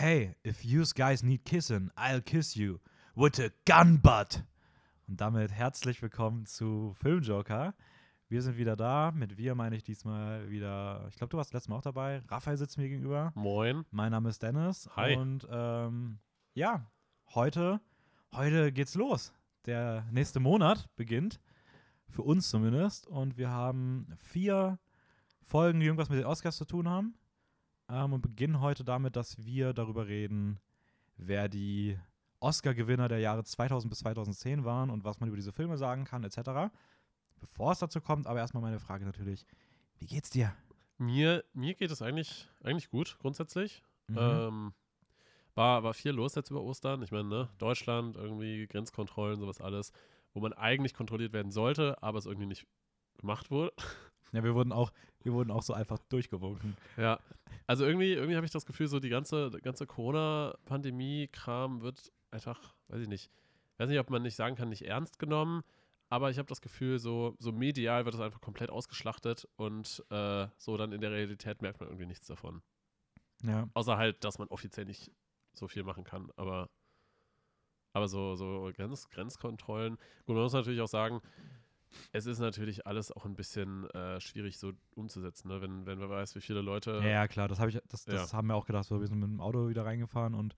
Hey, if you guys need kissing, I'll kiss you with a gun butt. Und damit herzlich willkommen zu Filmjoker. Wir sind wieder da. Mit wir meine ich diesmal wieder, ich glaube, du warst letztes Mal auch dabei. Raphael sitzt mir gegenüber. Moin. Mein Name ist Dennis. Hi. Und ähm, ja, heute, heute geht's los. Der nächste Monat beginnt. Für uns zumindest. Und wir haben vier Folgen, die irgendwas mit den Oscars zu tun haben. Ähm, und beginnen heute damit, dass wir darüber reden, wer die Oscar-Gewinner der Jahre 2000 bis 2010 waren und was man über diese Filme sagen kann, etc. Bevor es dazu kommt, aber erstmal meine Frage natürlich: Wie geht's dir? Mir, mir geht es eigentlich, eigentlich gut, grundsätzlich. Mhm. Ähm, war, war viel los jetzt über Ostern. Ich meine, ne, Deutschland, irgendwie Grenzkontrollen, sowas alles, wo man eigentlich kontrolliert werden sollte, aber es irgendwie nicht gemacht wurde. Ja, wir wurden auch, wir wurden auch so einfach durchgewunken. Ja. Also irgendwie, irgendwie habe ich das Gefühl, so die ganze, ganze Corona-Pandemie-Kram wird einfach, weiß ich nicht, weiß nicht, ob man nicht sagen kann, nicht ernst genommen, aber ich habe das Gefühl, so, so medial wird das einfach komplett ausgeschlachtet und äh, so dann in der Realität merkt man irgendwie nichts davon. Ja. Außer halt, dass man offiziell nicht so viel machen kann, aber, aber so, so Grenz, Grenzkontrollen. Gut, man muss natürlich auch sagen, es ist natürlich alles auch ein bisschen äh, schwierig so umzusetzen, ne? wenn, wenn man weiß, wie viele Leute. Ja, ja, klar, das, hab ich, das, das Ja. haben wir auch gedacht. So, wir sind mit dem Auto wieder reingefahren und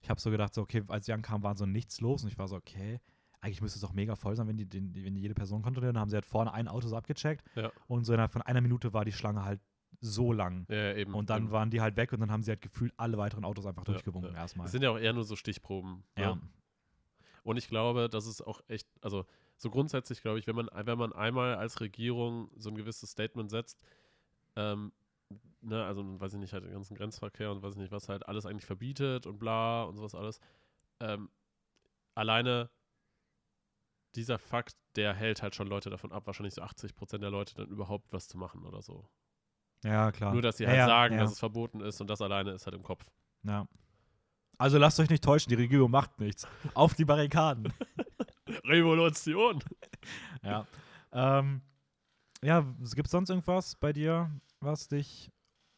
ich habe so gedacht, so, okay, als sie ankamen, war so nichts los und ich war so, okay, eigentlich müsste es auch mega voll sein, wenn die, den, wenn die jede Person kontrollieren. Dann haben sie halt vorne ein Auto so abgecheckt Ja. und so innerhalb von einer Minute war die Schlange halt so lang. Ja, eben. Und dann eben. waren die halt weg und dann haben sie halt gefühlt alle weiteren Autos einfach durchgewunken erstmal. Es sind ja auch eher nur so Stichproben. ne? Ja. Und ich glaube, das ist auch echt, also so grundsätzlich glaube ich, wenn man, wenn man einmal als Regierung so ein gewisses Statement setzt, ähm, ne, also weiß ich nicht, halt den ganzen Grenzverkehr und weiß ich nicht, was halt alles eigentlich verbietet und bla und sowas alles, ähm, alleine dieser Fakt, der hält halt schon Leute davon ab, wahrscheinlich so 80 Prozent der Leute dann überhaupt was zu machen oder so. ja, klar. Nur, dass sie halt ja, sagen, ja. dass es verboten ist und das alleine ist halt im Kopf. Ja. Also lasst euch nicht täuschen, die Regierung macht nichts. Auf die Barrikaden. Revolution! Ja. Ähm, ja, gibt es sonst irgendwas bei dir, was dich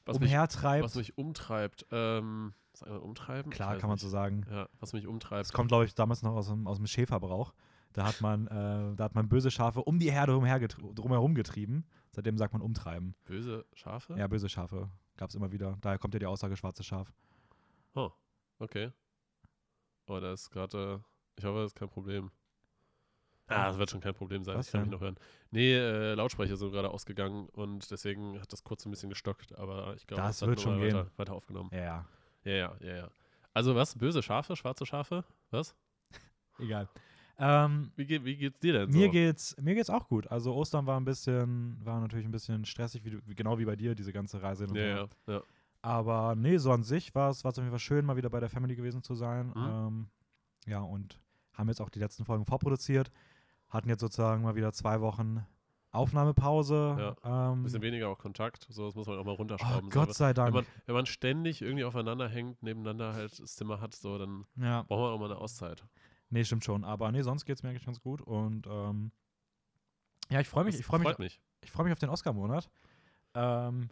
Was mich umhertreibt? Was mich umtreibt, ähm, umtreiben? Klar, kann man nicht. so sagen. Ja, was mich umtreibt. Das kommt, glaube ich, damals noch aus dem, aus dem Schäferbrauch. Da hat man, äh, da hat man böse Schafe um die Herde drumherum getrieben. Seitdem sagt man umtreiben. Böse Schafe? Ja, böse Schafe gab es immer wieder. Daher kommt ja die Aussage schwarzes Schaf. Oh, okay. Oh, da ist gerade, äh, ich hoffe, das ist kein Problem. Ah, das wird schon kein Problem sein. Was ich kann mich denn? noch hören. Nee, äh, Lautsprecher sind gerade ausgegangen und deswegen hat das kurz ein bisschen gestockt, aber ich glaube, Das hat wird schon gehen. Weiter, weiter aufgenommen. Ja, ja. Ja, ja, ja. Also was? Böse Schafe? Schwarze Schafe? Was? Egal. Ähm, Wie, geht, wie geht's dir denn Mir so? geht's, mir geht's auch gut. Also Ostern war ein bisschen, war natürlich ein bisschen stressig, wie, genau wie bei dir, diese ganze Reise. Ja, ja, ja. Aber nee, so an sich war es war es auf jeden Fall schön, mal wieder bei der Family gewesen zu sein. Mhm. Ähm, ja, und haben jetzt auch die letzten Folgen vorproduziert. Hatten jetzt sozusagen mal wieder zwei Wochen Aufnahmepause. Ein Ähm, bisschen weniger auch Kontakt, so das muss man auch mal oh, runterschrauben. so. Gott sei wenn, Dank. man, wenn man ständig irgendwie aufeinander hängt, nebeneinander halt das Zimmer hat, so, dann ja, braucht man auch mal eine Auszeit. nee, stimmt schon. Aber nee, sonst geht's mir eigentlich ganz gut. Und ähm, ja, ich freue mich, Das ich freue mich, mich. ich freue mich auf den Oscar-Monat. Ähm,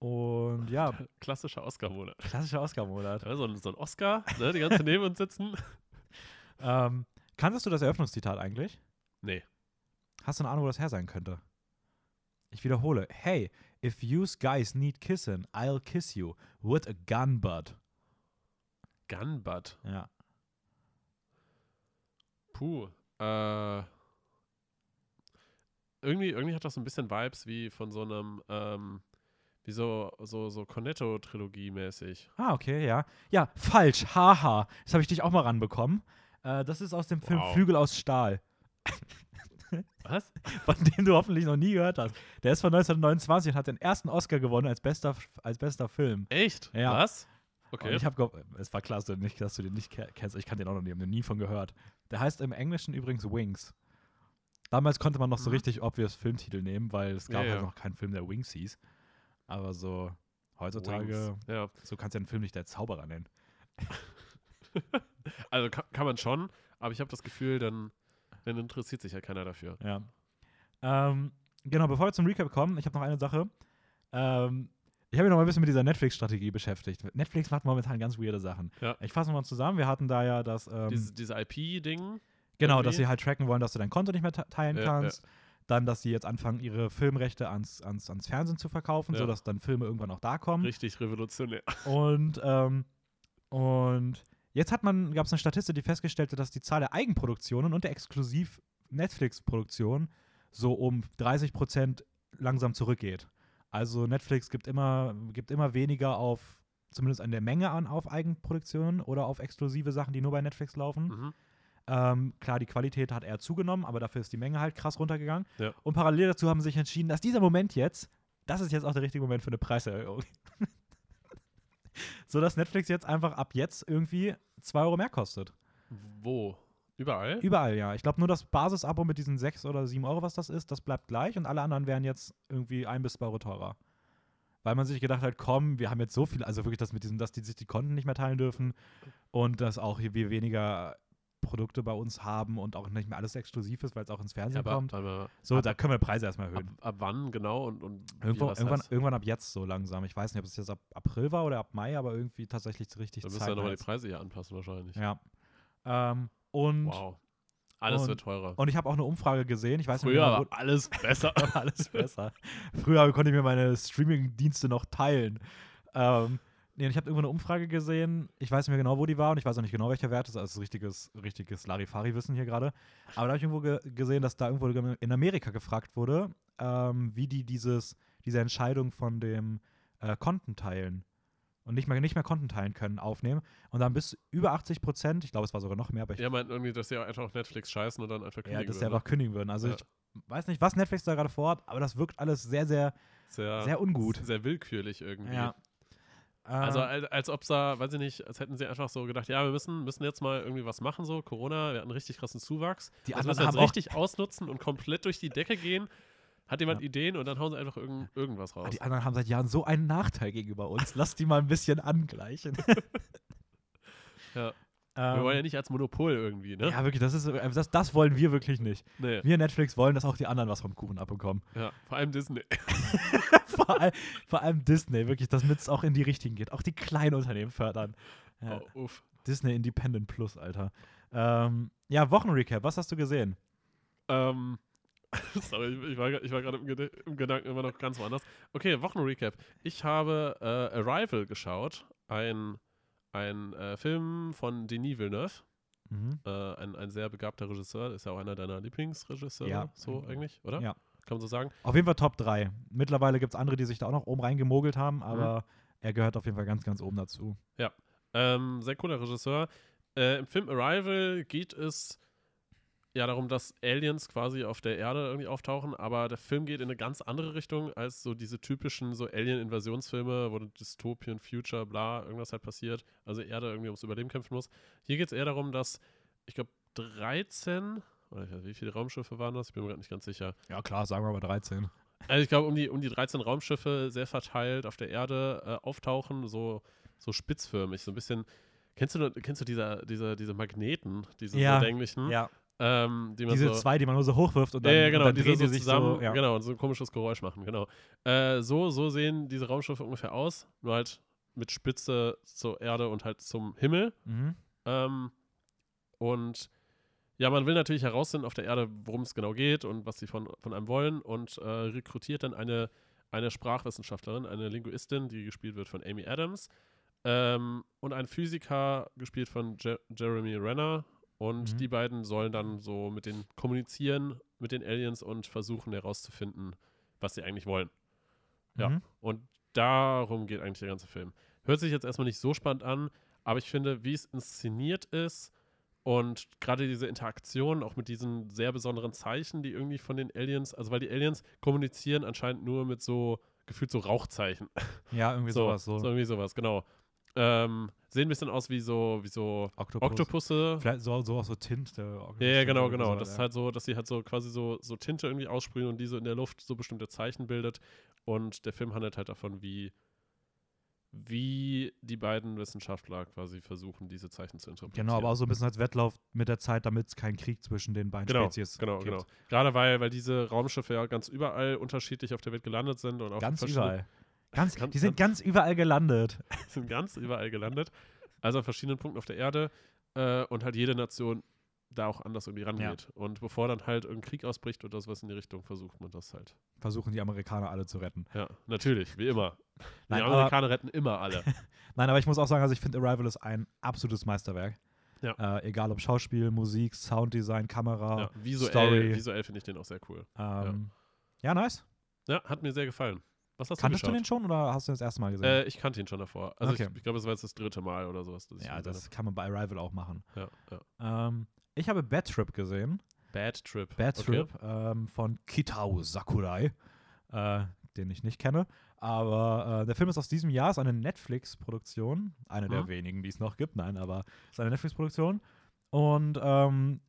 und ja, Klassischer Oscar-Monat. klassischer Oscar-Monat. Ja, so, ein, so ein Oscar, ne, die ganze neben uns sitzen. Ähm, kanntest du das Eröffnungszitat eigentlich? Nee. Hast du eine Ahnung, wo das her sein könnte? Ich wiederhole. Hey, if you guys need kissing, I'll kiss you with a gun butt. Gunbutt. Ja. Puh. Äh, irgendwie, irgendwie hat das so ein bisschen Vibes wie von so einem, ähm, wie so, so, so Cornetto-Trilogie mäßig. Ah, okay, ja. Ja, falsch. Haha. Das habe ich dich auch mal ranbekommen. Äh, das ist aus dem Film Wow. Flügel aus Stahl, Was? von dem du hoffentlich noch nie gehört hast. Der ist von 1929 und hat den ersten Oscar gewonnen als bester, als bester Film. Echt? Ja. Was? Und Okay. ich habe es war klar, dass du, nicht, dass du den nicht ke- kennst. Ich kannte den auch noch nie, habe nie von gehört. Der heißt im Englischen übrigens Wings. Damals konnte man noch so Mhm. richtig obvious Filmtitel nehmen, weil es gab Ja, halt ja. noch keinen Film, der Wings hieß. Aber so heutzutage. Ja. so kannst du ja einen Film nicht der Zauberer nennen. Also kann, kann man schon, aber ich habe das Gefühl, dann, dann interessiert sich ja keiner dafür. Ja. Ähm, genau, bevor wir zum Recap kommen, ich habe noch eine Sache. Ähm, Ich habe mich noch mal ein bisschen mit dieser Netflix-Strategie beschäftigt. Netflix macht momentan ganz weirde Sachen. Ja. Ich fasse nochmal zusammen. Wir hatten da ja das. Ähm, Diese, diese IP-Ding. genau, irgendwie. dass sie halt tracken wollen, dass du dein Konto nicht mehr te- teilen Ja, kannst. Dann, dass sie jetzt anfangen, ihre Filmrechte ans, ans, ans Fernsehen zu verkaufen, Ja. sodass dann Filme irgendwann auch da kommen. Richtig revolutionär. Und, ähm, und jetzt hat man, gab es eine Statistik, die festgestellt hat, dass die Zahl der Eigenproduktionen und der exklusiv Netflix-Produktionen so um 30 Prozent langsam zurückgeht. Also Netflix gibt immer, gibt immer weniger auf, zumindest an der Menge an auf Eigenproduktionen oder auf exklusive Sachen, die nur bei Netflix laufen. Mhm. Ähm, klar, die Qualität hat eher zugenommen, aber dafür ist die Menge halt krass runtergegangen. Ja. Und parallel dazu haben sie sich entschieden, dass dieser Moment jetzt, das ist jetzt auch der richtige Moment für eine Preiserhöhung. so dass Netflix jetzt einfach ab jetzt irgendwie 2 Euro mehr kostet. Wo? Überall? Überall, ja. Ich glaube nur das Basisabo mit diesen 6 oder 7 Euro, was das ist, das bleibt gleich und alle anderen wären jetzt irgendwie 1 bis 2 Euro teurer. Weil man sich gedacht hat, komm, wir haben jetzt so viel, also wirklich das mit diesem, dass die sich die Konten nicht mehr teilen dürfen und dass auch wir weniger Produkte bei uns haben und auch nicht mehr alles exklusiv ist, weil es auch ins Ja, Fernsehen aber, kommt. aber So, ab, da können wir Preise erstmal ab, erhöhen. ab wann genau und, und Irgendwo, irgendwann, heißt? irgendwann ab jetzt so langsam. Ich weiß nicht, ob es jetzt ab April war oder ab Mai, aber irgendwie tatsächlich richtig Dann müssen wir nochmal die Preise hier anpassen wahrscheinlich. Ja. Ähm, und, Wow. Alles und- wird teurer. und ich habe auch eine Umfrage gesehen. Ich weiß nicht Früher mehr, war alles besser. alles besser. Früher konnte ich mir meine Streaming-Dienste noch teilen. Ähm, nee, ich habe irgendwo eine Umfrage gesehen. Ich weiß nicht mehr genau, wo die war und ich weiß auch nicht genau, welcher Wert ist. Also, richtiges, richtiges Larifari-Wissen hier gerade. Aber da habe ich irgendwo ge gesehen, dass da irgendwo in Amerika gefragt wurde, ähm, wie die dieses, diese Entscheidung von dem äh, Konten teilen und nicht mehr, nicht mehr Konten teilen können, aufnehmen. Und dann bis über 80 Prozent, ich glaube, es war sogar noch mehr, aber ich Ja, meint irgendwie, dass sie einfach auf Netflix scheißen und dann einfach ja, kündigen dass sie einfach kündigen würden. Also Ja. ich weiß nicht, was Netflix da gerade vorhat, aber das wirkt alles sehr, sehr, Sehr, sehr ungut. sehr willkürlich irgendwie. Ja. Also Ähm, als, als ob da, weiß ich nicht, als hätten sie einfach so gedacht, ja, wir müssen, müssen jetzt mal irgendwie was machen, so Corona, wir hatten einen richtig krassen Zuwachs. die Das anderen müssen wir haben jetzt richtig ausnutzen und komplett durch die Decke gehen. Hat jemand Ja. Ideen und dann hauen sie einfach irgend, irgendwas raus. ah, die anderen haben seit Jahren so einen Nachteil gegenüber uns. Lass die mal ein bisschen angleichen. Ja. Ähm, wir wollen ja nicht als Monopol irgendwie, ne? ja, wirklich, das, ist, äh, das, das wollen wir wirklich nicht. Nee. Wir Netflix wollen, dass auch die anderen was vom Kuchen abbekommen. Ja, vor allem Disney. vor, all, vor allem Disney, wirklich, damit es auch in die Richtigen geht. Auch die kleinen Unternehmen fördern. Ja, Oh, uff. Disney Independent Plus, Alter. Ähm, ja, Wochenrecap, was hast du gesehen? Ähm, sorry, ich, war, ich war gerade im, im Gedanken immer noch ganz woanders. Okay, Wochenrecap. Ich habe äh, Arrival geschaut, ein, ein äh, Film von Denis Villeneuve, Mhm. äh, ein, ein sehr begabter Regisseur, ist ja auch einer deiner Lieblingsregisseure, Ja. so eigentlich, oder? Ja. Kann man so sagen? Auf jeden Fall Top 3. Mittlerweile gibt es andere, die sich da auch noch oben reingemogelt Mhm. haben, aber er gehört auf jeden Fall ganz, ganz oben dazu. Ähm, sehr cooler Regisseur. Äh, Im Film Arrival geht es ja darum, dass Aliens quasi auf der Erde irgendwie auftauchen, aber der Film geht in eine ganz andere Richtung als so diese typischen so Alien-Invasionsfilme, wo Dystopian Future, bla, irgendwas halt passiert, also Erde irgendwie ums Überleben kämpfen muss. Hier geht es eher darum, dass, ich glaube, 13, oder ich weiß, wie viele Raumschiffe waren das? Ich bin mir gerade nicht ganz sicher. Ja, klar, sagen wir mal 13. Also ich glaube, um die, um die 13 Raumschiffe sehr verteilt auf der Erde äh, auftauchen, so, so spitzförmig, so ein bisschen. Kennst du, kennst du diese, diese, diese Magneten, diese Ja, so länglichen? Ja, Ähm, die diese so, zwei, die man nur so hochwirft und dann, ja, ja, genau, und dann die drehen so die sich zusammen, so. Ja. genau, und so ein komisches Geräusch machen, genau. Äh, so, so sehen diese Raumschiffe ungefähr aus, nur halt mit Spitze zur Erde und halt zum Himmel. Mhm. Ähm, und ja, man will natürlich herausfinden auf der Erde, worum es genau geht und was sie von, von einem wollen und äh, rekrutiert dann eine, eine Sprachwissenschaftlerin, eine Linguistin, die gespielt wird von Amy Adams ähm, und ein Physiker, gespielt von Je Jeremy Renner. Und Mhm. die beiden sollen dann so mit den kommunizieren, mit den Aliens und versuchen herauszufinden, was sie eigentlich wollen. Ja. Mhm. Und darum geht eigentlich der ganze Film. Hört sich jetzt erstmal nicht so spannend an, aber ich finde, wie es inszeniert ist und gerade diese Interaktion auch mit diesen sehr besonderen Zeichen, die irgendwie von den Aliens, also weil die Aliens kommunizieren anscheinend nur mit so gefühlt so Rauchzeichen. Ja, irgendwie so, sowas. So. so irgendwie sowas, genau. Ähm, sehen ein bisschen aus wie so, wie so Oktopus. Oktopusse. Vielleicht so, so auch so Tint. Der Oktopus Ja, ja, genau, genau. so, Das ist ja. halt so, dass sie halt so quasi so, so Tinte irgendwie aussprühen und die so in der Luft so bestimmte Zeichen bildet. Und der Film handelt halt davon, wie, wie die beiden Wissenschaftler quasi versuchen, diese Zeichen zu interpretieren. Genau, aber auch so ein bisschen als Wettlauf mit der Zeit, damit es keinen Krieg zwischen den beiden Genau, Spezies genau, gibt. genau. Gerade weil, weil diese Raumschiffe ja ganz überall unterschiedlich auf der Welt gelandet sind und auch Ganz überall. Ganz, Ganz- die sind ganz überall gelandet. sind ganz überall gelandet. Also an verschiedenen Punkten auf der Erde. Äh, und halt jede Nation da auch anders irgendwie rangeht. Und bevor dann halt irgendein Krieg ausbricht oder sowas in die Richtung, versucht man das halt. Versuchen die Amerikaner alle zu retten. Ja, natürlich, wie immer. Nein, die aber- Amerikaner retten immer alle. Nein, aber ich muss auch sagen, also ich finde Arrival ist ein absolutes Meisterwerk. Ja. Äh, egal ob Schauspiel, Musik, Sounddesign, Kamera. ja, visuell Story. visuell finde ich den auch sehr cool. Ähm, ja. nice. Ja, hat mir sehr gefallen. Was hast Kanntest du du den schon oder hast du den das erste Mal gesehen? Äh, ich kannte ihn schon davor. Also Okay. ich, ich glaube, es war jetzt das dritte Mal oder sowas. ja, ihn das kann man bei Arrival auch machen. Ja, ja. Ähm, ich habe Bad Trip gesehen. Bad Trip. Bad Okay. Trip ähm, von Kitao Sakurai, äh, den ich nicht kenne. Aber äh, der Film ist aus diesem Jahr, ist eine Netflix-Produktion. Eine der Mhm. wenigen, die es noch gibt. Nein, aber es ist eine Netflix-Produktion. Und ähm,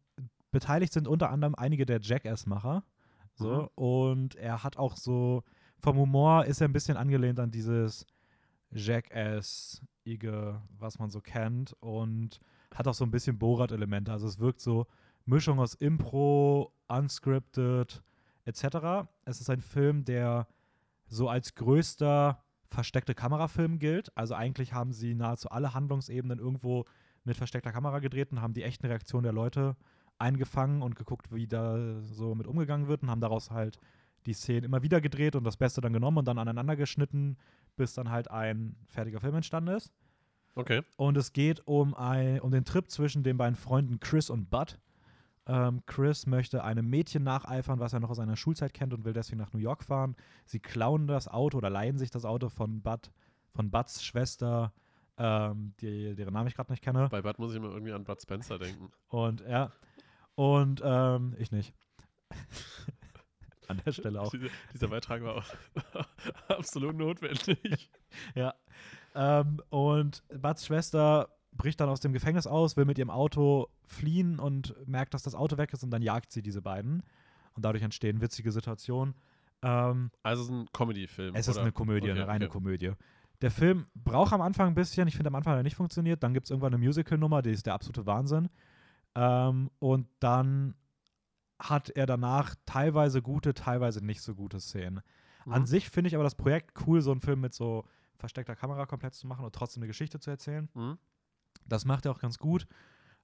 beteiligt sind unter anderem einige der Jackass-Macher. So. Mhm. Und er hat auch so, vom Humor ist er ein bisschen angelehnt an dieses Jackass-ige, was man so kennt. Und hat auch so ein bisschen Borat-Elemente. Also es wirkt so Mischung aus Impro, unscripted, etc. Es ist ein Film, der so als größter versteckte Kamerafilm gilt. Also eigentlich haben sie nahezu alle Handlungsebenen irgendwo mit versteckter Kamera gedreht und haben die echten Reaktionen der Leute eingefangen und geguckt, wie da so mit umgegangen wird und haben daraus halt die Szenen immer wieder gedreht und das Beste dann genommen und dann aneinander geschnitten, bis dann halt ein fertiger Film entstanden ist. Okay. Und es geht um, ein, um den Trip zwischen den beiden Freunden Chris und Bud. Ähm, Chris möchte einem Mädchen nacheifern, was er noch aus seiner Schulzeit kennt und will deswegen nach New York fahren. Sie klauen das Auto oder leihen sich das Auto von Bud, von Buds Schwester, ähm, die, deren Namen ich gerade nicht kenne. Bei Bud muss ich immer irgendwie an Bud Spencer denken. Und ja, und ähm, ich nicht. An der Stelle auch. Diese, dieser Beitrag war auch absolut notwendig. Ja. Ähm, und Buds Schwester bricht dann aus dem Gefängnis aus, will mit ihrem Auto fliehen und merkt, dass das Auto weg ist und dann jagt sie diese beiden. Und dadurch entstehen witzige Situationen. Ähm, Also es ist ein Comedy-Film. es ist oder? eine Komödie, Okay, eine reine okay. Komödie. Der Film braucht am Anfang ein bisschen, ich finde am Anfang hat er nicht funktioniert, dann gibt es irgendwann eine Musical-Nummer, die ist der absolute Wahnsinn. Ähm, und dann hat er danach teilweise gute, teilweise nicht so gute Szenen. An Mhm. sich finde ich aber das Projekt cool, so einen Film mit so versteckter Kamera komplett zu machen und trotzdem eine Geschichte zu erzählen. Mhm. Das macht er auch ganz gut.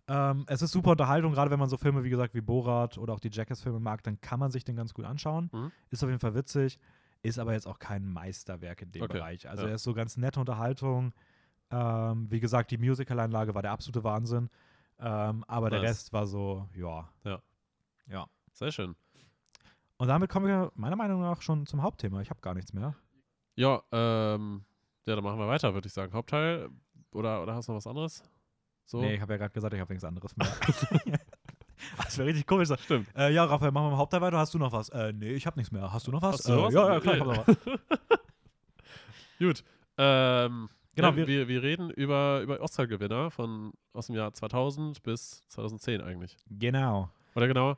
Ähm, es ist super Unterhaltung, gerade wenn man so Filme, wie gesagt, wie Borat oder auch die Jackass-Filme mag, dann kann man sich den ganz gut anschauen. Mhm. Ist auf jeden Fall witzig, ist aber jetzt auch kein Meisterwerk in dem Okay, Bereich. Also ja. er ist so ganz nette Unterhaltung. Ähm, wie gesagt, die Musical-Einlage war der absolute Wahnsinn. Ähm, aber der Nice. Rest war so, ja. Ja. Ja. Sehr schön. Und damit kommen wir meiner Meinung nach schon zum Hauptthema. Ich habe gar nichts mehr. Ja, ähm, ja, dann machen wir weiter, würde ich sagen. Hauptteil oder, oder hast du noch was anderes? So? Nee, ich habe ja gerade gesagt, ich habe nichts anderes mehr. das wäre richtig komisch. Stimmt. Äh, ja, Raphael, machen wir mal Hauptteil weiter. Hast du noch was? Äh, nee, ich habe nichts mehr. Hast du noch was? Du äh, was? Ja, ja, klar, ich habe noch was. Gut. Ähm, Genau, ja, wir- wir, wir reden über, über Oscar-Gewinner von aus dem Jahr 2000 bis 2010 eigentlich. Genau. Oder genau?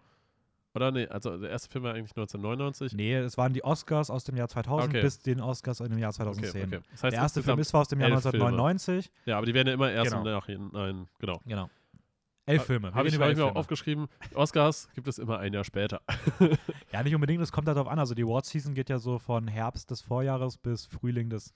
Oder nee, also der erste Film war eigentlich 1999. Nee, es waren die Oscars aus dem Jahr 2000 Okay. bis den Oscars in dem Jahr Okay, 2010. okay. Das heißt, Der erste Film ist zwar aus dem Jahr elf Filme. 1999. Ja, aber die werden ja immer erst Genau. im Nachhinein. Genau. Genau. Elf Filme. Wir Habe ich, hab ich mir auch Filme. aufgeschrieben. Oscars gibt es immer ein Jahr später. Ja, nicht unbedingt, es kommt halt darauf an. Also die Award-Season geht ja so von Herbst des Vorjahres bis Frühling des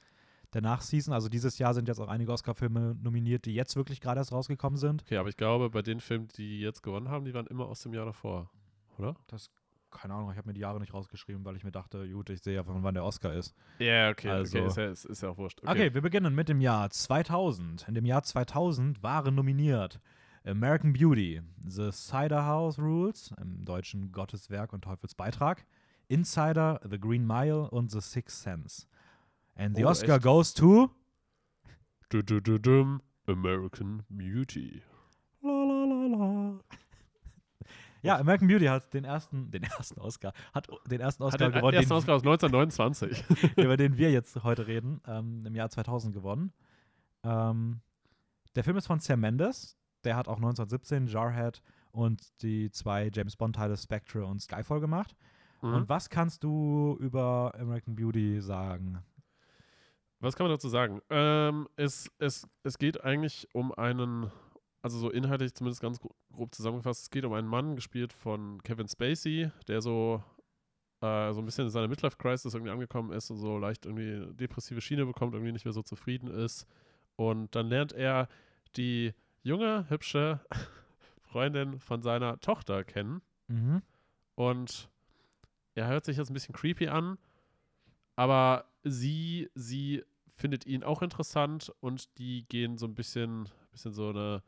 der Nachseason. Also dieses Jahr sind jetzt auch einige Oscar-Filme nominiert, die jetzt wirklich gerade erst rausgekommen sind. Okay, aber ich glaube, bei den Filmen, die jetzt gewonnen haben, die waren immer aus dem Jahr davor. Oder? Das, keine Ahnung, ich habe mir die Jahre nicht rausgeschrieben, weil ich mir dachte, gut, ich sehe ja, von wann der Oscar ist. Ja, okay, Also- okay. Ist ja, ist, ist ja auch wurscht. Okay. wir beginnen mit dem Jahr 2000. In dem Jahr 2000 waren nominiert American Beauty, The Cider House Rules, im deutschen Gottes Werk und Teufels Beitrag, Insider, The Green Mile und The Sixth Sense. And the Oh, Oscar echt? goes to Du, du, du. American Beauty. La, la, la, la. Ja, American Beauty hat den ersten, den ersten Oscar, hat den ersten Hat Oscar den gewonnen, ersten den, Oscar aus 1929. über den wir jetzt heute reden, ähm, im Jahr 2000 gewonnen. Ähm, der Film ist von Sam Mendes. Der hat auch 1917 Jarhead und die zwei James Bond-Teile Spectre und Skyfall gemacht. Mhm. Und was kannst du über American Beauty sagen? Was kann man dazu sagen? Ähm, es, es, es geht eigentlich um einen, also so inhaltlich zumindest ganz gro- grob zusammengefasst, es geht um einen Mann, gespielt von Kevin Spacey, der so äh, so ein bisschen in seiner Midlife-Crisis irgendwie angekommen ist und so leicht irgendwie depressive Schiene bekommt, irgendwie nicht mehr so zufrieden ist. Und dann lernt er die junge, hübsche Freundin von seiner Tochter kennen. Mhm. Und er hört sich jetzt ein bisschen creepy an, aber sie, sie findet ihn auch interessant und die gehen so ein bisschen, bisschen so eine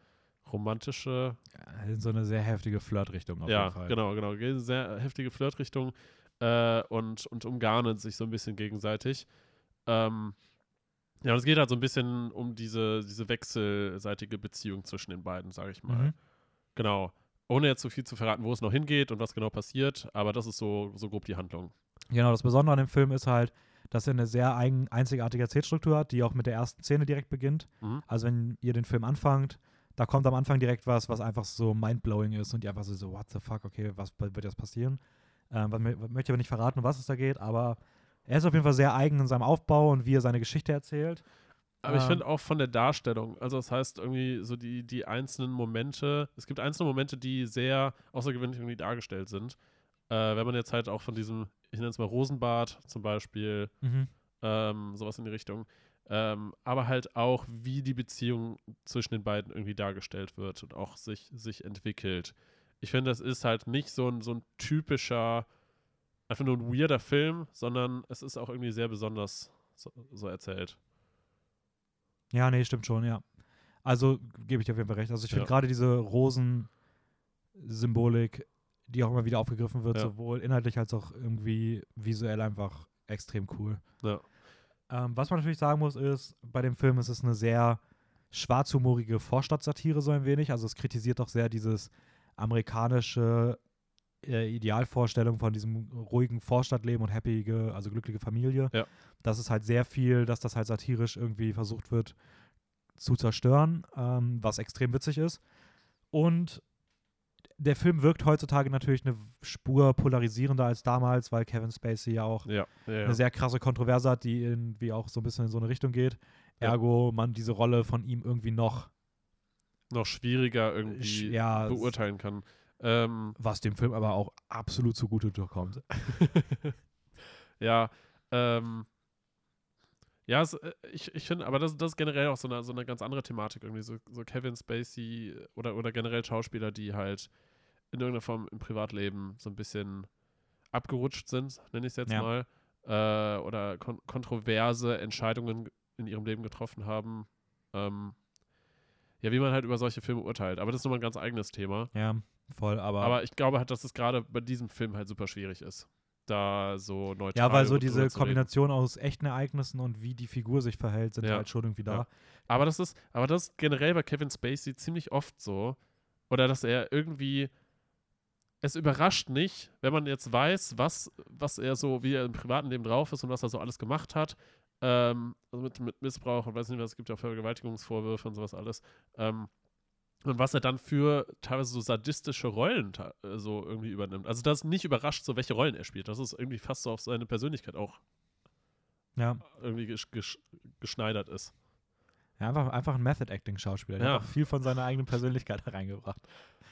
romantische, In so eine sehr heftige Flirtrichtung auf ja, jeden Fall. genau, genau, in sehr heftige Flirtrichtung äh, und, und umgarnen sich so ein bisschen gegenseitig. Ähm, ja, und es geht halt so ein bisschen um diese, diese wechselseitige Beziehung zwischen den beiden, sage ich mal. Mhm. Genau. Ohne jetzt so viel zu verraten, wo es noch hingeht und was genau passiert, aber das ist so, so grob die Handlung. Genau, das Besondere an dem Film ist halt, dass er eine sehr eigen, einzigartige Erzählstruktur hat, die auch mit der ersten Szene direkt beginnt. Mhm. Also wenn ihr den Film anfangt, da kommt am Anfang direkt was, was einfach so mindblowing ist und die einfach so, so what the fuck, okay, was wird jetzt passieren? Ähm, was, mö- möchte aber nicht verraten, um was es da geht, aber er ist auf jeden Fall sehr eigen in seinem Aufbau und wie er seine Geschichte erzählt. Aber ich Ähm. finde auch von der Darstellung, also das heißt irgendwie so die, die einzelnen Momente, es gibt einzelne Momente, die sehr außergewöhnlich irgendwie dargestellt sind. Äh, wenn man jetzt halt auch von diesem, ich nenne es mal Rosenbad zum Beispiel, Mhm. ähm, sowas in die Richtung, ähm, aber halt auch, wie die Beziehung zwischen den beiden irgendwie dargestellt wird und auch sich, sich entwickelt. Ich finde, das ist halt nicht so ein, so ein typischer, einfach nur ein weirder Film, sondern es ist auch irgendwie sehr besonders so, so erzählt. Ja, nee, stimmt schon, ja. Also gebe ich dir auf jeden Fall recht. Also ich finde Ja. gerade diese Rosen-Symbolik, die auch immer wieder aufgegriffen wird, Ja. sowohl inhaltlich als auch irgendwie visuell einfach extrem cool. Ja. Ähm, was man natürlich sagen muss, ist, bei dem Film ist es eine sehr schwarzhumorige Vorstadtsatire so ein wenig. Also es kritisiert doch sehr dieses amerikanische äh, Idealvorstellung von diesem ruhigen Vorstadtleben und happige, also glückliche Familie. Ja. Das ist halt sehr viel, dass das halt satirisch irgendwie versucht wird zu zerstören, ähm, was extrem witzig ist. Und der Film wirkt heutzutage natürlich eine Spur polarisierender als damals, weil Kevin Spacey ja auch Ja, ja, ja. eine sehr krasse Kontroverse hat, die irgendwie auch so ein bisschen in so eine Richtung geht. Ergo man diese Rolle von ihm irgendwie noch noch schwieriger sch- irgendwie beurteilen kann. Ähm, was dem Film aber auch absolut zugute kommt. ja, ähm, ja, es, äh, ich, ich finde, aber das, das ist generell auch so eine, so eine ganz andere Thematik irgendwie. So, so Kevin Spacey oder, oder generell Schauspieler, die halt in irgendeiner Form im Privatleben so ein bisschen abgerutscht sind, nenne ich es jetzt Ja. mal, äh, oder kon kontroverse Entscheidungen in ihrem Leben getroffen haben. Ähm, ja, wie man halt über solche Filme urteilt. Aber das ist nochmal ein ganz eigenes Thema. Ja, voll, aber, Aber ich glaube halt, dass es gerade bei diesem Film halt super schwierig ist. Da so neutral ja, weil so diese. Kombination aus echten Ereignissen und wie die Figur sich verhält, sind Ja. halt schon irgendwie da. Ja. Aber das ist, aber das ist generell bei Kevin Spacey ziemlich oft so. Oder dass er irgendwie. Es überrascht nicht, wenn man jetzt weiß, was, was er so, wie er im privaten Leben drauf ist und was er so alles gemacht hat. Ähm, also mit, mit Missbrauch und weiß nicht was, es gibt ja auch Vergewaltigungsvorwürfe und sowas alles. Ähm, und was er dann für teilweise so sadistische Rollen äh, so irgendwie übernimmt. Also das nicht überrascht, so welche Rollen er spielt. Das ist irgendwie fast so auf seine Persönlichkeit auch Ja, irgendwie gesch gesch geschneidert ist. ja einfach, einfach ein Method-Acting-Schauspieler. Der Ja. hat auch viel von seiner eigenen Persönlichkeit reingebracht.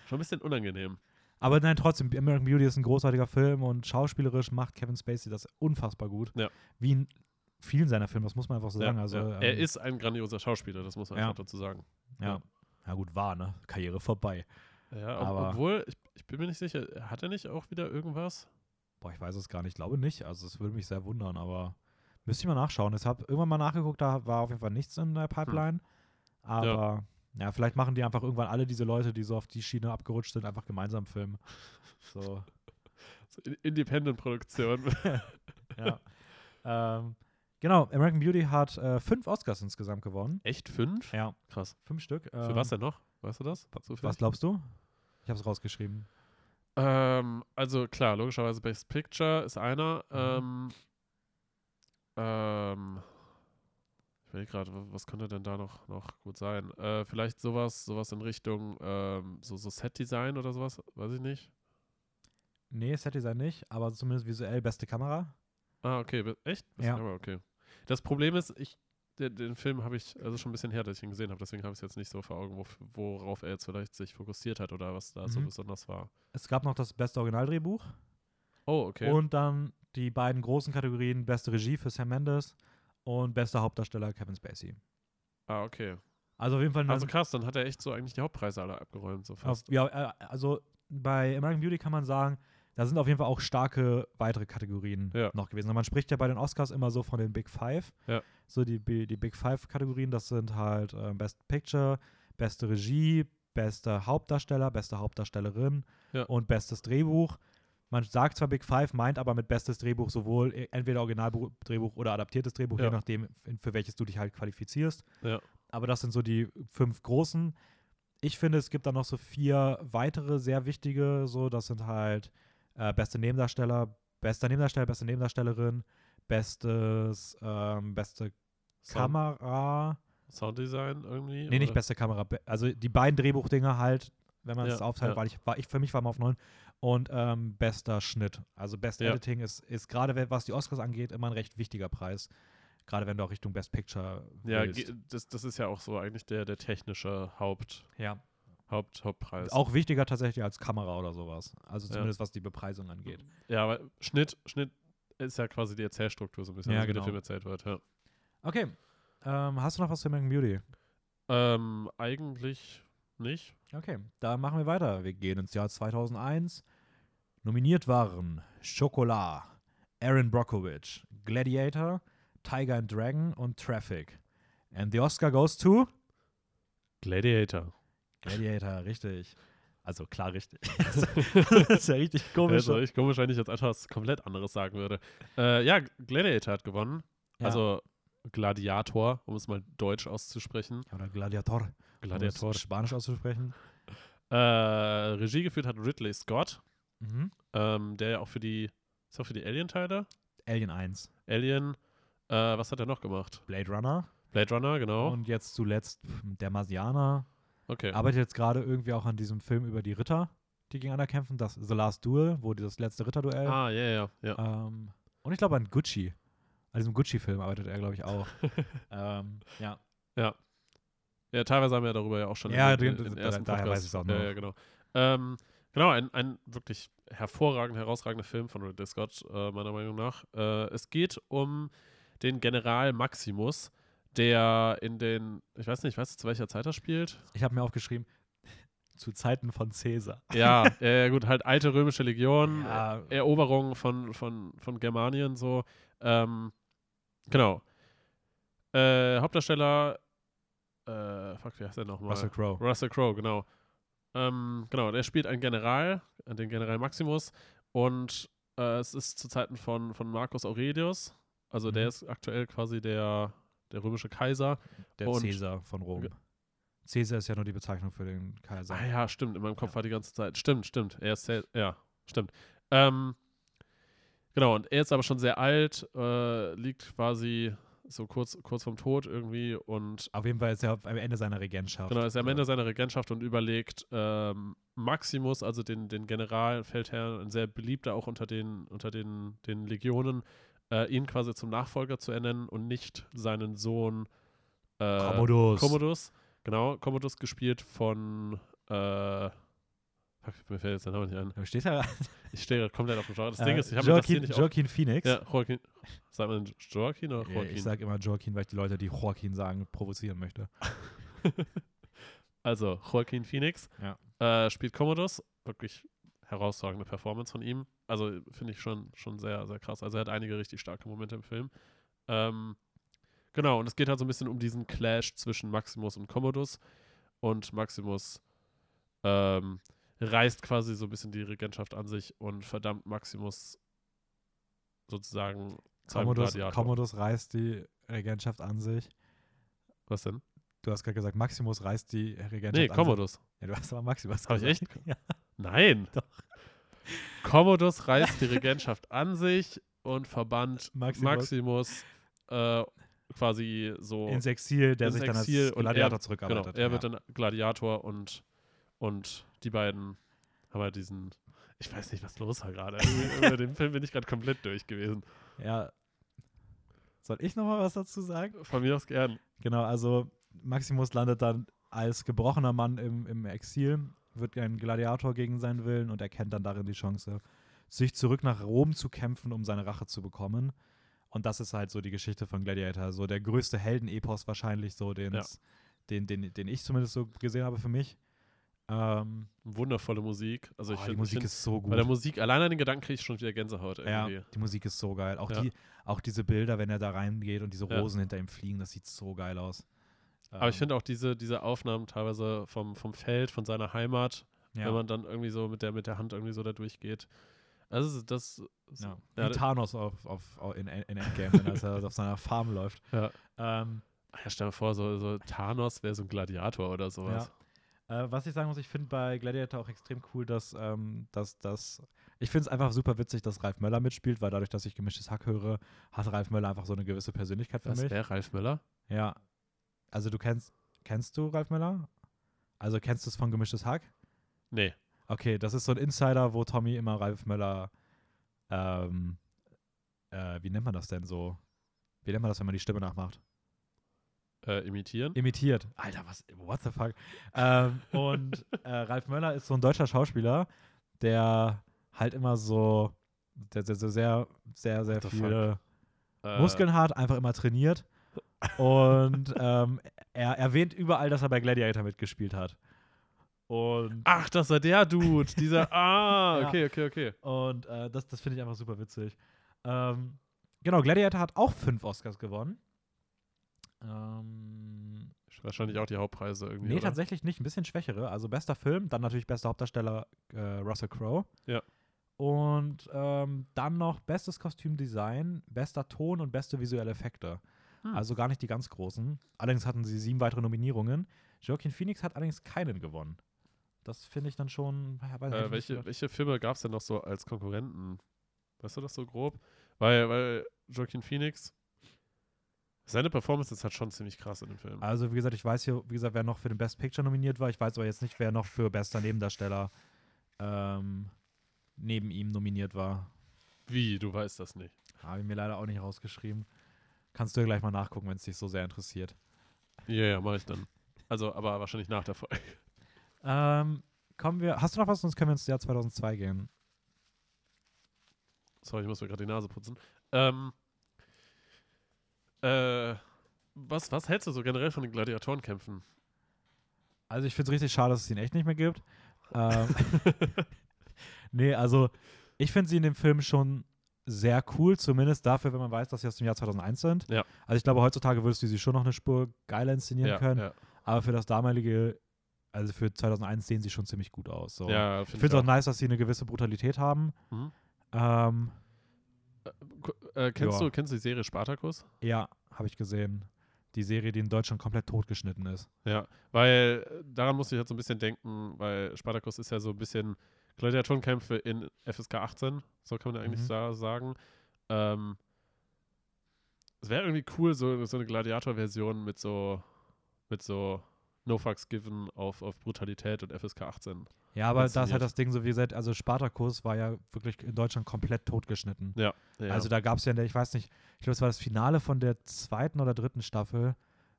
Schon ein bisschen unangenehm. Aber nein, trotzdem, American Beauty ist ein großartiger Film und schauspielerisch macht Kevin Spacey das unfassbar gut. Ja. Wie in vielen seiner Filme, das muss man einfach so sagen. Ja, Also, ja. er ähm, ist ein grandioser Schauspieler, das muss man einfach dazu sagen. Ja. Ja, gut, war, ne? Karriere vorbei. Ja, ob, Aber- obwohl, ich, ich bin mir nicht sicher, hat er nicht auch wieder irgendwas? Boah, ich weiß es gar nicht, ich glaube nicht. Also, es würde mich sehr wundern, aber müsste ich mal nachschauen. Ich habe irgendwann mal nachgeguckt, da war auf jeden Fall nichts in der Pipeline. Aber ja. vielleicht machen die einfach irgendwann alle diese Leute, die so auf die Schiene abgerutscht sind, einfach gemeinsam Filme. So, So In- Independent-Produktion. ja. ähm, genau, American Beauty hat äh, fünf Oscars insgesamt gewonnen. Echt fünf? Ja, Krass. fünf Stück. Für Ähm, was denn noch? Weißt du das? Was Zufällig? glaubst du? Ich habe es rausgeschrieben. Ähm, also klar, logischerweise Best Picture ist einer. Mhm. Ähm, ähm, ich will gerade, was könnte denn da noch, noch gut sein? Äh, vielleicht sowas, sowas in Richtung ähm, so, so Set-Design oder sowas, weiß ich nicht. Nee, Set-Design nicht, aber zumindest visuell beste Kamera. Ah, okay, echt? Das Ja. aber okay. Das Problem ist, ich, den, den Film habe ich, also schon ein bisschen her, dass ich ihn gesehen habe, deswegen habe ich es jetzt nicht so vor Augen, wof- worauf er jetzt vielleicht sich fokussiert hat oder was da so Mhm. besonders war. Es gab noch das beste Originaldrehbuch. Oh, okay. Und dann die beiden großen Kategorien: beste Regie für Sam Mendes und bester Hauptdarsteller Kevin Spacey. ah, okay. Also auf jeden Fall. Also krass, dann hat er echt so eigentlich die Hauptpreise alle abgeräumt, so auf, fast. ja, äh, also bei American Beauty kann man sagen, da sind auf jeden Fall auch starke weitere Kategorien Ja. noch gewesen. Und man spricht ja bei den Oscars immer so von den Big Five. Ja. So die, die Big Five-Kategorien, das sind halt äh, Best Picture, beste Regie, bester Hauptdarsteller, beste Hauptdarstellerin Ja. und bestes Drehbuch. Man sagt zwar Big Five, meint aber mit bestes Drehbuch sowohl e- entweder Originaldrehbuch oder adaptiertes Drehbuch, je nachdem, für welches du dich halt qualifizierst. Aber das sind so die fünf großen. Ich finde, es gibt da noch so vier weitere sehr wichtige, so, das sind halt äh, beste Nebendarsteller, bester Nebendarsteller, beste Nebendarstellerin, bestes, ähm, beste Sound, Kamera. Sounddesign irgendwie? Nee, nicht oder? beste Kamera. Also die beiden Drehbuchdinger halt, wenn man es Ja, aufteilt, ja. war ich, war ich, für mich war mal auf neun. Und ähm, bester Schnitt. Also Best Ja. Editing ist, ist gerade, was die Oscars angeht, immer ein recht wichtiger Preis. Gerade wenn du auch Richtung Best Picture Ja, willst. das, das ist ja auch so eigentlich der, der technische Haupt, ja. Haupt, Hauptpreis. Auch wichtiger tatsächlich als Kamera oder sowas. Also Ja. zumindest was die Bepreisung angeht. Ja, aber Schnitt, Schnitt ist ja quasi die Erzählstruktur so ein bisschen, Ja, also wie genau. der Film erzählt wird, ja. Okay. Ähm, hast du noch was zu American Beauty? Ähm, eigentlich nicht. Okay, da machen wir weiter. Wir gehen ins Jahr 2001. Nominiert waren Chocolat, Aaron Brockovich, Gladiator, Tiger and Dragon und Traffic. And the Oscar goes to Gladiator. Gladiator, richtig. Also klar richtig. das ist ja richtig komisch. Also ich komisch, wenn ich jetzt etwas komplett anderes sagen würde. Äh, ja, Gladiator hat gewonnen. Ja. Also Gladiator, um es mal deutsch auszusprechen. Oder Gladiator. Gladiator. Um es Spanisch auszusprechen. Äh, Regie geführt hat Ridley Scott, Mhm. ähm, der ja auch für die, ist auch für die Alien-Teile. Alien 1. Alien, äh, was hat er noch gemacht? Blade Runner. Blade Runner, genau. Und jetzt zuletzt der Marsianer. Okay. Arbeitet jetzt gerade irgendwie auch an diesem Film über die Ritter, die gegeneinander kämpfen. Das The Last Duel, wo das letzte Ritterduell. ah, ja, ja, ja. Ähm, und ich glaube an Gucci. An diesem Gucci-Film arbeitet er, glaube ich, auch. ähm, ja. Ja, teilweise haben wir darüber ja auch schon Ja, in, in, in ersten daher Podcast. weiß ich's auch ja, noch. ja, genau. Ähm, genau, ein, ein wirklich hervorragend, herausragender Film von Ridley Scott, äh, meiner Meinung nach. Äh, es geht um den General Maximus, der in den, ich weiß nicht, weißt du, zu welcher Zeit er spielt? Ich habe mir aufgeschrieben, zu Zeiten von Caesar. Ja, äh, gut, halt alte römische Legion, Ja. äh, Eroberung von, von, von Germanien, so. Ähm, genau. Äh, Hauptdarsteller, äh, fuck, wie heißt der nochmal? Russell Crowe. Russell Crowe, genau. Ähm, genau, der spielt einen General, äh, den General Maximus. Und es ist zu Zeiten von, von Marcus Aurelius. Also der Mhm. ist aktuell quasi der, der römische Kaiser. Der Und- Caesar von Rom. Caesar ist ja nur die Bezeichnung für den Kaiser. Ah ja, stimmt, in meinem Kopf Ja. war die ganze Zeit. Stimmt, stimmt. Er ist sehr, ja, stimmt. Ähm, genau, und er ist aber schon sehr alt, äh, liegt quasi so kurz, kurz vorm Tod irgendwie und Auf jeden Fall ist er am Ende seiner Regentschaft. Genau, ist er am So. Ende seiner Regentschaft und überlegt, ähm, Maximus, also den, den Generalfeldherrn, ein sehr beliebter auch unter den, unter den, den Legionen, äh, ihn quasi zum Nachfolger zu ernennen und nicht seinen Sohn äh, Commodus. Commodus. Genau, Commodus gespielt von äh, fuck, mir fällt jetzt der Name nicht ein. Da steht da Ich stehe gerade komplett auf dem Genre. Das äh, Ding ist, ich habe das hier Joaquin, nicht Joaquin Phoenix. Ja, Joaquin. Sagt man Joaquin oder Ja, Joaquin? ich sage immer Joaquin, weil ich die Leute, die Joaquin sagen, provozieren möchte. Also, Joaquin Phoenix Ja. äh, spielt Commodus. Wirklich herausragende Performance von ihm. Also, finde ich schon, schon sehr, sehr krass. Also, er hat einige richtig starke Momente im Film. Ähm, genau, und es geht halt so ein bisschen um diesen Clash zwischen Maximus und Commodus. Und Maximus ähm, reißt quasi so ein bisschen die Regentschaft an sich und verdammt Maximus sozusagen Commodus. Commodus reißt die Regentschaft an sich. Was denn? Du hast gerade gesagt, Maximus reißt die Regentschaft Nee, an Commodus. sich. Ja, du hast aber Maximus Hab ich echt? Ja. Nein. Doch. Commodus reißt die Regentschaft an sich und verbannt Maximus. Maximus äh, quasi so Ins Exil, der ins sich dann als Exil Gladiator er- genau, zurückarbeitet. er wird ja. dann Gladiator und, und die beiden haben halt diesen. Ich weiß nicht, was los war gerade. Irgendwie Über den Film bin ich gerade komplett durch gewesen. ja. Soll ich nochmal was dazu sagen? Von mir aus gern. Genau, also Maximus landet dann als gebrochener Mann im, im Exil, wird ein Gladiator gegen seinen Willen und erkennt dann darin die Chance, sich zurück nach Rom zu kämpfen, um seine Rache zu bekommen. Und das ist halt so die Geschichte von Gladiator. So der größte Heldenepos wahrscheinlich, so den, Ja. den, den, den ich zumindest so gesehen habe für mich. Ähm, Wundervolle Musik. Also ich oh, die finde, Musik find, ist so gut. bei der Musik, allein an den Gedanken kriege ich schon wieder Gänsehaut Ja, irgendwie. die Musik ist so geil. Auch, Ja. die, auch diese Bilder, wenn er da reingeht und diese Ja. Rosen hinter ihm fliegen, das sieht so geil aus. Aber ich Ähm, finde auch diese, diese Aufnahmen teilweise vom, vom Feld, von seiner Heimat, ja, wenn man dann irgendwie so mit der, mit der Hand irgendwie so da durchgeht. Also das, das ja. ja, Wie Thanos auf, auf, auf in, in Endgame, wenn er auf seiner Farm läuft. Ja. Ähm, ja, stell dir vor, so, so Thanos wäre so ein Gladiator oder sowas. Äh, was ich sagen muss, ich finde bei Gladiator auch extrem cool, dass, ähm, dass, dass ich finde es einfach super witzig, dass Ralf Möller mitspielt, weil dadurch, dass ich gemischtes Hack höre, hat Ralf Möller einfach so eine gewisse Persönlichkeit für Das mich. wäre Ralf Möller? Ja. Also du kennst, kennst du Ralf Möller? Also kennst du es von gemischtes Hack? Nee. Okay, das ist so ein Insider, wo Tommy immer Ralf Möller, ähm, äh, wie nennt man das denn so? Wie nennt man das, wenn man die Stimme nachmacht? Äh, imitieren? Imitiert. Alter, was, what the fuck? ähm, und äh, Ralf Möller ist so ein deutscher Schauspieler, der halt immer so, der, der, der sehr, sehr, sehr the viele Äh, Muskeln hat, einfach immer trainiert. Und ähm, er erwähnt überall, dass er bei Gladiator mitgespielt hat. Und Ach, das war der Dude. Dieser. Ah, okay, okay, okay. Und äh, das, das finde ich einfach super witzig. Ähm, genau, Gladiator hat auch fünf Oscars gewonnen. Ähm, Wahrscheinlich auch die Hauptpreise irgendwie. nee, oder? tatsächlich nicht. Ein bisschen schwächere. Also bester Film, dann natürlich bester Hauptdarsteller äh, Russell Crowe. Ja. Und ähm, dann noch bestes Kostümdesign, bester Ton und beste visuelle Effekte. Hm. Also gar nicht die ganz großen. Allerdings hatten sie sieben weitere Nominierungen. Joaquin Phoenix hat allerdings keinen gewonnen. Das finde ich dann schon. Äh, welche, welche Filme gab es denn noch so als Konkurrenten? Weißt du das so grob? Weil, weil Joaquin Phoenix, seine Performance ist halt schon ziemlich krass in dem Film. Also, wie gesagt, ich weiß hier, wie gesagt, wer noch für den Best Picture nominiert war. Ich weiß aber jetzt nicht, wer noch für bester Nebendarsteller ähm, neben ihm nominiert war. Wie? Du weißt das nicht. Habe ich mir leider auch nicht rausgeschrieben. Kannst du ja gleich mal nachgucken, wenn es dich so sehr interessiert. Ja, ja, mache ich dann. Also, aber wahrscheinlich nach der Folge. Ähm, kommen wir. Hast du noch was? Sonst können wir ins Jahr 2002 gehen. Sorry, ich muss mir gerade die Nase putzen. Ähm, äh, was, was hältst du so generell von den Gladiatorenkämpfen? Also, ich finde es richtig schade, dass es ihn echt nicht mehr gibt. Ähm, nee, also, ich finde sie in dem Film schon sehr cool, zumindest dafür, wenn man weiß, dass sie aus dem Jahr 2001 sind. Ja. Also, ich glaube, heutzutage würdest du sie schon noch eine Spur geiler inszenieren ja, können. ja, Aber für das damalige, also für 2001 sehen sie schon ziemlich gut aus. So. ja ich finde es auch nice, dass sie eine gewisse Brutalität haben. Mhm. Ähm, Ku- Äh, kennst, du, kennst du die Serie Spartacus? ja, habe ich gesehen. Die Serie, die in Deutschland komplett totgeschnitten ist. Ja, weil äh, daran musste ich jetzt so ein bisschen denken, weil Spartacus ist ja so ein bisschen Gladiatorenkämpfe in FSK 18, so kann man ja eigentlich Mhm. sa sagen. Ähm, es wäre irgendwie cool, so, so eine Gladiator-Version mit so, mit so No Fucks Given auf, auf Brutalität und FSK 18. Ja, aber das ist halt das Ding, so wie gesagt, also Spartacus war ja wirklich in Deutschland komplett totgeschnitten. Ja, ja. Also da gab es ja, in der, ich weiß nicht, ich glaube, es war das Finale von der zweiten oder dritten Staffel,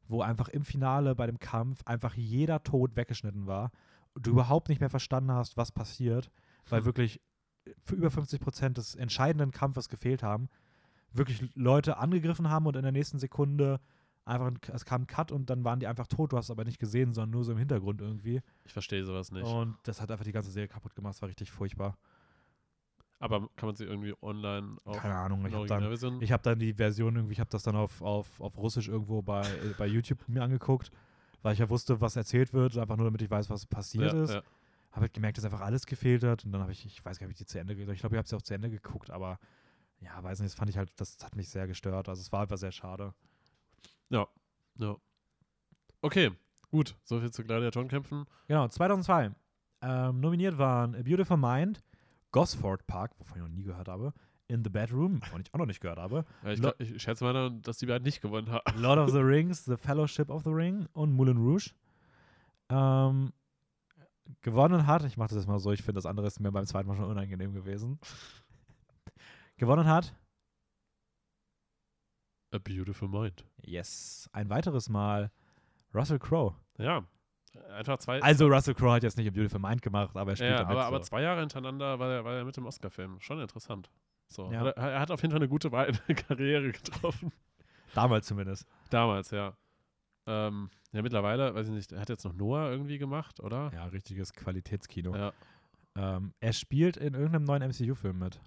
wo einfach im Finale bei dem Kampf einfach jeder Tod weggeschnitten war du überhaupt nicht mehr verstanden hast, was passiert, weil Hm. wirklich für über 50 Prozent des entscheidenden Kampfes gefehlt haben, wirklich Leute angegriffen haben und in der nächsten Sekunde einfach, ein, es kam ein Cut und dann waren die einfach tot, du hast es aber nicht gesehen, sondern nur so im Hintergrund irgendwie. ich verstehe sowas nicht. Und das hat einfach die ganze Serie kaputt gemacht, es war richtig furchtbar. Aber kann man sie irgendwie online auch Keine Ahnung, ich habe dann? Ich habe dann die Version irgendwie, ich habe das dann auf, auf, auf Russisch irgendwo bei, äh, bei YouTube mir angeguckt, weil ich ja wusste, was erzählt wird, einfach nur damit ich weiß, was passiert ja, ist. ja. Habe halt gemerkt, dass einfach alles gefehlt hat und dann habe ich, ich weiß gar nicht, ob ich die zu Ende, ich glaube, ich habe sie auch zu Ende geguckt, aber ja, weiß nicht, das fand ich halt, das hat mich sehr gestört. Also es war einfach sehr schade. Ja. Okay, gut. Soviel zu Gladiatorenkämpfen. Genau, 2002. Ähm, nominiert waren A Beautiful Mind, Gosford Park, wovon ich noch nie gehört habe, In the Bedroom, wovon ich auch noch nicht gehört habe, Ja, ich, glaub, ich schätze mal, dass die beiden nicht gewonnen haben. Lord of the Rings, The Fellowship of the Ring und Moulin Rouge. Ähm, gewonnen hat, ich mache das jetzt mal so, ich finde das andere ist mir beim zweiten Mal schon unangenehm gewesen. gewonnen hat, A Beautiful Mind. yes, ein weiteres Mal Russell Crowe. Ja, Einfach zwei. Also Russell Crowe hat jetzt nicht im Beautiful Mind gemacht, aber er spielt ja, damit aber, so. aber zwei Jahre hintereinander war er, war er mit dem Oscar-Film. Schon interessant. So. Ja. Er, er hat auf jeden Fall eine gute Wahl in der Karriere getroffen. Damals zumindest. Damals, ja. Ähm, ja, mittlerweile, weiß ich nicht, er hat jetzt noch Noah irgendwie gemacht, oder? Ja, richtiges Qualitätskino. Ja. Ähm, er spielt in irgendeinem neuen MCU-Film mit.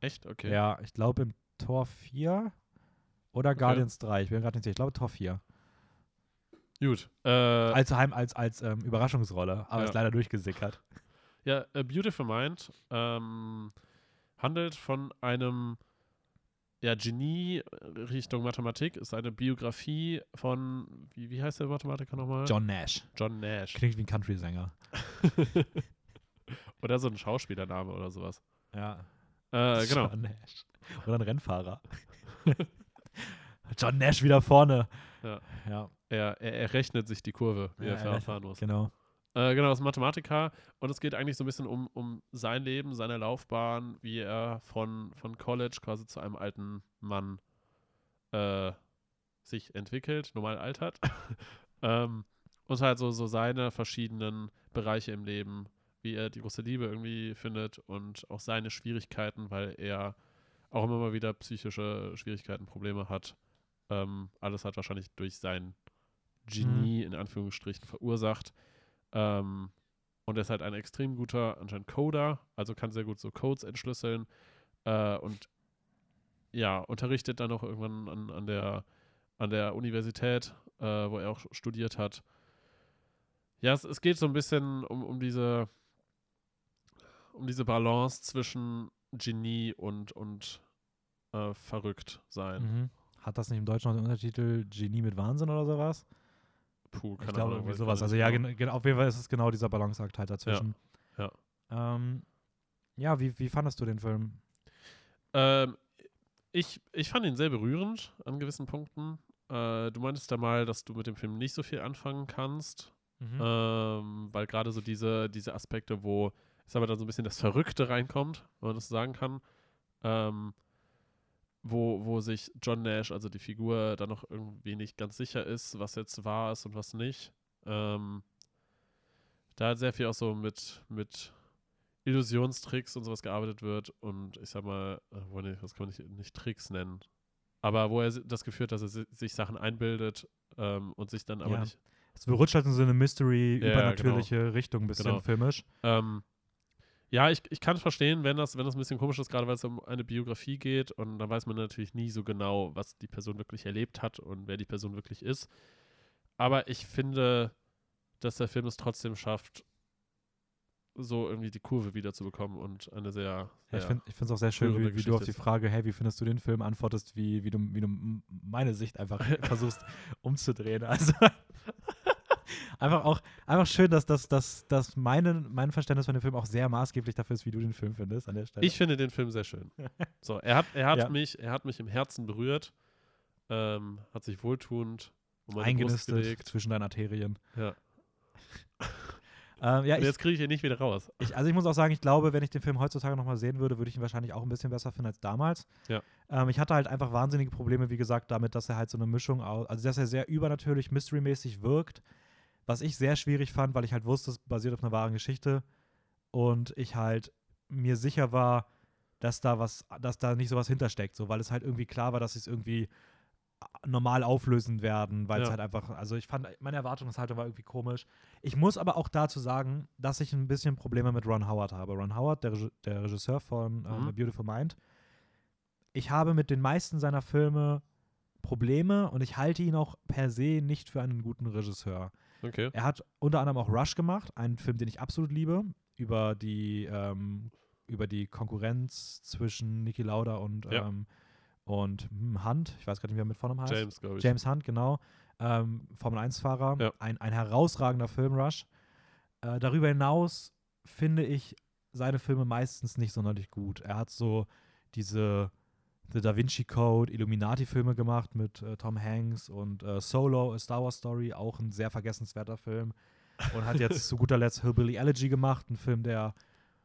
Echt? Okay. Ja, ich glaube in Tor 4 oder Guardians 3. Ich bin gerade nicht sicher. Ich glaube Tor 4. Gut. Äh, Als, Heim, als, als ähm, Überraschungsrolle, aber Ja. ist leider durchgesickert. Ja, A Beautiful Mind ähm, handelt von einem ja, Genie Richtung Mathematik, ist eine Biografie von, wie, wie heißt der Mathematiker nochmal? John Nash. John Nash. Klingt wie ein Country-Sänger. oder so ein Schauspielername oder sowas. Ja. Äh, genau. John Nash. Oder ein Rennfahrer. John Nash wieder vorne. Ja. Ja, Er, er, er rechnet sich die Kurve, wie Ja, er fahren muss. genau. Äh, genau, das ist Mathematiker und es geht eigentlich so ein bisschen um, um sein Leben, seine Laufbahn, wie er von, von College quasi zu einem alten Mann äh, sich entwickelt, normal altert. ähm, und halt so, so seine verschiedenen Bereiche im Leben, wie er die große Liebe irgendwie findet und auch seine Schwierigkeiten, weil er auch immer mal wieder psychische Schwierigkeiten, Probleme hat. Ähm, alles hat wahrscheinlich durch sein Genie in Anführungsstrichen verursacht. Ähm, und er ist halt ein extrem guter, anscheinend Coder, also kann sehr gut so Codes entschlüsseln äh, und ja, unterrichtet dann auch irgendwann an, an, der, an der Universität, äh, wo er auch studiert hat. Ja, es, es geht so ein bisschen um, um diese um diese Balance zwischen Genie und, und äh, verrückt sein. Mhm. Hat das nicht im Deutschen noch den Untertitel Genie mit Wahnsinn oder sowas? Ich keine glaube Ahnung, irgendwie sowas. ich Also ja, genau. gen gen auf jeden Fall ist es genau dieser Balanceakt halt dazwischen. ja. Ähm, ja, wie, wie fandest du den Film? Ähm, ich, ich fand ihn sehr berührend an gewissen Punkten. Äh, du meintest da mal, dass du mit dem Film nicht so viel anfangen kannst, Mhm. ähm, weil gerade so diese, diese Aspekte, wo, ich sag mal, dann so ein bisschen das Verrückte reinkommt, wenn man das so sagen kann, ähm, wo, wo sich John Nash, also die Figur, dann noch irgendwie nicht ganz sicher ist, was jetzt wahr ist und was nicht. Ähm, da hat sehr viel auch so mit, mit Illusionstricks und sowas gearbeitet wird und ich sag mal, äh, das kann man nicht, nicht Tricks nennen, aber wo er das Gefühl hat, dass er si- sich Sachen einbildet ähm, und sich dann aber Ja. nicht. Es rutscht halt in so eine Mystery, Ja, übernatürliche Richtung, ein bisschen Genau. filmisch. Ähm, ja, ich, ich kann es verstehen, wenn das, wenn das ein bisschen komisch ist, gerade weil es um eine Biografie geht und dann weiß man natürlich nie so genau, was die Person wirklich erlebt hat und wer die Person wirklich ist. Aber ich finde, dass der Film es trotzdem schafft, so irgendwie die Kurve wiederzubekommen und eine sehr, Ja, sehr ich finde es auch sehr schön, wie, wie du auf die. Frage, hey, wie findest du den Film, antwortest, wie, wie, du, wie du meine Sicht einfach versuchst umzudrehen. Also einfach auch einfach schön, dass, dass, dass, dass meine, mein Verständnis von dem Film auch sehr maßgeblich dafür ist, wie du den Film findest an der Stelle. Ich finde den Film sehr schön. So, er hat, er hat Ja. mich, er hat mich im Herzen berührt, ähm, hat sich wohltuend um eingenistet zwischen deinen Arterien. Ja. Ähm, ja, ich, jetzt kriege ich ihn nicht wieder raus. ich, also ich muss auch sagen, ich glaube, wenn ich den Film heutzutage nochmal sehen würde, würde ich ihn wahrscheinlich auch ein bisschen besser finden als damals. Ja. Ähm, ich hatte halt einfach wahnsinnige Probleme, wie gesagt, damit, dass er halt so eine Mischung aus, also dass er sehr übernatürlich, mystery-mäßig wirkt, was ich sehr schwierig fand, weil ich halt wusste, es basiert auf einer wahren Geschichte und ich halt mir sicher war, dass da was, dass da nicht sowas hintersteckt, so, weil es halt irgendwie klar war, dass sie es irgendwie normal auflösen werden, weil es Ja. halt einfach, also ich fand, meine Erwartungshaltung war irgendwie komisch. Ich muss aber auch dazu sagen, dass ich ein bisschen Probleme mit Ron Howard habe. Ron Howard, der, Regi- der Regisseur von ähm, Mhm. Beautiful Mind. Ich habe mit den meisten seiner Filme Probleme und ich halte ihn auch per se nicht für einen guten Regisseur. Okay. Er hat unter anderem auch Rush gemacht, einen Film, den ich absolut liebe, über die, ähm, über die Konkurrenz zwischen Niki Lauda und, Ja. ähm, und hm, Hunt. Ich weiß gar nicht, wie er mit Vornamen heißt. James, glaube ich. James Hunt, genau. Ähm, Formel-1-Fahrer. Ja. Ein, ein herausragender Film, Rush. Äh, darüber hinaus finde ich seine Filme meistens nicht sonderlich gut. Er hat so diese The Da Vinci Code, Illuminati-Filme gemacht mit äh, Tom Hanks und äh, Solo, A Star Wars Story, auch ein sehr vergessenswerter Film. Und hat jetzt zu guter Letzt Hillbilly Elegy gemacht, ein Film, der,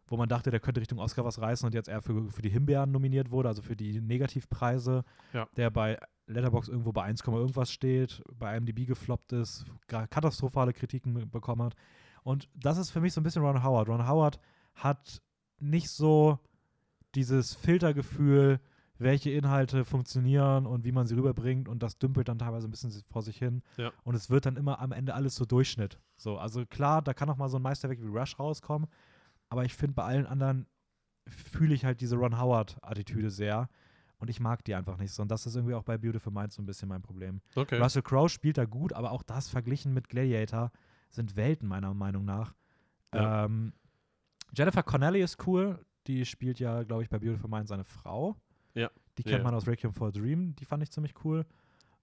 wo man dachte, der könnte Richtung Oscar was reißen und jetzt eher für, für die Himbeeren nominiert wurde, also für die Negativpreise, Ja. der bei Letterbox irgendwo bei 1, irgendwas steht, bei IMDb gefloppt ist, katastrophale Kritiken bekommen hat. Und das ist für mich so ein bisschen Ron Howard. Ron Howard hat nicht so dieses Filtergefühl, welche Inhalte funktionieren und wie man sie rüberbringt und das dümpelt dann teilweise ein bisschen vor sich hin. Ja. Und es wird dann immer am Ende alles so Durchschnitt. So, also klar, da kann auch mal so ein Meisterwerk wie Rush rauskommen, aber ich finde bei allen anderen fühle ich halt diese Ron Howard-Attitüde sehr und ich mag die einfach nicht so. Und das ist irgendwie auch bei Beautiful Mind so ein bisschen mein Problem. Okay. Russell Crowe spielt da gut, aber auch das verglichen mit Gladiator sind Welten meiner Meinung nach. Ja. Ähm, Jennifer Connelly ist cool. Die spielt ja, glaube ich, bei Beautiful Mind seine Frau. Ja. Die kennt Ja. man aus Requiem for a Dream. Die fand ich ziemlich cool.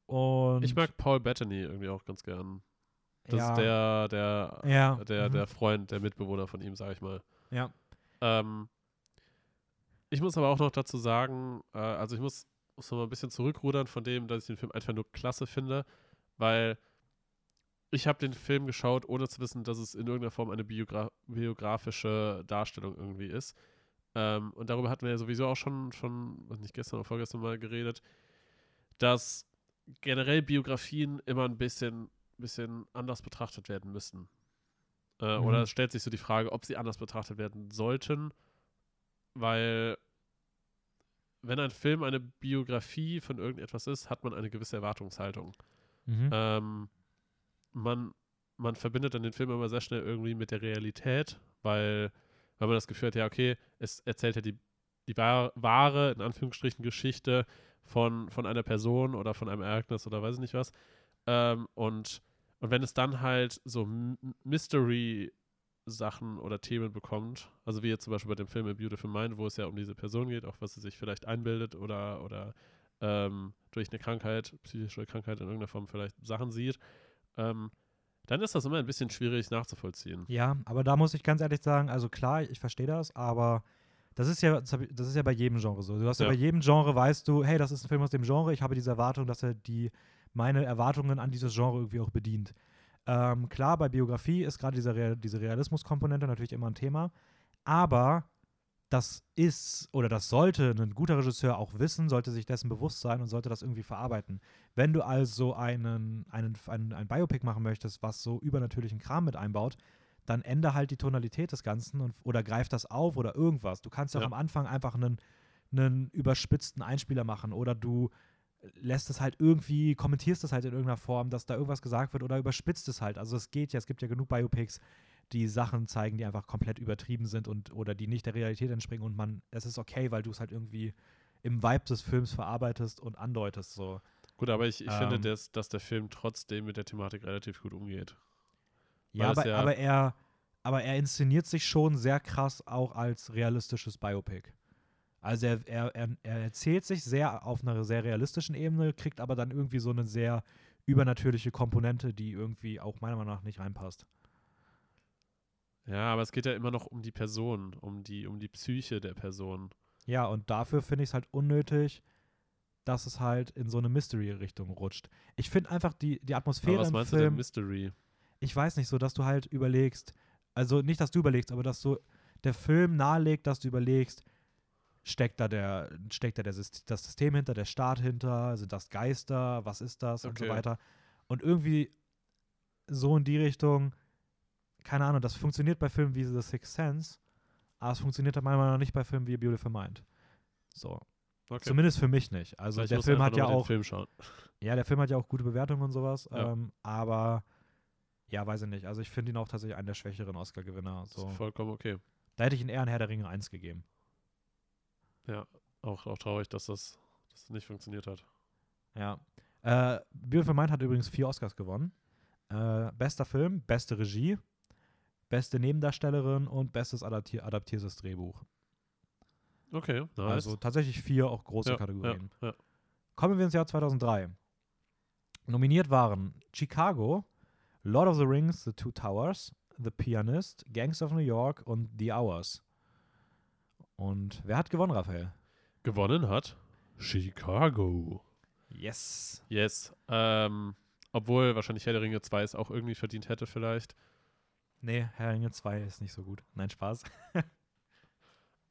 Und ich mag Paul Bettany irgendwie auch ganz gern. Das ja, ist der, der, ja, der, mhm, der Freund, der Mitbewohner von ihm, sag ich mal. ja. Ähm, ich muss aber auch noch dazu sagen, äh, also ich muss, muss noch mal ein bisschen zurückrudern von dem, dass ich den Film einfach nur klasse finde, weil ich habe den Film geschaut, ohne zu wissen, dass es in irgendeiner Form eine biogra biografische Darstellung irgendwie ist. Ähm, und darüber hatten wir ja sowieso auch schon, schon, was nicht gestern oder vorgestern mal geredet, dass generell Biografien immer ein bisschen, bisschen anders betrachtet werden müssen. Äh, Mhm. Oder es stellt sich so die Frage, ob sie anders betrachtet werden sollten, weil wenn ein Film eine Biografie von irgendetwas ist, hat man eine gewisse Erwartungshaltung. Mhm. Ähm, man, man verbindet dann den Film immer sehr schnell irgendwie mit der Realität, weil, weil man das Gefühl hat, ja, okay, es erzählt ja die, die wahr- wahre, in Anführungsstrichen, Geschichte von, von einer Person oder von einem Ereignis oder weiß ich nicht was. Ähm, und, und wenn es dann halt so Mystery-Sachen oder Themen bekommt, also wie jetzt zum Beispiel bei dem Film A Beautiful Mind, wo es ja um diese Person geht, auch was sie sich vielleicht einbildet oder, oder ähm, durch eine Krankheit, psychische Krankheit in irgendeiner Form vielleicht Sachen sieht, ähm, dann ist das immer ein bisschen schwierig nachzuvollziehen. Ja, aber da muss ich ganz ehrlich sagen, also klar, ich verstehe das, aber das ist ja, das ist ja bei jedem Genre so. Du hast ja. Ja. bei jedem Genre weißt du, hey, das ist ein Film aus dem Genre, ich habe diese Erwartung, dass er die meine Erwartungen an dieses Genre irgendwie auch bedient. Ähm, klar, bei Biografie ist gerade diese, Real, diese Realismuskomponente natürlich immer ein Thema, aber das ist oder das sollte ein guter Regisseur auch wissen, sollte sich dessen bewusst sein und sollte das irgendwie verarbeiten. Wenn du also einen, einen, einen, ein Biopic machen möchtest, was so übernatürlichen Kram mit einbaut, dann ändere halt die Tonalität des Ganzen und, oder greif das auf oder irgendwas. Du kannst ja auch am Anfang einfach einen, einen überspitzten Einspieler machen oder du lässt es halt irgendwie, kommentierst es halt in irgendeiner Form, dass da irgendwas gesagt wird oder überspitzt es halt. Also es geht ja, es gibt ja genug Biopics, die Sachen zeigen, die einfach komplett übertrieben sind und oder die nicht der Realität entspringen und man, es ist okay, weil du es halt irgendwie im Vibe des Films verarbeitest und andeutest so. Gut, aber ich, ich finde, Ähm. dass, dass der Film trotzdem mit der Thematik relativ gut umgeht. Ja, aber, ja- aber er aber er inszeniert sich schon sehr krass auch als realistisches Biopic. Also er, er, er, er erzählt sich sehr auf einer sehr realistischen Ebene, kriegt aber dann irgendwie so eine sehr übernatürliche Komponente, die irgendwie auch meiner Meinung nach nicht reinpasst. Ja, aber es geht ja immer noch um die Person, um die, um die Psyche der Person. Ja, und dafür finde ich es halt unnötig, dass es halt in so eine Mystery-Richtung rutscht. Ich finde einfach die, die Aber Atmosphäre was im meinst du denn Film, Mystery? ich weiß nicht so, dass du halt überlegst, also nicht, dass du überlegst, aber dass so der Film nahelegt, dass du überlegst, steckt da der, steckt da der das System hinter, der Staat hinter, sind das Geister, was ist das und so Okay. weiter. Und irgendwie so in die Richtung, keine Ahnung, das funktioniert bei Filmen wie The Sixth Sense, aber es funktioniert meiner Meinung nach nicht bei Filmen wie Beautiful Mind. So. Okay. Zumindest für mich nicht. Also Ich der Film hat ja auch Film ja, der Film hat ja auch gute Bewertungen und sowas, Ja. ähm, aber ja, weiß ich nicht. Also ich finde ihn auch tatsächlich einen der schwächeren Oscar-Gewinner. So. Vollkommen okay. Da hätte ich ihn eher an Herr der Ringe 1 gegeben. Auch, auch traurig, dass das, dass das nicht funktioniert hat. Ja. Äh, Beautiful Mind hat übrigens vier Oscars gewonnen. Äh, bester Film, beste Regie, beste Nebendarstellerin und bestes adaptier adaptiertes Drehbuch. Okay, nice. Also tatsächlich vier auch große ja, Kategorien. Ja, ja. Kommen wir ins Jahr 2003. Nominiert waren Chicago, Lord of the Rings, The Two Towers, The Pianist, Gangs of New York und The Hours. Und wer hat gewonnen, Raphael? Gewonnen hat Chicago. Yes. Yes. Ähm, obwohl wahrscheinlich Herr der Ringe 2 es auch irgendwie verdient hätte, vielleicht. Nee, Herr Ringe 2 ist nicht so gut. Nein, Spaß.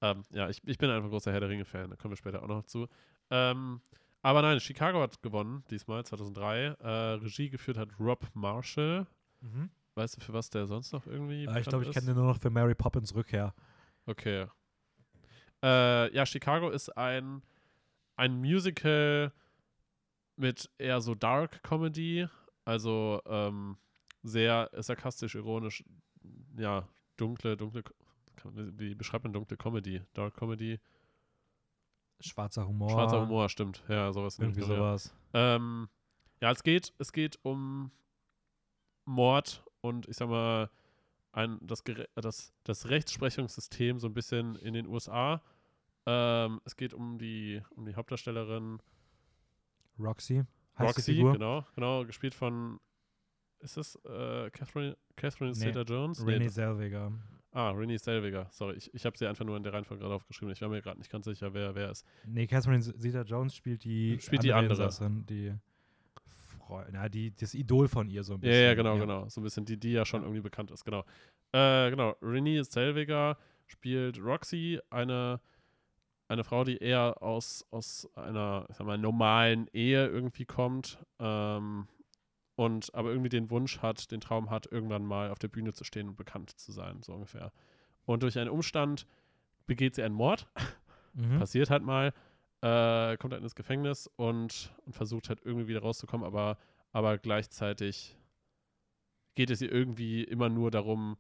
Ähm, ja, ich, ich bin einfach großer Herr der Ringe-Fan, da kommen wir später auch noch zu. Ähm, Aber nein, Chicago hat gewonnen, diesmal 2003. Äh, Regie geführt hat Rob Marshall. Mhm. Weißt du, für was der sonst noch irgendwie Äh, ich glaube, ich kenne den nur noch für Mary Poppins Rückkehr. Okay. Äh, ja, Chicago ist ein, ein Musical mit eher so Dark Comedy, also ähm, sehr sarkastisch, ironisch, ja, dunkle, dunkle, wie beschreibt man dunkle Comedy? Dark Comedy? Schwarzer Humor. Schwarzer Humor, stimmt. Ja, sowas. Irgendwie Richtung, ja. sowas. Ähm, ja, es geht, es geht um Mord und ich sag mal, ein, das, das, das Rechtsprechungssystem so ein bisschen in den USA. Ähm, es geht um die, um die Hauptdarstellerin Roxy. Roxy, genau, genau, gespielt von, ist das äh, Catherine, Catherine Nee, Zeta-Jones? Renée Zellweger. ah, Renée Zellweger, sorry, ich, ich habe sie einfach nur in der Reihenfolge gerade aufgeschrieben. Ich war mir gerade nicht ganz sicher, wer wer ist. Nee, Catherine Zeta-Jones spielt die Spielt die andere. Insassin, die Freu na, die, das Idol von ihr so ein Ja, bisschen. ja, genau, genau. So ein bisschen die, die ja schon irgendwie bekannt ist, genau. Äh, genau, Renée Zellweger spielt Roxy, eine, eine Frau, die eher aus, aus einer, ich sag mal, normalen Ehe irgendwie kommt ähm, und aber irgendwie den Wunsch hat, den Traum hat, irgendwann mal auf der Bühne zu stehen und bekannt zu sein, so ungefähr. Und durch einen Umstand begeht sie einen Mord, Mhm. passiert halt mal, äh, kommt halt ins Gefängnis und, und versucht halt irgendwie wieder rauszukommen, aber, aber gleichzeitig geht es ihr irgendwie immer nur darum,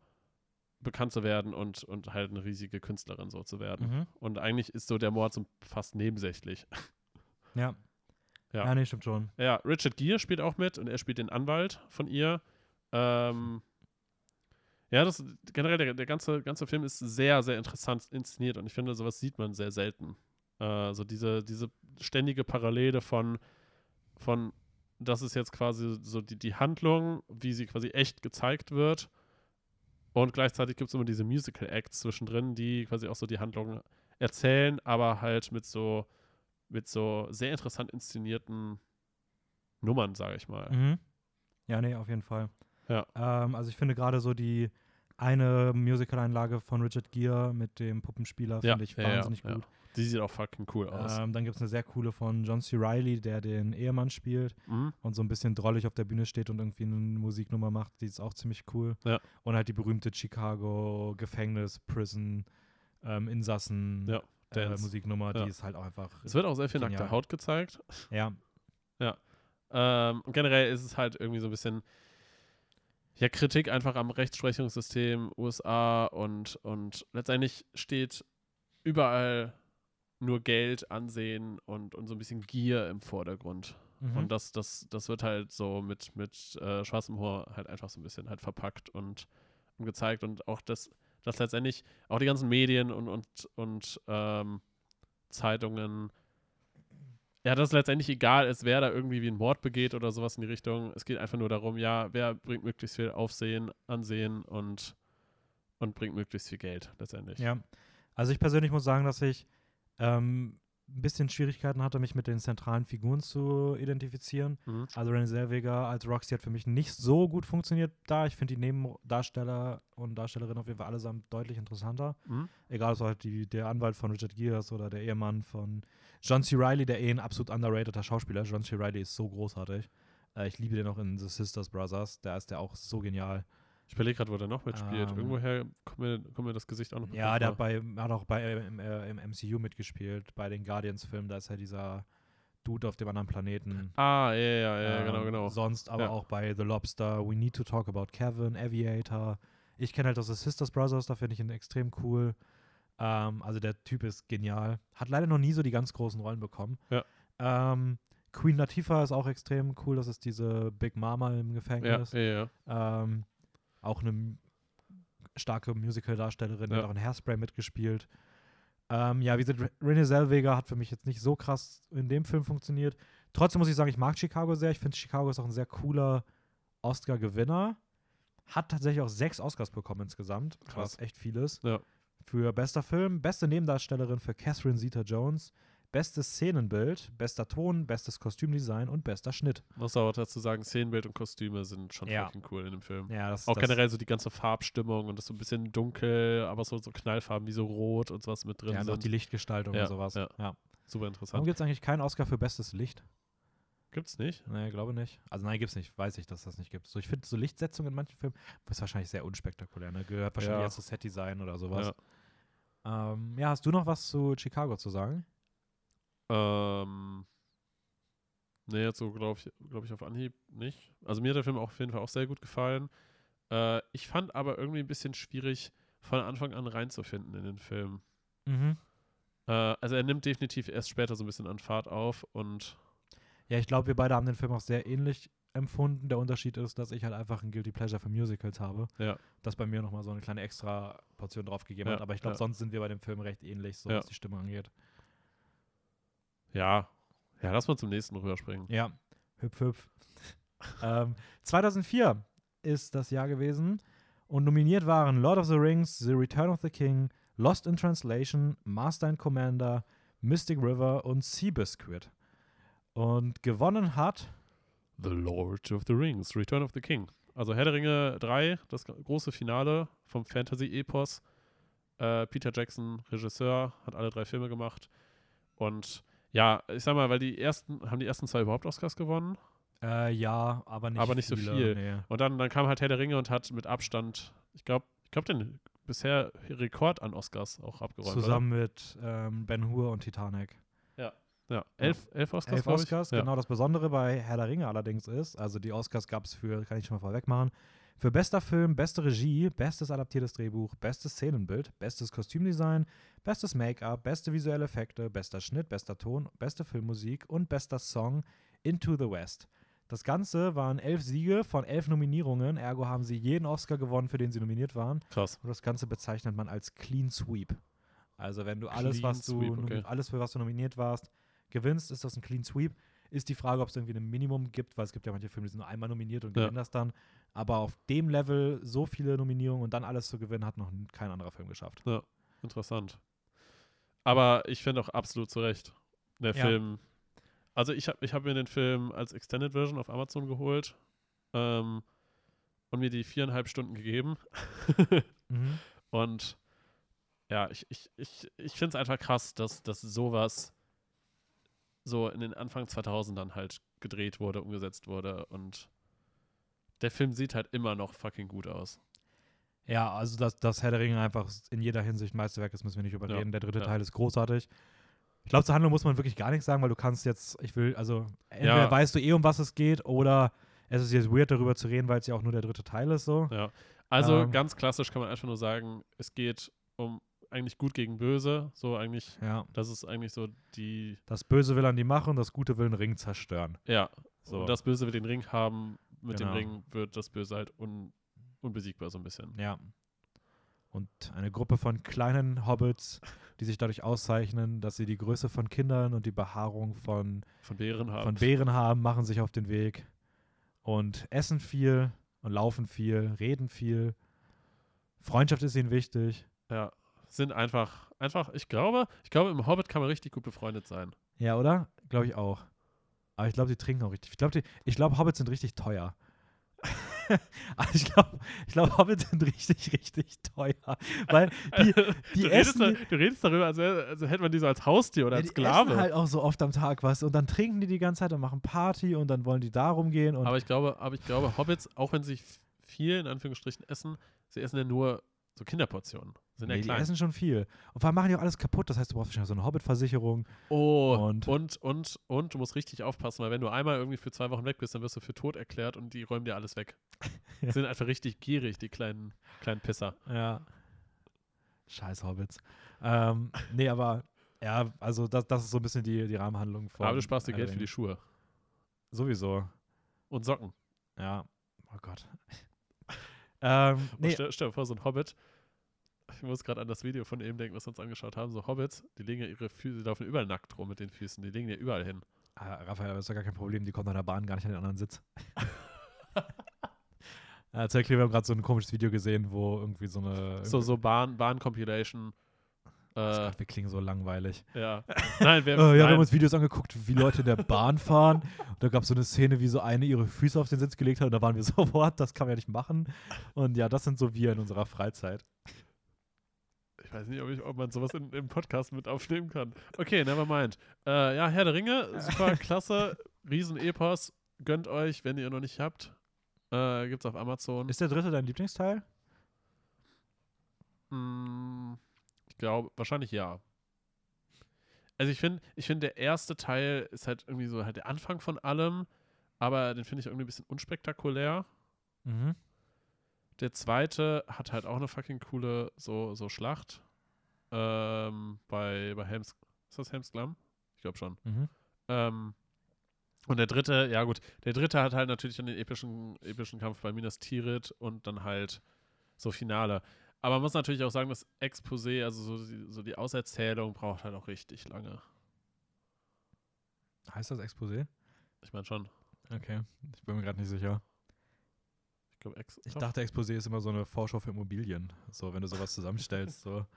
bekannt zu werden und, und halt eine riesige Künstlerin so zu werden. Mhm. Und eigentlich ist so der Mord so fast nebensächlich. Ja. Ja. ja. nee, stimmt schon. Ja, Richard Gere spielt auch mit und er spielt den Anwalt von ihr. Ähm, ja, das generell der, der ganze, ganze Film ist sehr, sehr interessant inszeniert und ich finde, sowas sieht man sehr selten. Äh, so diese, diese ständige Parallele von, von, das ist jetzt quasi so die, die Handlung, wie sie quasi echt gezeigt wird. Und gleichzeitig gibt es immer diese Musical Acts zwischendrin, die quasi auch so die Handlung erzählen, aber halt mit so, mit so sehr interessant inszenierten Nummern, sage ich mal. Mhm. Ja, nee, auf jeden Fall. Ja. Ähm, also ich finde gerade so die eine Musical-Einlage von Richard Gere mit dem Puppenspieler Ja, finde ich ja, wahnsinnig ja. gut. Die sieht auch fucking cool aus. Ähm, dann gibt es eine sehr coole von John C. Reilly, der den Ehemann spielt Mhm. und so ein bisschen drollig auf der Bühne steht und irgendwie eine Musiknummer macht. Die ist auch ziemlich cool. Und halt die berühmte Chicago Gefängnis, Prison, ähm, Insassen Ja, äh. Musiknummer, Ja. die ist halt auch einfach. Es wird auch sehr viel Genial. nackte Haut gezeigt. Ja, Ähm, und generell ist es halt irgendwie so ein bisschen ja, Kritik einfach am Rechtsprechungssystem USA und, und letztendlich steht überall nur Geld, Ansehen und, und so ein bisschen Gier im Vordergrund. mhm. Und das, das, das wird halt so mit, mit äh, schwarzem Humor halt einfach so ein bisschen halt verpackt und, und gezeigt. Und auch das, dass letztendlich auch die ganzen Medien und, und, und ähm, Zeitungen, ja, dass letztendlich egal ist, wer da irgendwie wie einen Mord begeht oder sowas in die Richtung. Es geht einfach nur darum, ja, wer bringt möglichst viel Aufsehen, Ansehen und, und bringt möglichst viel Geld letztendlich. Ja, also ich persönlich muss sagen, dass ich ähm, ein bisschen Schwierigkeiten hatte, mich mit den zentralen Figuren zu identifizieren. Mhm. Also Renée Zellweger als Roxy hat für mich nicht so gut funktioniert da. Ich finde die Nebendarsteller und Darstellerinnen auf jeden Fall allesamt deutlich interessanter. Mhm. Egal, ob es halt die, der Anwalt von Richard Gere ist oder der Ehemann von John C. Reilly, der eh ein absolut underrateder Schauspieler ist. John C. Reilly ist so großartig. Äh, ich liebe den auch in The Sisters Brothers. Da ist der auch so genial. Ich überlege gerade, wo der noch mitspielt. Ähm, Irgendwoher kommt mir, kommt mir das Gesicht auch noch Ja, der hat, bei, hat auch bei, im, äh, im MCU mitgespielt, bei den Guardians-Filmen. Da ist ja dieser Dude auf dem anderen Planeten. Ah, ja, ja, ja, Ähm, genau, genau. Sonst aber Ja. auch bei The Lobster, We Need to Talk About Kevin, Aviator. Ich kenne halt aus The Sisters Brothers, da finde ich ihn extrem cool. Ähm, also der Typ ist genial. Hat leider noch nie so die ganz großen Rollen bekommen. Ja. Ähm, Queen Latifah ist auch extrem cool. Das ist diese Big Mama im Ja, Gefängnis. ja, ja. Ähm, auch eine starke Musical-Darstellerin, Ja. hat auch in Hairspray mitgespielt. Ähm, ja, wie gesagt, Re- Renée Zellweger hat für mich jetzt nicht so krass in dem Film funktioniert. Trotzdem muss ich sagen, ich mag Chicago sehr. Ich finde, Chicago ist auch ein sehr cooler Oscar-Gewinner. Hat tatsächlich auch sechs Oscars bekommen insgesamt, Krass. was echt viel ist. Ja. Für bester Film, beste Nebendarstellerin für Catherine Zeta-Jones, bestes Szenenbild, bester Ton, bestes Kostümdesign und bester Schnitt. Muss aber dazu sagen, Szenenbild und Kostüme sind schon Ja. fucking cool in dem Film. Ja, das Auch das, generell so die ganze Farbstimmung und das so ein bisschen dunkel, aber so, so Knallfarben wie so rot und sowas mit drin Ja, und auch sind. die Lichtgestaltung Ja, und sowas. ja. Ja. super Warum interessant. gibt es eigentlich keinen Oscar für bestes Licht? Gibt's nicht? Nee, glaube nicht. Also nein, gibt's nicht. Weiß ich, dass das nicht gibt. So, ich finde so Lichtsetzung in manchen Filmen ist wahrscheinlich sehr unspektakulär. Ne? Gehört wahrscheinlich Ja. eher zu Setdesign oder sowas. Ja. Ähm, ja, hast du noch was zu Chicago zu sagen? Ähm, nee, jetzt so glaube ich, glaube ich auf Anhieb nicht. Also mir hat der Film auch auf jeden Fall auch sehr gut gefallen. Äh, ich fand aber irgendwie ein bisschen schwierig, von Anfang an reinzufinden in den Film. Mhm. Äh, also er nimmt definitiv erst später so ein bisschen an Fahrt auf und Ja, ich glaube, wir beide haben den Film auch sehr ähnlich empfunden. Der Unterschied ist, dass ich halt einfach ein Guilty Pleasure für Musicals habe. Ja. Das bei mir nochmal so eine kleine extra Portion drauf gegeben Ja, hat. Aber ich glaube, ja. sonst sind wir bei dem Film recht ähnlich, so Ja. was die Stimme angeht. Ja, ja, lass mal zum nächsten rüberspringen. Ja, hüpf, hüpf. ähm, 2004 ist das Jahr gewesen und nominiert waren Lord of the Rings, The Return of the King, Lost in Translation, Master and Commander, Mystic River und Seabiscuit. Und gewonnen hat, The Lord of the Rings, Return of the King. Also Herr der Ringe 3, das große Finale vom Fantasy-Epos. Äh, Peter Jackson, Regisseur, hat alle drei Filme gemacht. Und ja, ich sag mal, weil die ersten, haben die ersten zwei überhaupt Oscars gewonnen? äh, ja, aber nicht, Aber nicht so viele, viel. Nee. Und dann, dann kam halt Herr der Ringe und hat mit Abstand, ich glaube, ich glaube, den bisher Rekord an Oscars auch abgeräumt. Zusammen mit ähm, Ben Hur und Titanic. Oder? Ja, elf, elf Oscars. Elf. Oscars, ja. genau. Das Besondere bei Herr der Ringe allerdings ist, also die Oscars gab es für, kann ich schon mal vorweg machen, für bester Film, beste Regie, bestes adaptiertes Drehbuch, bestes Szenenbild, bestes Kostümdesign, bestes Make-up, beste visuelle Effekte, bester Schnitt, bester Ton, beste Filmmusik und bester Song Into the West. Das Ganze waren elf Siege von elf Nominierungen, ergo haben sie jeden Oscar gewonnen, für den sie nominiert waren. Krass. Und das Ganze bezeichnet man als Clean Sweep. Also wenn du alles, Clean was du Sweep, okay. alles für was du nominiert warst, gewinnst, ist das ein Clean Sweep. Ist die Frage, ob es irgendwie ein Minimum gibt, weil es gibt ja manche Filme, die sind nur einmal nominiert und Ja. gewinnen das dann. Aber auf dem Level so viele Nominierungen und dann alles zu gewinnen, hat noch kein anderer Film geschafft. Interessant. Aber ich finde auch absolut zu Recht. Der Ja. Film. Also ich habe ich hab mir den Film als Extended Version auf Amazon geholt ähm, und mir die viereinhalb Stunden gegeben. Mhm. Und ja, ich, ich, ich, ich finde es einfach krass, dass, dass sowas so in den Anfang 2000ern halt gedreht wurde, umgesetzt wurde und der Film sieht halt immer noch fucking gut aus. Ja, also dass, dass Herr der Ringe einfach in jeder Hinsicht Meisterwerk ist, müssen wir nicht Ja, überreden. Der dritte ja. Teil ist großartig. Ich glaube, zur Handlung muss man wirklich gar nichts sagen, weil du kannst jetzt, ich will, also entweder Ja. weißt du eh, um was es geht, oder es ist jetzt weird, darüber zu reden, weil es ja auch nur der dritte Teil ist, so. Ja. Also Ähm. ganz klassisch kann man einfach nur sagen, es geht um eigentlich gut gegen böse, so eigentlich, Ja. das ist eigentlich so die, Das Böse will an die machen, das Gute will einen Ring zerstören. ja, So. und das Böse will den Ring haben, mit Genau. dem Ring wird das Böse halt un, unbesiegbar so ein bisschen. Ja. Und eine Gruppe von kleinen Hobbits, die sich dadurch auszeichnen, dass sie die Größe von Kindern und die Behaarung von, Von Bären haben. von Bären haben, machen sich auf den Weg und essen viel und laufen viel, reden viel. Freundschaft ist ihnen wichtig. Ja, sind einfach, einfach, ich glaube, ich glaube, im Hobbit kann man richtig gut befreundet sein. Ja, oder? Glaube ich auch. Aber ich glaube, die trinken auch richtig. Ich glaube, ich glaub, Hobbits sind richtig teuer. also ich glaube, ich glaub, Hobbits sind richtig, richtig teuer. Weil die, die du, redest essen, da, du redest darüber, als, als hätte man die so als Haustier oder ja, als die Sklave. essen halt auch so oft am Tag was und dann trinken die die ganze Zeit und machen Party und dann wollen die da rumgehen und aber ich glaube, aber ich glaube, Hobbits, auch wenn sie viel in Anführungsstrichen essen, sie essen ja nur so Kinderportionen. Sind nee, ja die klein. essen schon viel. Und vor allem machen die auch alles kaputt. Das heißt, du brauchst wahrscheinlich so eine Hobbit-Versicherung. Oh, Und- und, und, und, du musst richtig aufpassen, weil wenn du einmal irgendwie für zwei Wochen weg bist, dann wirst du für tot erklärt und die räumen dir alles weg. Ja. Sind einfach richtig gierig, die kleinen, kleinen Pisser. Ja. Scheiß Hobbits. Ähm, nee, aber ja, also das, das ist so ein bisschen die, die Rahmenhandlung von. Aber du sparst dir Geld für die. Schuhe. Sowieso. Und Socken. Ja. Oh Gott. ähm, nee, stell, stell dir vor, so ein Hobbit. Ich muss gerade an das Video von eben denken, was wir uns angeschaut haben. So Hobbits, die legen ja ihre Füße, die laufen überall nackt rum mit den Füßen. Die legen ja überall hin. ah, Raphael, das ist ja gar kein Problem. Die kommt an der Bahn gar nicht an den anderen Sitz. Ja, zur Erklärung, wir haben gerade so ein komisches Video gesehen, wo irgendwie so eine. So, so Bahn, Bahn-Compilation. Oh Äh, wir klingen so langweilig. ja. Nein, wir, Äh, ja, wir nein. haben uns Videos angeguckt, wie Leute in der Bahn fahren. Und da gab es so eine Szene, wie so eine ihre Füße auf den Sitz gelegt hat. Und da waren wir so, what, das kann man ja nicht machen. Und ja, das sind so wir in unserer Freizeit. Ich weiß nicht, ob, ich, ob man sowas in, im Podcast mit aufnehmen kann. Okay, never mind. Äh, ja, Herr der Ringe, super klasse, Riesen-Epos. Gönnt euch, wenn ihr noch nicht habt. Äh, gibt's auf Amazon. Ist der dritte dein Lieblingsteil? Mm, ich glaube, wahrscheinlich ja. Also ich finde, ich finde, der erste Teil ist halt irgendwie so halt der Anfang von allem, aber den finde ich irgendwie ein bisschen unspektakulär. Mhm. Der zweite hat halt auch eine fucking coole so, so Schlacht. Ähm, bei, bei Helms. Ist das Helms Glam? Ich glaube schon. Mhm. Ähm, und der dritte, ja gut, der dritte hat halt natürlich dann den epischen, epischen Kampf bei Minas Tirith und dann halt so Finale. Aber man muss natürlich auch sagen, das Exposé, also so, die- so die Auserzählung braucht halt auch richtig lange. Heißt das Exposé? Ich meine schon. Okay, ich bin mir gerade nicht sicher. Ich glaube, Ex Ich dachte, Exposé ist immer so eine Vorschau für Immobilien. So, wenn du sowas zusammenstellst. so.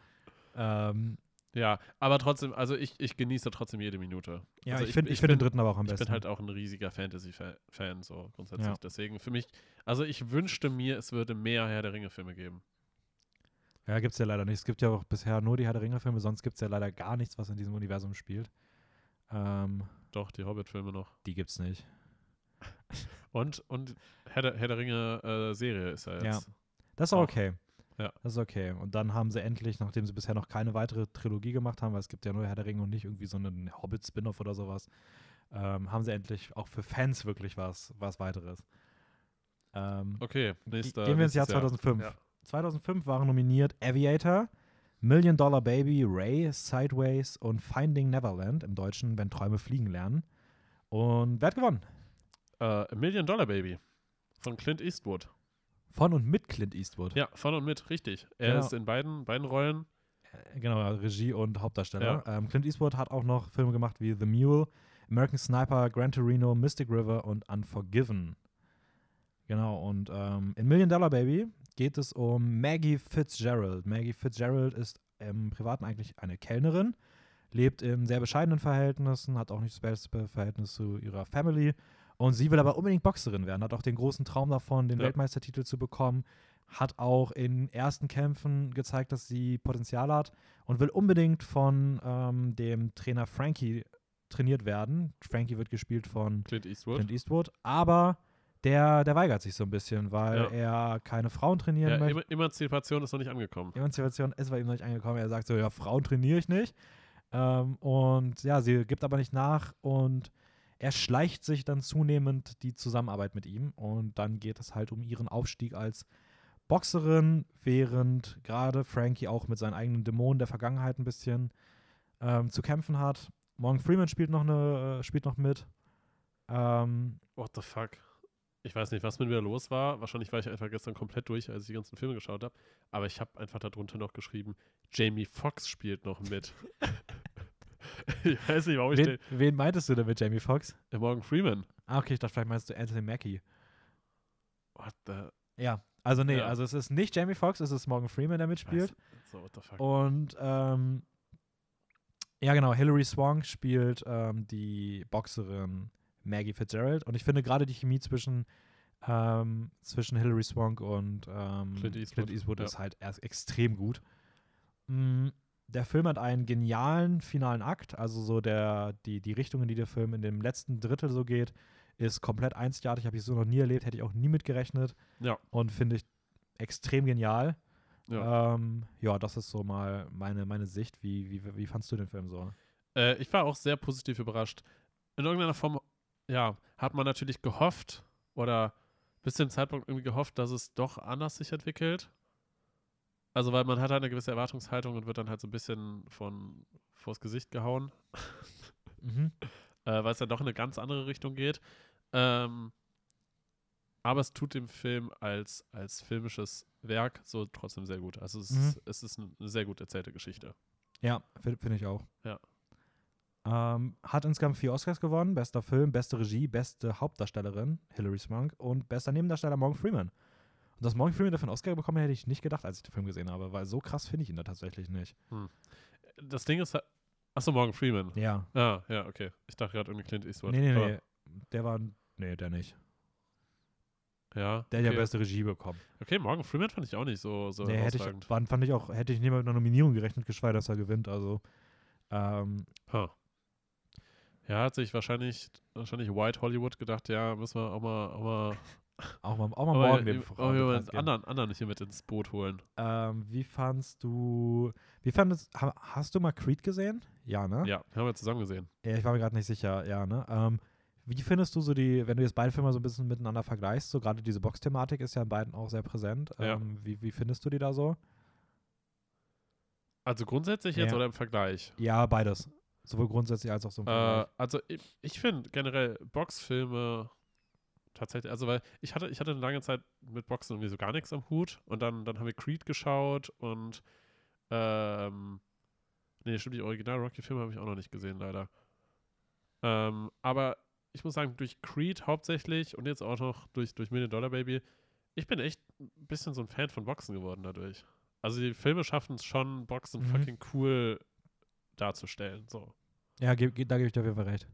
Ähm, Ja, aber trotzdem, also ich, ich genieße trotzdem jede Minute. ja, Also ich ich- finde ich ich find den dritten aber auch am Ich besten. bin halt auch ein riesiger Fantasy-Fan, so grundsätzlich. Ja. Deswegen für mich, also ich wünschte mir, es würde mehr Herr der Ringe-Filme geben. ja, gibt es ja leider nicht. Es gibt ja auch bisher nur die Herr der Ringe-Filme, sonst gibt es ja leider gar nichts, was in diesem Universum spielt. Ähm, Doch, die Hobbit-Filme noch. die gibt's nicht. Und, und Herr der, Herr der Ringe-Serie ist ja jetzt. Ja. Das ist Auch. okay. Ja. Das ist okay. Und dann haben sie endlich, nachdem sie bisher noch keine weitere Trilogie gemacht haben, weil es gibt ja nur Herr der Ringe und nicht irgendwie so einen Hobbit-Spin-Off oder sowas, ähm, haben sie endlich auch für Fans wirklich was, was weiteres. Ähm, Okay, nächster. gehen wir ins Jahr nächstes 2005. Ja. 2005 waren nominiert Aviator, Million Dollar Baby, Ray, Sideways und Finding Neverland, im Deutschen Wenn Träume fliegen lernen. Und wer hat gewonnen? A Million Dollar Baby von Clint Eastwood. Von und mit Clint Eastwood. Ja, von und mit, richtig. Er Genau. ist in beiden, beiden Rollen. Äh, Genau, Regie und Hauptdarsteller. Ähm, Clint Eastwood hat auch noch Filme gemacht wie The Mule, American Sniper, Gran Torino, Mystic River und Unforgiven. Genau, und ähm, in Million Dollar Baby geht es um Maggie Fitzgerald. Maggie Fitzgerald ist im Privaten eigentlich eine Kellnerin, lebt in sehr bescheidenen Verhältnissen, hat auch nicht das beste Verhältnis zu ihrer Family. Und sie will aber unbedingt Boxerin werden, hat auch den großen Traum davon, den Ja. Weltmeistertitel zu bekommen, hat auch in ersten Kämpfen gezeigt, dass sie Potenzial hat und will unbedingt von ähm, dem Trainer Frankie trainiert werden. Frankie wird gespielt von Clint Eastwood. Clint Eastwood, aber der, der weigert sich so ein bisschen, weil er keine Frauen trainieren ja, möchte. Eman- Emanzipation ist noch nicht angekommen. Emanzipation ist bei ihm noch nicht angekommen. Er sagt so, ja, Frauen trainiere ich nicht. Ähm, und ja, sie gibt aber nicht nach und er schleicht sich dann zunehmend die Zusammenarbeit mit ihm und dann geht es halt um ihren Aufstieg als Boxerin, während gerade Frankie auch mit seinen eigenen Dämonen der Vergangenheit ein bisschen ähm, zu kämpfen hat. Morgan Freeman spielt noch, eine, äh, spielt noch mit. Ähm, What the fuck? Ich weiß nicht, was mit mir los war. Wahrscheinlich war ich einfach gestern komplett durch, als ich die ganzen Filme geschaut habe. Aber ich habe einfach darunter noch geschrieben, Jamie Foxx spielt noch mit. ich weiß nicht, warum ich wen, den. wen meintest du denn mit Jamie Foxx? Morgan Freeman. Ah, okay, ich dachte, vielleicht meinst du Anthony Mackie. What the. Ja, also nee, Ja. also es ist nicht Jamie Foxx, es ist Morgan Freeman, der mitspielt. So, what the fuck. Und ähm, ja, genau, Hilary Swank spielt ähm, die Boxerin Maggie Fitzgerald. Und ich finde gerade die Chemie zwischen, ähm, zwischen Hilary Swank und ähm, Clint Eastwood, ja. ist halt erst extrem gut. Mm, der Film hat einen genialen finalen Akt, also so der, die, die Richtung, in die der Film in dem letzten Drittel so geht, ist komplett einzigartig, habe ich so noch nie erlebt, hätte ich auch nie mitgerechnet Ja. und finde ich extrem genial. Ja. Ähm, ja, das ist so mal meine, meine Sicht. Wie, wie, wie fandst du den Film so? Äh, ich war auch sehr positiv überrascht. In irgendeiner Form, ja, hat man natürlich gehofft oder bis zu dem Zeitpunkt irgendwie gehofft, dass es doch anders sich entwickelt. Also, weil man hat halt eine gewisse Erwartungshaltung und wird dann halt so ein bisschen von vors Gesicht gehauen, Mhm. äh, weil es dann doch in eine ganz andere Richtung geht. Ähm, aber es tut dem Film als, als filmisches Werk so trotzdem sehr gut. Also es, Mhm. ist, es ist eine sehr gut erzählte Geschichte. Ja, finde find ich auch. Ja. Ähm, hat insgesamt vier Oscars gewonnen: bester Film, beste Regie, beste Hauptdarstellerin, Hilary Swank, und bester Nebendarsteller Morgan Freeman. Und dass Morgan Freeman dafür einen Oscar bekommen hätte ich nicht gedacht, als ich den Film gesehen habe, weil so krass finde ich ihn da tatsächlich nicht. Das Ding ist halt. Achso, Morgan Freeman. Ja. Ah, ja, okay. Ich dachte gerade irgendwie Clint Eastwood. Nee, nee, Aber- nee. Der war. Nee, der nicht. Ja. Der hat ja okay. beste Regie bekommen. Okay, Morgan Freeman fand ich auch nicht so, so Nee, hätte ich, fand, fand ich auch, hätte ich nicht mal mit einer Nominierung gerechnet, geschweige, dass er gewinnt. Also, ähm, Huh. Ja, hat sich wahrscheinlich, wahrscheinlich White Hollywood gedacht, ja, müssen wir auch mal, auch mal, auch mal, auch mal mal, morgen den Frauen geben. anderen, anderen hier mit ins Boot holen. Ähm, wie fandst du, wie fandest, ha, hast du mal Creed gesehen? Ja, ne? Ja, haben wir zusammen gesehen. Ja, ich war mir gerade nicht sicher, ja, ne? Ähm, wie findest du so die, wenn du jetzt beide Filme so ein bisschen miteinander vergleichst, so gerade diese Box-Thematik ist ja in beiden auch sehr präsent. Ja. Ähm, wie, wie findest du die da so? Also grundsätzlich jetzt Ja. oder im Vergleich? Ja, beides. Sowohl grundsätzlich als auch so im Äh, Vergleich. also ich, ich finde generell Boxfilme tatsächlich, also weil ich hatte, ich hatte eine lange Zeit mit Boxen irgendwie so gar nichts am Hut und dann, dann haben wir Creed geschaut und ähm, nee, stimmt, die Original Rocky-Filme habe ich auch noch nicht gesehen, leider. Ähm, aber ich muss sagen, durch Creed hauptsächlich und jetzt auch noch durch, durch Million Dollar Baby, ich bin echt ein bisschen so ein Fan von Boxen geworden dadurch. Also die Filme schaffen es schon, Boxen Mhm. fucking cool darzustellen. So. Ja, ge ge da gebe ich dir auf jeden Fall recht.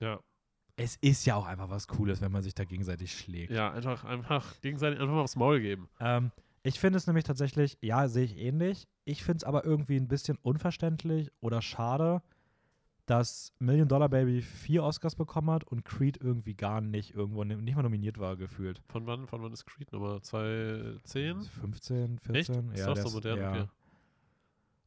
Ja. Es ist ja auch einfach was Cooles, wenn man sich da gegenseitig schlägt. Ja, einfach, einfach gegenseitig einfach mal aufs Maul geben. Ähm, ich finde es nämlich tatsächlich, ja, sehe ich ähnlich. Ich finde es aber irgendwie ein bisschen unverständlich oder schade, dass Million Dollar Baby vier Oscars bekommen hat und Creed irgendwie gar nicht irgendwo, ni- nicht mal nominiert war, gefühlt. Von wann, von wann ist Creed Nummer? 2010? 15, 14? Echt? Ist Ja, doch der so ist- modern, ja. okay.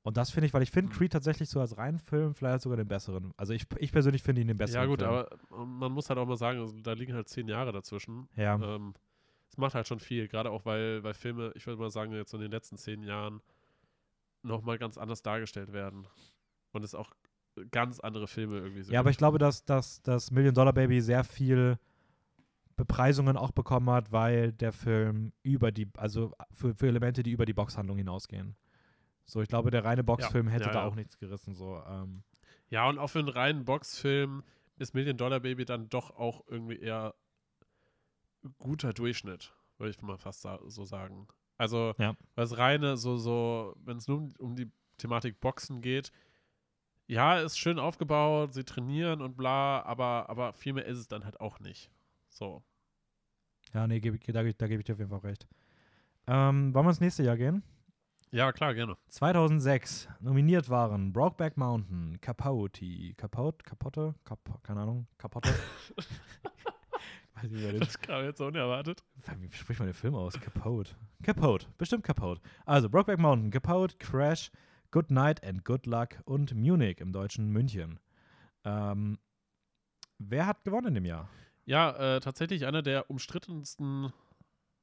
Und das finde ich, weil ich finde Hm. Creed tatsächlich so als reinen Film vielleicht sogar den besseren. Also ich, ich persönlich finde ihn den besseren Ja, gut, Film. aber ähm, man muss halt auch mal sagen, also, da liegen halt zehn Jahre dazwischen. Ja, Ähm, es macht halt schon viel, gerade auch weil, weil Filme, ich würde mal sagen, jetzt so in den letzten zehn Jahren nochmal ganz anders dargestellt werden. Und es auch ganz andere Filme irgendwie sind. ja aber ich glaube, dass, dass das Million Dollar Baby sehr viel Bepreisungen auch bekommen hat, weil der Film über die, also für, für Elemente, die über die Boxhandlung hinausgehen. So, ich glaube, der reine Boxfilm hätte ja, da ja. auch nichts gerissen. So, ähm, Ja, und auch für einen reinen Boxfilm ist Million Dollar Baby dann doch auch irgendwie eher guter Durchschnitt, würde ich mal fast so sagen. Also, Ja. was reine, so, so, wenn es nur um, die Thematik Boxen geht, ja, ist schön aufgebaut, sie trainieren und bla, aber, aber viel mehr ist es dann halt auch nicht. So. ja, nee, da, da gebe ich dir auf jeden Fall recht. Ähm, wollen wir ins nächste Jahr gehen? Ja, klar, gerne. 2006 nominiert waren Brokeback Mountain, Capote, Capote, Capote, Cap keine Ahnung, Capote. Weiß nicht, wer den Das kam jetzt so unerwartet. Wie spricht man den Film aus? Capote. Capote. Bestimmt Capote. Also, Brokeback Mountain, Capote, Crash, Good Night and Good Luck und Munich im deutschen München. Ähm, wer hat gewonnen in dem Jahr? Ja, äh, tatsächlich einer der umstrittensten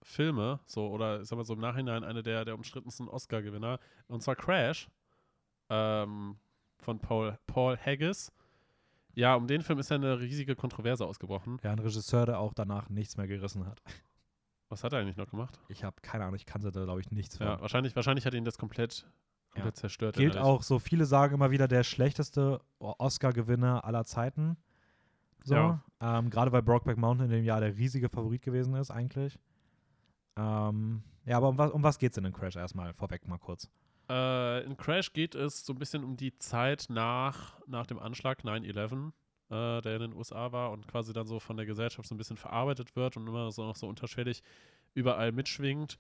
Filme, so, oder ich sag mal so im Nachhinein einer der, der umstrittensten Oscar-Gewinner, und zwar Crash ähm, von Paul, Paul Haggis. Ja, um den Film ist ja eine riesige Kontroverse ausgebrochen. Ja, ein Regisseur, der auch danach nichts mehr gerissen hat. Was hat er eigentlich noch gemacht? Ich habe keine Ahnung, ich kannte da, glaube ich, nichts von. Ja, wahrscheinlich, wahrscheinlich hat ihn das komplett, komplett zerstört. Gilt auch, so viele sagen immer wieder, der schlechteste Oscar-Gewinner aller Zeiten. So. Ja. Ähm, Gerade weil Brokeback Mountain in dem Jahr der riesige Favorit gewesen ist, eigentlich. Ähm, ja, aber um was, um was geht es denn in Crash erstmal? Vorweg mal kurz. Äh, in Crash geht es so ein bisschen um die Zeit nach, nach dem Anschlag 9-11, äh, der in den USA war und quasi dann so von der Gesellschaft so ein bisschen verarbeitet wird und immer so noch so unterschwellig überall mitschwingt.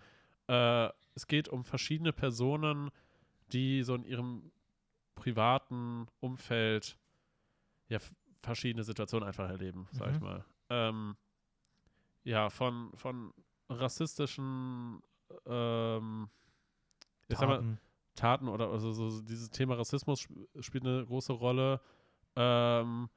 Äh, es geht um verschiedene Personen, die so in ihrem privaten Umfeld ja verschiedene Situationen einfach erleben, sag ich Mhm. mal. Ähm, ja, von, von rassistischen ähm, sag mal, Taten. Taten oder also so dieses Thema Rassismus sp spielt eine große Rolle. Ähm,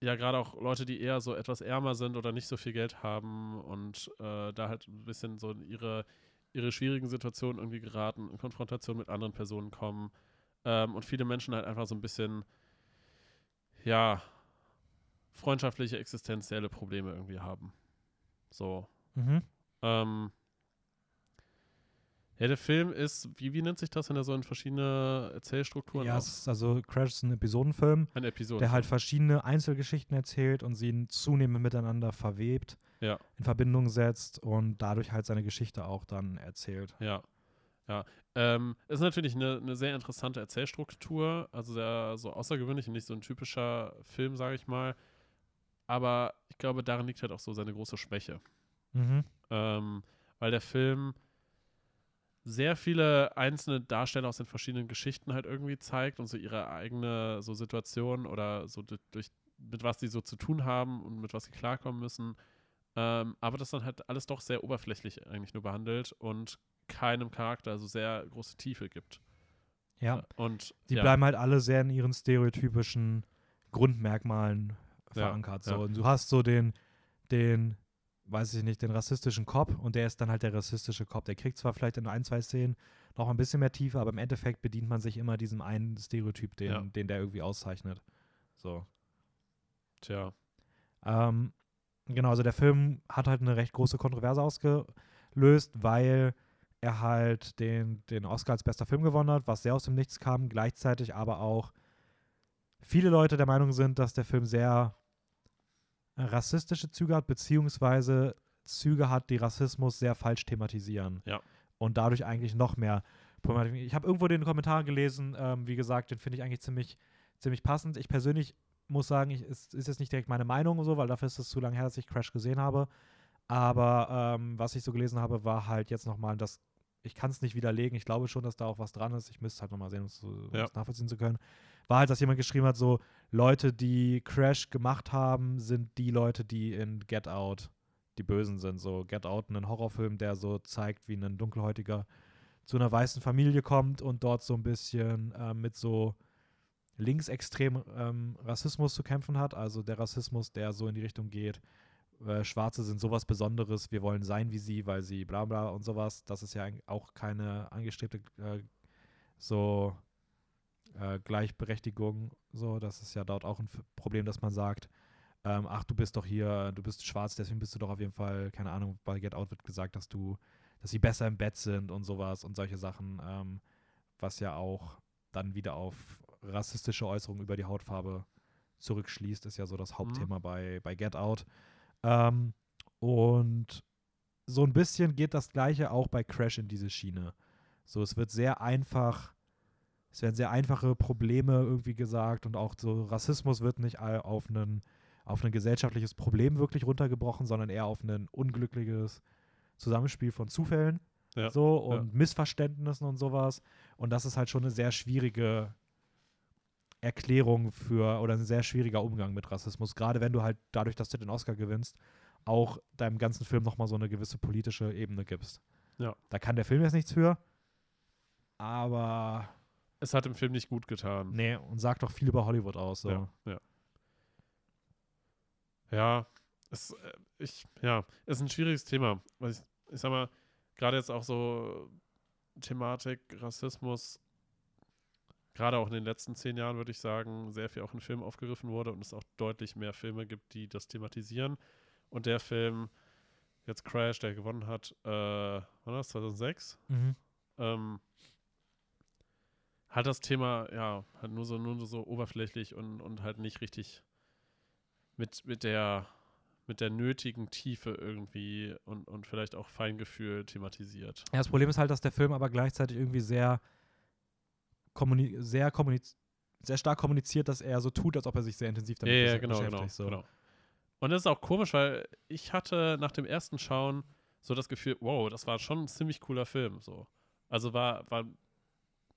ja, gerade auch Leute, die eher so etwas ärmer sind oder nicht so viel Geld haben und äh, da halt ein bisschen so in ihre, ihre schwierigen Situationen irgendwie geraten, in Konfrontation mit anderen Personen kommen ähm, und viele Menschen halt einfach so ein bisschen, ja, freundschaftliche, existenzielle Probleme irgendwie haben. So. Mhm. Ähm, ja, der Film ist, wie, wie nennt sich das, wenn er so in verschiedene Erzählstrukturen Ja, es ist also Crash ist ein Episodenfilm, Eine Episode. der halt verschiedene Einzelgeschichten erzählt und sie zunehmend miteinander verwebt, Ja. in Verbindung setzt und dadurch halt seine Geschichte auch dann erzählt. Ja. Ja. Ähm, ist natürlich eine, eine sehr interessante Erzählstruktur, also sehr so außergewöhnlich und nicht so ein typischer Film, sage ich mal. Aber ich glaube, darin liegt halt auch so seine große Schwäche. Mhm. ähm, weil der Film sehr viele einzelne Darsteller aus den verschiedenen Geschichten halt irgendwie zeigt und so ihre eigene so Situation oder so du- durch mit was sie so zu tun haben und mit was sie klarkommen müssen. Ähm, aber das dann halt alles doch sehr oberflächlich eigentlich nur behandelt und keinem Charakter also sehr große Tiefe gibt. Ja. Und Die ja, bleiben halt alle sehr in ihren stereotypischen Grundmerkmalen Ja, verankert. So. ja. Und du hast so den, den, weiß ich nicht, den rassistischen Cop und der ist dann halt der rassistische Cop. Der kriegt zwar vielleicht in ein, zwei Szenen noch ein bisschen mehr Tiefe, aber im Endeffekt bedient man sich immer diesem einen Stereotyp, den, Ja. den der irgendwie auszeichnet. So. tja, Ähm, genau, also der Film hat halt eine recht große Kontroverse ausgelöst, weil er halt den, den Oscar als bester Film gewonnen hat, was sehr aus dem Nichts kam, gleichzeitig aber auch viele Leute der Meinung sind, dass der Film sehr rassistische Züge hat, beziehungsweise Züge hat, die Rassismus sehr falsch thematisieren. Ja. Und dadurch eigentlich noch mehr problematisieren. Ich habe irgendwo den Kommentar gelesen, ähm, wie gesagt, den finde ich eigentlich ziemlich, ziemlich passend. Ich persönlich muss sagen, ich, es ist jetzt nicht direkt meine Meinung so, weil dafür ist es zu lange her, dass ich Crash gesehen habe. Aber ähm, was ich so gelesen habe, war halt jetzt nochmal, dass ich kann es nicht widerlegen. Ich glaube schon, dass da auch was dran ist. Ich müsste halt nochmal sehen, um es um Ja. nachvollziehen zu können. War halt, dass jemand geschrieben hat, so Leute, die Crash gemacht haben, sind die Leute, die in Get Out die Bösen sind. So Get Out, ein Horrorfilm, der so zeigt, wie ein Dunkelhäutiger zu einer weißen Familie kommt und dort so ein bisschen ähm, mit so linksextremen ähm, Rassismus zu kämpfen hat. Also der Rassismus, der so in die Richtung geht, äh, Schwarze sind sowas Besonderes, wir wollen sein wie sie, weil sie bla bla und sowas. Das ist ja auch keine angestrebte äh, so äh, Gleichberechtigung. So, das ist ja dort auch ein Problem, dass man sagt, ähm, ach, du bist doch hier, du bist schwarz, deswegen bist du doch auf jeden Fall, keine Ahnung, bei Get Out wird gesagt, dass du, dass sie besser im Bett sind und sowas und solche Sachen, ähm, was ja auch dann wieder auf rassistische Äußerungen über die Hautfarbe zurückschließt, ist ja so das Hauptthema bei, bei Get Out. Ähm, und so ein bisschen geht das Gleiche auch bei Crash in diese Schiene. So, es wird sehr einfach, es werden sehr einfache Probleme irgendwie gesagt und auch so Rassismus wird nicht all- auf einen auf ein gesellschaftliches Problem wirklich runtergebrochen, sondern eher auf ein unglückliches Zusammenspiel von Zufällen Ja, so und Missverständnissen und sowas. Und das ist halt schon eine sehr schwierige Erklärung für oder ein sehr schwieriger Umgang mit Rassismus, gerade wenn du halt dadurch, dass du den Oscar gewinnst, auch deinem ganzen Film nochmal so eine gewisse politische Ebene gibst. Ja. Da kann der Film jetzt nichts für, aber es hat dem Film nicht gut getan. nee, und sagt doch viel über Hollywood aus. So. Ja, ja. Ja, es, äh, ich, ja, ist ein schwieriges Thema. Ich, ich sag mal, gerade jetzt auch so Thematik Rassismus, gerade auch in den letzten zehn Jahren, würde ich sagen, sehr viel auch in Filmen aufgegriffen wurde und es auch deutlich mehr Filme gibt, die das thematisieren. Und der Film, jetzt Crash, der gewonnen hat, äh, wann war das, 2006? Mhm. ähm, hat das Thema, ja, halt nur so, nur so oberflächlich und, und halt nicht richtig mit, mit der mit der nötigen Tiefe irgendwie und, und vielleicht auch Feingefühl thematisiert. Ja, das Problem ist halt, dass der Film aber gleichzeitig irgendwie sehr, kommuni sehr, kommuniz sehr stark kommuniziert, dass er so tut, als ob er sich sehr intensiv damit Ja, ja, besch- genau, beschäftigt. genau, so. genau. Und das ist auch komisch, weil ich hatte nach dem ersten Schauen so das Gefühl, wow, das war schon ein ziemlich cooler Film. So. Also war, war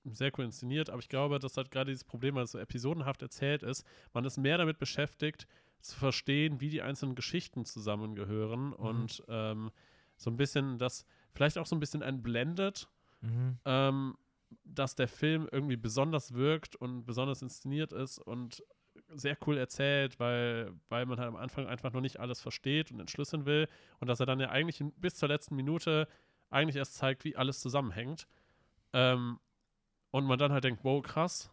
sehr cool inszeniert, aber ich glaube, das hat gerade dieses Problem, weil es so episodenhaft erzählt ist. Man ist mehr damit beschäftigt, zu verstehen, wie die einzelnen Geschichten zusammengehören und ähm, so ein bisschen das, vielleicht auch so ein bisschen entblendet, Mhm. ähm, dass der Film irgendwie besonders wirkt und besonders inszeniert ist und sehr cool erzählt, weil, weil man halt am Anfang einfach noch nicht alles versteht und entschlüsseln will und dass er dann ja eigentlich bis zur letzten Minute eigentlich erst zeigt, wie alles zusammenhängt. Ähm, und man dann halt denkt, wow, krass.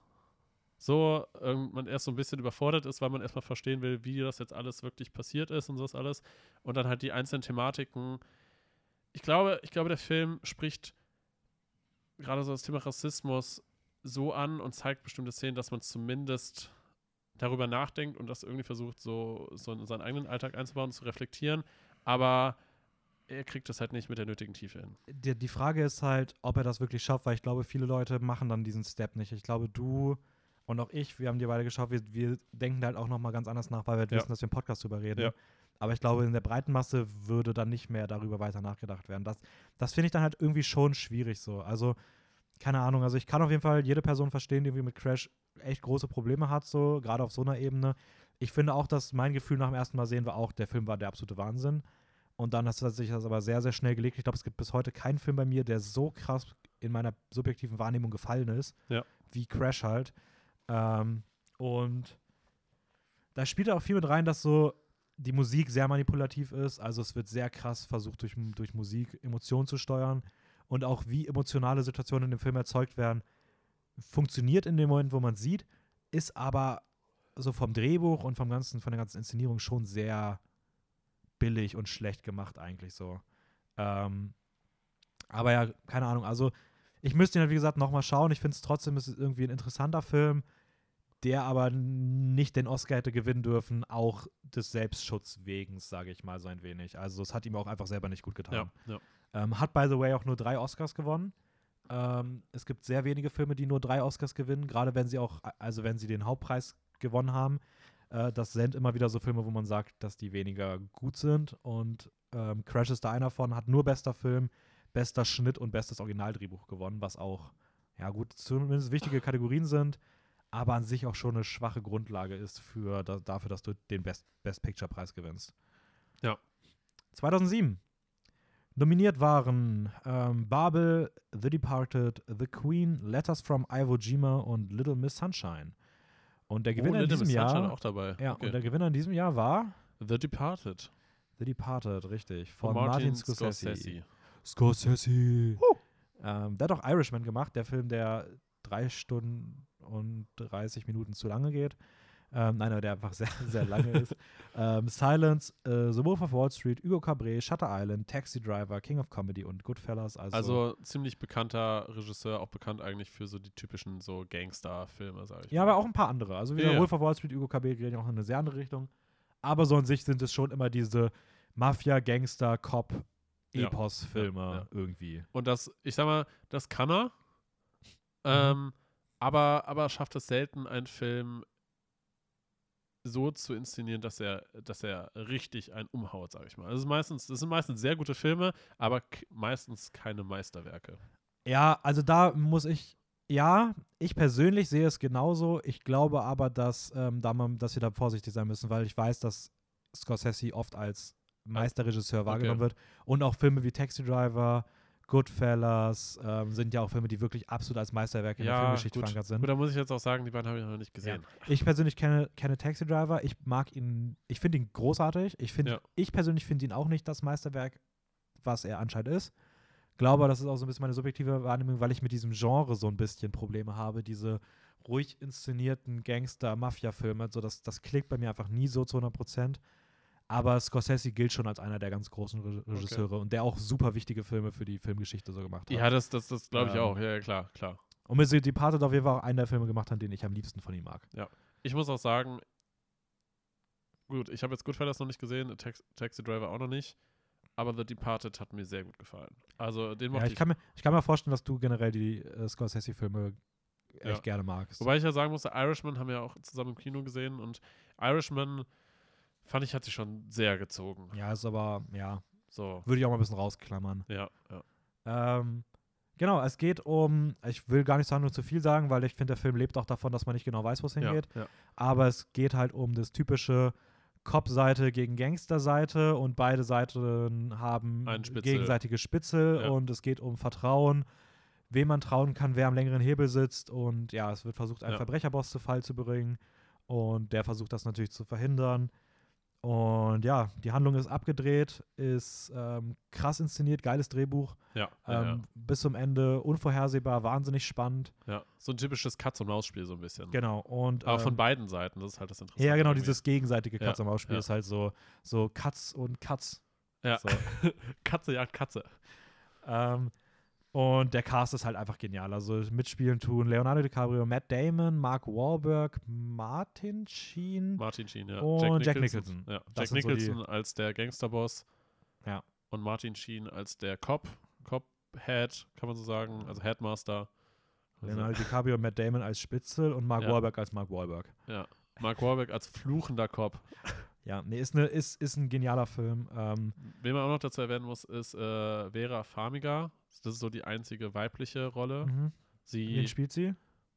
So, ähm, man erst so ein bisschen überfordert ist, weil man erstmal verstehen will, wie das jetzt alles wirklich passiert ist und so alles. Und dann halt die einzelnen Thematiken. Ich glaube, ich glaube, der Film spricht gerade so das Thema Rassismus so an und zeigt bestimmte Szenen, dass man zumindest darüber nachdenkt und das irgendwie versucht, so, so in seinen eigenen Alltag einzubauen und zu reflektieren. Aber er kriegt das halt nicht mit der nötigen Tiefe hin. Die, die Frage ist halt, ob er das wirklich schafft, weil ich glaube, viele Leute machen dann diesen Step nicht. Ich glaube, du und auch ich, wir haben dir beide geschaut, wir, wir denken halt auch nochmal ganz anders nach, weil wir halt Ja. wissen, dass wir im Podcast drüber reden. Ja. Aber ich glaube, in der breiten Masse würde dann nicht mehr darüber weiter nachgedacht werden. Das, das finde ich dann halt irgendwie schon schwierig so. Also, keine Ahnung, also ich kann auf jeden Fall jede Person verstehen, die irgendwie mit Crash echt große Probleme hat, so, gerade auf so einer Ebene. Ich finde auch, dass mein Gefühl nach dem ersten Mal sehen war auch, der Film war der absolute Wahnsinn. Und dann hat sich das aber sehr, sehr schnell gelegt. Ich glaube, es gibt bis heute keinen Film bei mir, der so krass in meiner subjektiven Wahrnehmung gefallen ist, Ja. wie Crash halt. Ähm, und da spielt auch viel mit rein, dass so die Musik sehr manipulativ ist. Also es wird sehr krass versucht, durch, durch Musik Emotionen zu steuern. Und auch wie emotionale Situationen in dem Film erzeugt werden, funktioniert in dem Moment, wo man sieht, ist aber so vom Drehbuch und vom ganzen, von der ganzen Inszenierung schon sehr billig und schlecht gemacht eigentlich so. Ähm, aber ja, keine Ahnung. Also ich müsste ihn halt, wie gesagt, nochmal schauen. Ich finde es trotzdem, ist irgendwie ein interessanter Film, der aber nicht den Oscar hätte gewinnen dürfen, auch des Selbstschutzes wegen, sage ich mal so ein wenig. Also es hat ihm auch einfach selber nicht gut getan. Ja, ja. Ähm, hat, by the way, auch nur drei Oscars gewonnen. Ähm, es gibt sehr wenige Filme, die nur drei Oscars gewinnen, gerade wenn sie auch, also wenn sie den Hauptpreis gewonnen haben. Äh, das sind immer wieder so Filme, wo man sagt, dass die weniger gut sind. Und ähm, Crash ist da einer von, hat nur bester Film, bester Schnitt und bestes Originaldrehbuch gewonnen, was auch, ja gut, zumindest wichtige Kategorien sind, aber an sich auch schon eine schwache Grundlage ist für da, dafür, dass du den Best, Best Picture Preis gewinnst. Ja. 2007. Nominiert waren ähm, Babel, The Departed, The Queen, Letters from Iwo Jima und Little Miss Sunshine. Und der Gewinner oh, in diesem Miss Jahr, auch dabei. ja, okay. und der Gewinner in diesem Jahr war The Departed. The Departed, richtig, von, Von Martin, Martin Scorsese. Scorsese. Scorsese. Ähm, der hat auch Irishman gemacht, der Film, der drei Stunden und 30 Minuten zu lange geht. Ähm, nein, aber der einfach sehr, sehr lange ist. Ähm, Silence, äh, The Wolf of Wall Street, Hugo Cabret, Shutter Island, Taxi Driver, King of Comedy und Goodfellas. Also, Also ziemlich bekannter Regisseur, auch bekannt eigentlich für so die typischen so Gangster-Filme, sag ich ja, mal. aber auch ein paar andere. Also wieder Ja. Wolf of Wall Street, Hugo Cabret gehen ja auch in eine sehr andere Richtung. Aber so an sich sind es schon immer diese Mafia, Gangster, Cop. Epos-Filme Ja, ja. irgendwie. Und das, ich sag mal, das kann er. Mhm. Ähm, aber, aber schafft es selten, einen Film so zu inszenieren, dass er, dass er richtig einen umhaut, sag ich mal. Also meistens, das sind meistens sehr gute Filme, aber meistens keine Meisterwerke. Ja, also da muss ich, ja, ich persönlich sehe es genauso. Ich glaube aber, dass, ähm, da man, dass wir da vorsichtig sein müssen, weil ich weiß, dass Scorsese oft als Meisterregisseur wahrgenommen wird. Und auch Filme wie Taxi Driver, Goodfellas ähm, sind ja auch Filme, die wirklich absolut als Meisterwerke in der Filmgeschichte gut. verankert sind. Gut, da muss ich jetzt auch sagen, die beiden habe ich noch nicht gesehen. Ich persönlich kenne, kenne Taxi Driver. Ich mag ihn, ich finde ihn großartig. Ich, finde, Ja. ich persönlich finde ihn auch nicht das Meisterwerk, was er anscheinend ist. Glaube, das ist auch so ein bisschen meine subjektive Wahrnehmung, weil ich mit diesem Genre so ein bisschen Probleme habe. Diese ruhig inszenierten Gangster-Mafia-Filme, so das, das klickt bei mir einfach nie so zu 100 Prozent. Aber Scorsese gilt schon als einer der ganz großen Re Regisseure und der auch super wichtige Filme für die Filmgeschichte so gemacht hat. Ja, das, das, das glaube ich Ähm, auch. Ja, ja, klar, klar. Und mit The Departed auf jeden Fall auch einen der Filme gemacht hat, den ich am liebsten von ihm mag. Ich muss auch sagen, gut, ich habe jetzt Goodfellas noch nicht gesehen, Tax Taxi Driver auch noch nicht, aber The Departed hat mir sehr gut gefallen. Also den Ja, mochte ich, kann mir, ich kann mir vorstellen, dass du generell die äh, Scorsese-Filme echt Ja. gerne magst. Wobei ich ja sagen musste, Irishman haben wir ja auch zusammen im Kino gesehen und Irishman fand ich, hat sich schon sehr gezogen. ja, ist aber, ja, So, würde ich auch mal ein bisschen rausklammern. ja, ja. Ähm, genau, es geht um, ich will gar nicht sagen nur zu viel sagen, weil ich finde, der Film lebt auch davon, dass man nicht genau weiß, wo es ja, hingeht. ja. Aber es geht halt um das typische Cop-Seite gegen Gangster-Seite und beide Seiten haben Spitzel. gegenseitige Spitzel Ja. und es geht um Vertrauen, wem man trauen kann, wer am längeren Hebel sitzt und ja, es wird versucht, einen Ja. Verbrecherboss zu Fall zu bringen und der versucht das natürlich zu verhindern. Und ja, die Handlung ist abgedreht, ist ähm, krass inszeniert, geiles Drehbuch, Ja, ähm, ja, bis zum Ende unvorhersehbar, wahnsinnig spannend. ja. So ein typisches Katz-und-Maus-Spiel so ein bisschen. Genau. Und, Aber von ähm, beiden Seiten, das ist halt das Interessante. Ja, genau, irgendwie. dieses gegenseitige Ja, Katz am Maus-Spiel ja. ist halt so, so Katz und Katz. Ja. So. Katze jagt Katze. ähm, und der Cast ist halt einfach genial. Also mitspielen tun Leonardo DiCaprio, Matt Damon, Mark Wahlberg, Martin Sheen. Martin Sheen, ja. Und Jack Nicholson. Ja, Jack sind so die- Nicholson als der Gangsterboss. Ja. Und Martin Sheen als der Cop. Cop-Head, kann man so sagen. Also Headmaster. Also, Leonardo DiCaprio und Matt Damon als Spitzel und Mark Ja. Wahlberg als Mark Wahlberg. ja. Mark Wahlberg als fluchender Cop. Ja, nee, ist, ne, ist, ist ein genialer Film. Ähm, Wen man auch noch dazu erwähnen muss, ist äh, Vera Farmiga. Das ist so die einzige weibliche Rolle. mhm. Sie, Wen spielt sie?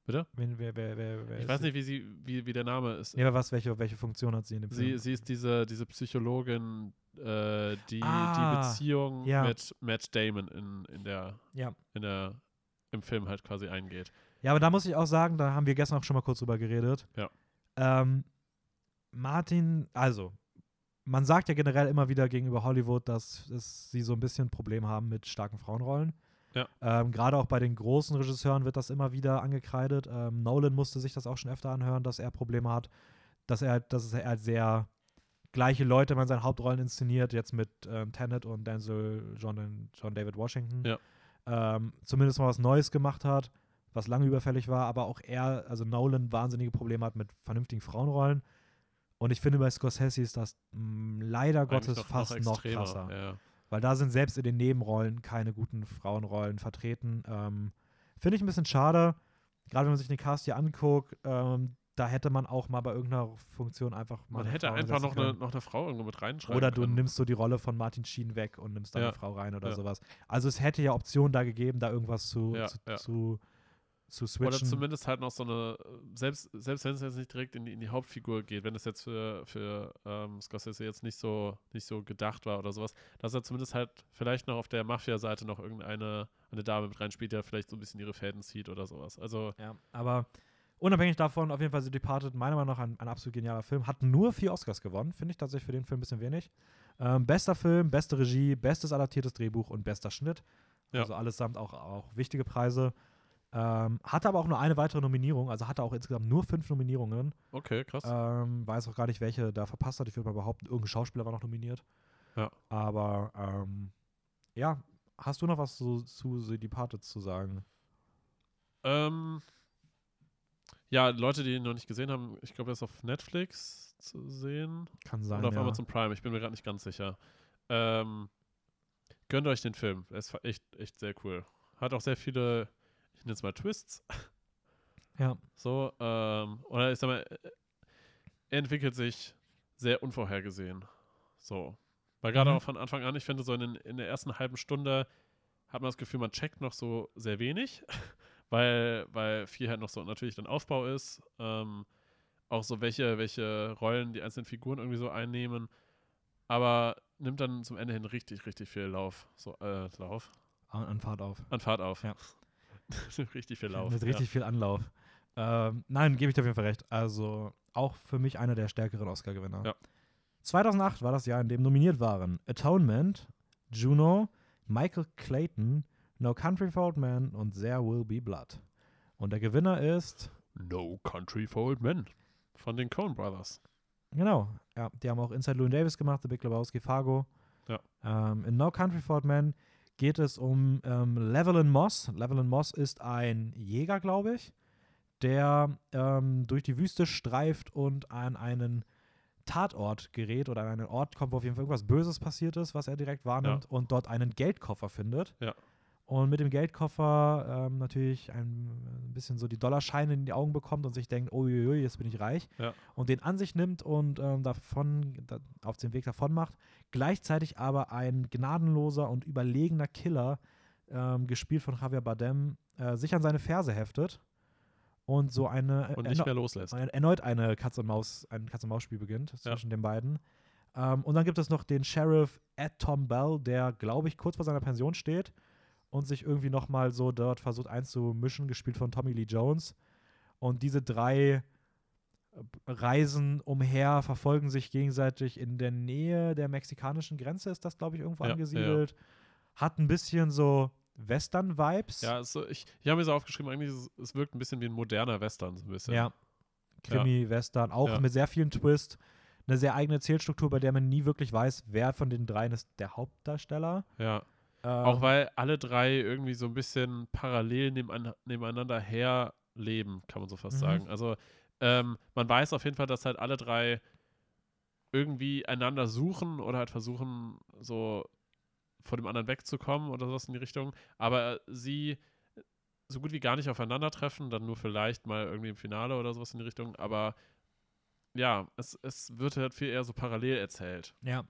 Bitte? Wen, wer, wer, wer, wer ich weiß nicht, wie sie, wie, wie der Name ist. Nee, aber was, welche, welche Funktion hat sie in dem Sie, Film? sie ist diese, diese Psychologin, äh, die Ah, die Beziehung ja. mit Matt Damon in, in der, Ja. in der, im Film halt quasi eingeht. Ja, aber da muss ich auch sagen, da haben wir gestern auch schon mal kurz drüber geredet. Ja. Ähm, Martin, also, man sagt ja generell immer wieder gegenüber Hollywood, dass es, sie so ein bisschen ein Problem haben mit starken Frauenrollen. Ja. Ähm, Gerade auch bei den großen Regisseuren wird das immer wieder angekreidet. Ähm, Nolan musste sich das auch schon öfter anhören, dass er Probleme hat, dass er halt, dass er halt sehr gleiche Leute man seine Hauptrollen inszeniert, jetzt mit ähm, Tenet und Denzel John, John David Washington. Ja. Ähm, zumindest mal was Neues gemacht hat, was lange überfällig war, aber auch er, also Nolan, wahnsinnige Probleme hat mit vernünftigen Frauenrollen. Und ich finde, bei Scorsese ist das mh, leider Eigentlich Gottes fast noch, extremer, krasser. Ja. Weil da sind selbst in den Nebenrollen keine guten Frauenrollen vertreten. Ähm, Finde ich ein bisschen schade. Gerade wenn man sich den Cast hier anguckt, ähm, da hätte man auch mal bei irgendeiner Funktion einfach mal. Man hätte Frau einfach noch eine, noch eine Frau irgendwo mit reinschreiben Oder du können. nimmst so die Rolle von Martin Sheen weg und nimmst da Ja. eine Frau rein oder Ja. sowas. Also es hätte ja Optionen da gegeben, da irgendwas zu, zu, ja. Zu, zu Oder switchen. zumindest halt noch so eine, selbst, selbst wenn es jetzt nicht direkt in die, in die Hauptfigur geht, wenn es jetzt für, für ähm, Scorsese jetzt nicht so, nicht so gedacht war oder sowas, dass er zumindest halt vielleicht noch auf der Mafia-Seite noch irgendeine eine Dame mit reinspielt, die ja vielleicht so ein bisschen ihre Fäden zieht oder sowas. Also, Ja, aber unabhängig davon, auf jeden Fall The Departed, meiner Meinung nach ein, ein absolut genialer Film. Hat nur vier Oscars gewonnen. Finde ich tatsächlich für den Film ein bisschen wenig. Ähm, bester Film, beste Regie, bestes adaptiertes Drehbuch und bester Schnitt. Ja. Also allesamt auch, auch wichtige Preise. Ähm, hatte aber auch nur eine weitere Nominierung, also hatte auch insgesamt nur fünf Nominierungen. okay, krass. Ähm, weiß auch gar nicht, welche da verpasst hat. Ich würde mal behaupten, irgendein Schauspieler war noch nominiert. Ja. Aber ähm, ja, hast du noch was zu, zu The Departed zu sagen? Ähm, ja, Leute, die ihn noch nicht gesehen haben, ich glaube, er ist auf Netflix zu sehen. Kann sein. Oder auf ja. Amazon Prime, ich bin mir gerade nicht ganz sicher. Ähm, gönnt euch den Film. Er ist echt, echt sehr cool. Hat auch sehr viele, ich nenne es mal Twists. Ja. So, ähm, oder ich sag mal, er entwickelt sich sehr unvorhergesehen. So. Weil gerade Mhm. auch von Anfang an, ich finde, so in, in der ersten halben Stunde hat man das Gefühl, man checkt noch so sehr wenig, weil, weil viel halt noch so natürlich dann Aufbau ist. Ähm, auch so, welche, welche Rollen die einzelnen Figuren irgendwie so einnehmen. Aber nimmt dann zum Ende hin richtig, richtig viel Lauf. So, äh, Lauf? An, an Fahrt auf. An Fahrt auf. Ja. richtig viel Lauf. Mit richtig viel Anlauf. Ähm, nein, gebe ich dir auf jeden Fall recht. Also auch für mich einer der stärkeren Oscar-Gewinner. Ja. 2008 war das Jahr, in dem nominiert waren Atonement, Juno, Michael Clayton, No Country for Old Men und There Will Be Blood. Und der Gewinner ist, No Country for Old Men von den Coen Brothers. genau, ja, die haben auch Inside Llewyn Davis gemacht, The Big Lebowski, Fargo. Ja. Ähm, in No Country for Old Men geht es um ähm, Levelin Moss. Levelin Moss ist ein Jäger, glaube ich, der ähm, durch die Wüste streift und an einen Tatort gerät oder an einen Ort kommt, wo auf jeden Fall irgendwas Böses passiert ist, was er direkt wahrnimmt und dort einen Geldkoffer findet. Ja. Und mit dem Geldkoffer ähm, natürlich ein, bisschen so die Dollarscheine in die Augen bekommt und sich denkt, uiuiui, jetzt bin ich reich. Ja. Und den an sich nimmt und ähm, davon, da, auf den Weg davon macht. Gleichzeitig aber ein gnadenloser und überlegener Killer, ähm, gespielt von Javier Bardem, äh, sich an seine Ferse heftet und so eine Und erno- nicht mehr loslässt. erneut eine Katz und Maus, ein Katz und Maus Spiel beginnt zwischen den beiden. Ähm, und dann gibt es noch den Sheriff Ed Tom Bell, der, glaube ich, kurz vor seiner Pension steht und sich irgendwie noch mal so dort versucht einzumischen, gespielt von Tommy Lee Jones. Und diese drei äh, reisen umher, verfolgen sich gegenseitig in der Nähe der mexikanischen Grenze, ist das, glaube ich, irgendwo Ja, ja, ja. angesiedelt. Hat ein bisschen so Western-Vibes. Ja, so- ich, ich habe mir so aufgeschrieben, eigentlich es es wirkt ein bisschen wie ein moderner Western, so ein bisschen. Ja. Krimi-Western, auch Ja. mit sehr vielen Twist. Eine sehr eigene Erzählstruktur, bei der man nie wirklich weiß, wer von den dreien ist der Hauptdarsteller. ja. Ähm, Auch weil alle drei irgendwie so ein bisschen parallel nebeneinander her leben, kann man so fast Mhm. sagen. Also ähm, man weiß auf jeden Fall, dass halt alle drei irgendwie einander suchen oder halt versuchen, so vor dem anderen wegzukommen oder sowas in die Richtung. Aber sie so gut wie gar nicht aufeinandertreffen, dann nur vielleicht mal irgendwie im Finale oder sowas in die Richtung. Aber ja, es, es wird halt viel eher so parallel erzählt. Ja.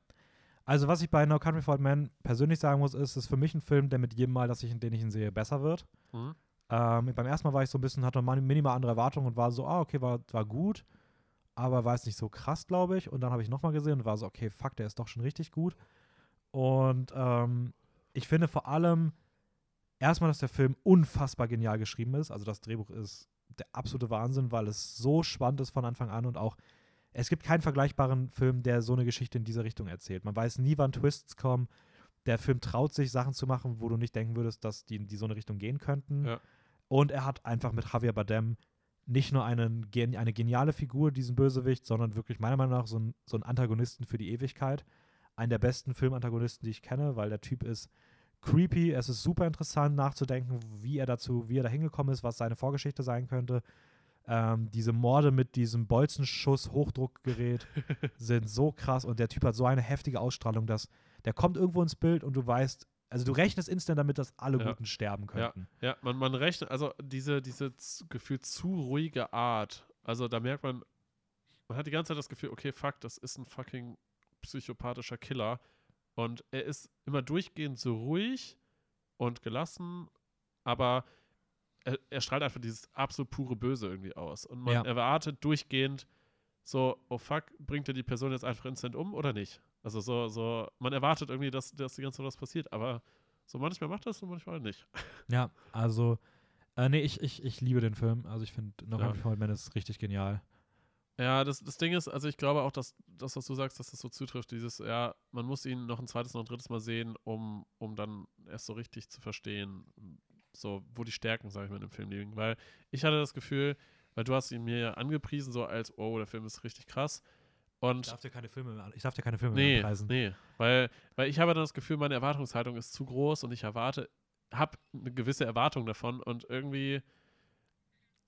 Also, was ich bei No Country for Old Men persönlich sagen muss, ist, es ist für mich ein Film, der mit jedem Mal, dass ich, den ich ihn sehe, besser wird. Mhm. Ähm, beim ersten Mal war ich so ein bisschen, hatte minimal andere Erwartungen und war so, ah, okay, war, war gut, aber war es nicht so krass, glaube ich. Und dann habe ich nochmal gesehen und war so, okay, fuck, der ist doch schon richtig gut. Und ähm, ich finde vor allem erstmal, dass der Film unfassbar genial geschrieben ist. Also das Drehbuch ist der absolute Wahnsinn, weil es so spannend ist von Anfang an und auch es gibt keinen vergleichbaren Film, der so eine Geschichte in dieser Richtung erzählt. Man weiß nie, wann Twists kommen. Der Film traut sich, Sachen zu machen, wo du nicht denken würdest, dass die in die so eine Richtung gehen könnten. Ja. Und er hat einfach mit Javier Bardem nicht nur einen, eine geniale Figur, diesen Bösewicht, sondern wirklich meiner Meinung nach so, ein, so einen Antagonisten für die Ewigkeit. Einen der besten Filmantagonisten, die ich kenne, weil der Typ ist creepy. Es ist super interessant nachzudenken, wie er dazu, wie er da hingekommen ist, was seine Vorgeschichte sein könnte. Ähm, diese Morde mit diesem Bolzenschuss Hochdruckgerät sind so krass und der Typ hat so eine heftige Ausstrahlung, dass der kommt irgendwo ins Bild und du weißt, also du rechnest instant damit, dass alle Ja. Guten sterben könnten. Ja, man, man rechnet, also diese, diese gefühlt zu ruhige Art, also da merkt man, man hat die ganze Zeit das Gefühl, okay, fuck, das ist ein fucking psychopathischer Killer. Und er ist immer durchgehend so ruhig und gelassen, aber er, er strahlt einfach dieses absolut pure Böse irgendwie aus. Und man Ja. erwartet durchgehend so, oh fuck, bringt er die Person jetzt einfach instant um oder nicht? Also so, so, man erwartet irgendwie, dass, dass die ganze Zeit was passiert, aber so manchmal macht das und manchmal nicht. Ja, also, äh, nee, ich, ich, ich liebe den Film. Also ich finde, No Ja. Men ist richtig genial. Ja, das, das Ding ist, also ich glaube auch, dass das, was du sagst, dass das so zutrifft, dieses, ja, man muss ihn noch ein zweites, noch ein drittes Mal sehen, um, um dann erst so richtig zu verstehen, so, wo die Stärken, sag ich mal, dem Film liegen. Weil ich hatte das Gefühl, weil du hast ihn mir ja angepriesen, so als, oh, der Film ist richtig krass. Und dir keine Filme mehr, ich darf dir keine Filme nee, nee, weil, weil ich habe dann das Gefühl, meine Erwartungshaltung ist zu groß und ich erwarte, habe eine gewisse Erwartung davon und irgendwie,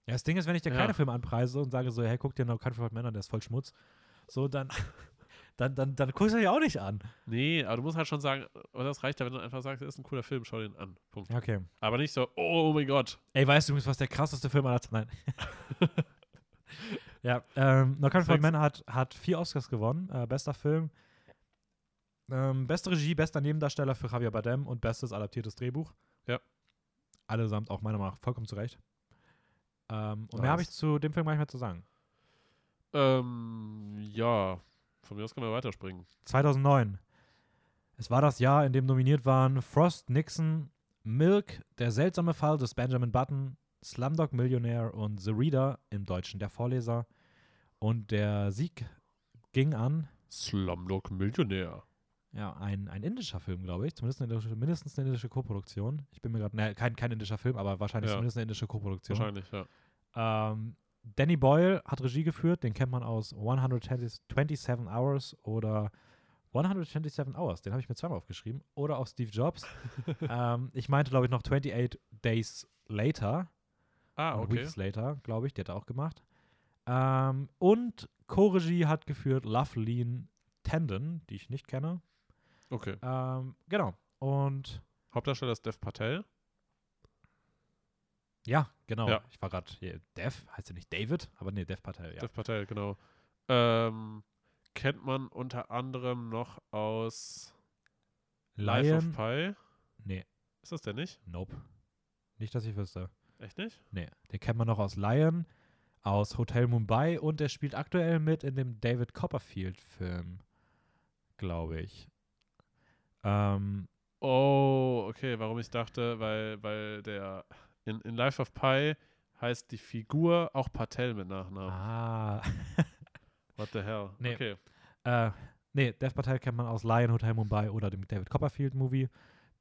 Ja, das Ding ist, wenn ich dir Ja. keine Filme anpreise und sage so, hey, guck dir No Country for an, der ist voll Schmutz, so, dann, dann, dann, dann guckst du dir auch nicht an. nee, aber du musst halt schon sagen, das reicht ja, wenn du einfach sagst, das ist ein cooler Film, schau den an. Punkt. Okay. Aber nicht so, oh mein Gott. Ey, weißt du übrigens, was der krasseste Film aller Zeiten Nein. ja, ähm, No Country for. Men hat, hat vier Oscars gewonnen. Äh, bester Film, ähm, beste Regie, bester Nebendarsteller für Javier Bardem und bestes adaptiertes Drehbuch. Ja. Allesamt auch meiner Meinung nach vollkommen zurecht. Ähm, und mehr habe ich zu dem Film gar nicht mehr zu sagen. Ähm, ja, von mir aus können wir weiterspringen. 2009. Es war das Jahr, in dem nominiert waren Frost, Nixon, Milk, Der seltsame Fall des Benjamin Button, Slumdog Millionaire und The Reader im Deutschen der Vorleser. Und der Sieg ging an Slumdog Millionär. ja, ein, ein indischer Film, glaube ich. Zumindest eine indische, mindestens eine indische Koproduktion. Ich bin mir gerade, ne, kein, kein indischer Film, aber wahrscheinlich Ja. zumindest eine indische Koproduktion. Wahrscheinlich, ja. Ähm, Danny Boyle hat Regie geführt, den kennt man aus 127 Hours oder 127 Hours, den habe ich mir zweimal aufgeschrieben. Oder auch Steve Jobs. ähm, ich meinte, glaube ich, noch 28 Days Later. Ah, okay. Weeks Later, glaube ich, der hat er auch gemacht. Ähm, und Co-Regie hat geführt Loveline Tandon, die ich nicht kenne. Okay. Ähm, genau. Und Hauptdarsteller ist Dev Patel. Ja, genau. Ja. Ich war gerade hier. Dev, heißt er nicht David? Aber nee, Dev Patel, ja. Dev Patel, genau. Ähm, kennt man unter anderem noch aus Life of Lion. Pi. Nee, Ist das der nicht? nope. Nicht, dass ich wüsste. Echt nicht? Nee, den kennt man noch aus Lion, aus Hotel Mumbai und der spielt aktuell mit in dem David Copperfield-Film, glaube ich. Ähm, Oh, okay, warum ich dachte, weil, weil der in, in Life of Pi heißt die Figur auch Patel mit Nachnamen. ah. What the hell? Nee. Okay. äh, nee, Dev Patel kennt man aus Lion, Hotel Mumbai oder dem David Copperfield-Movie,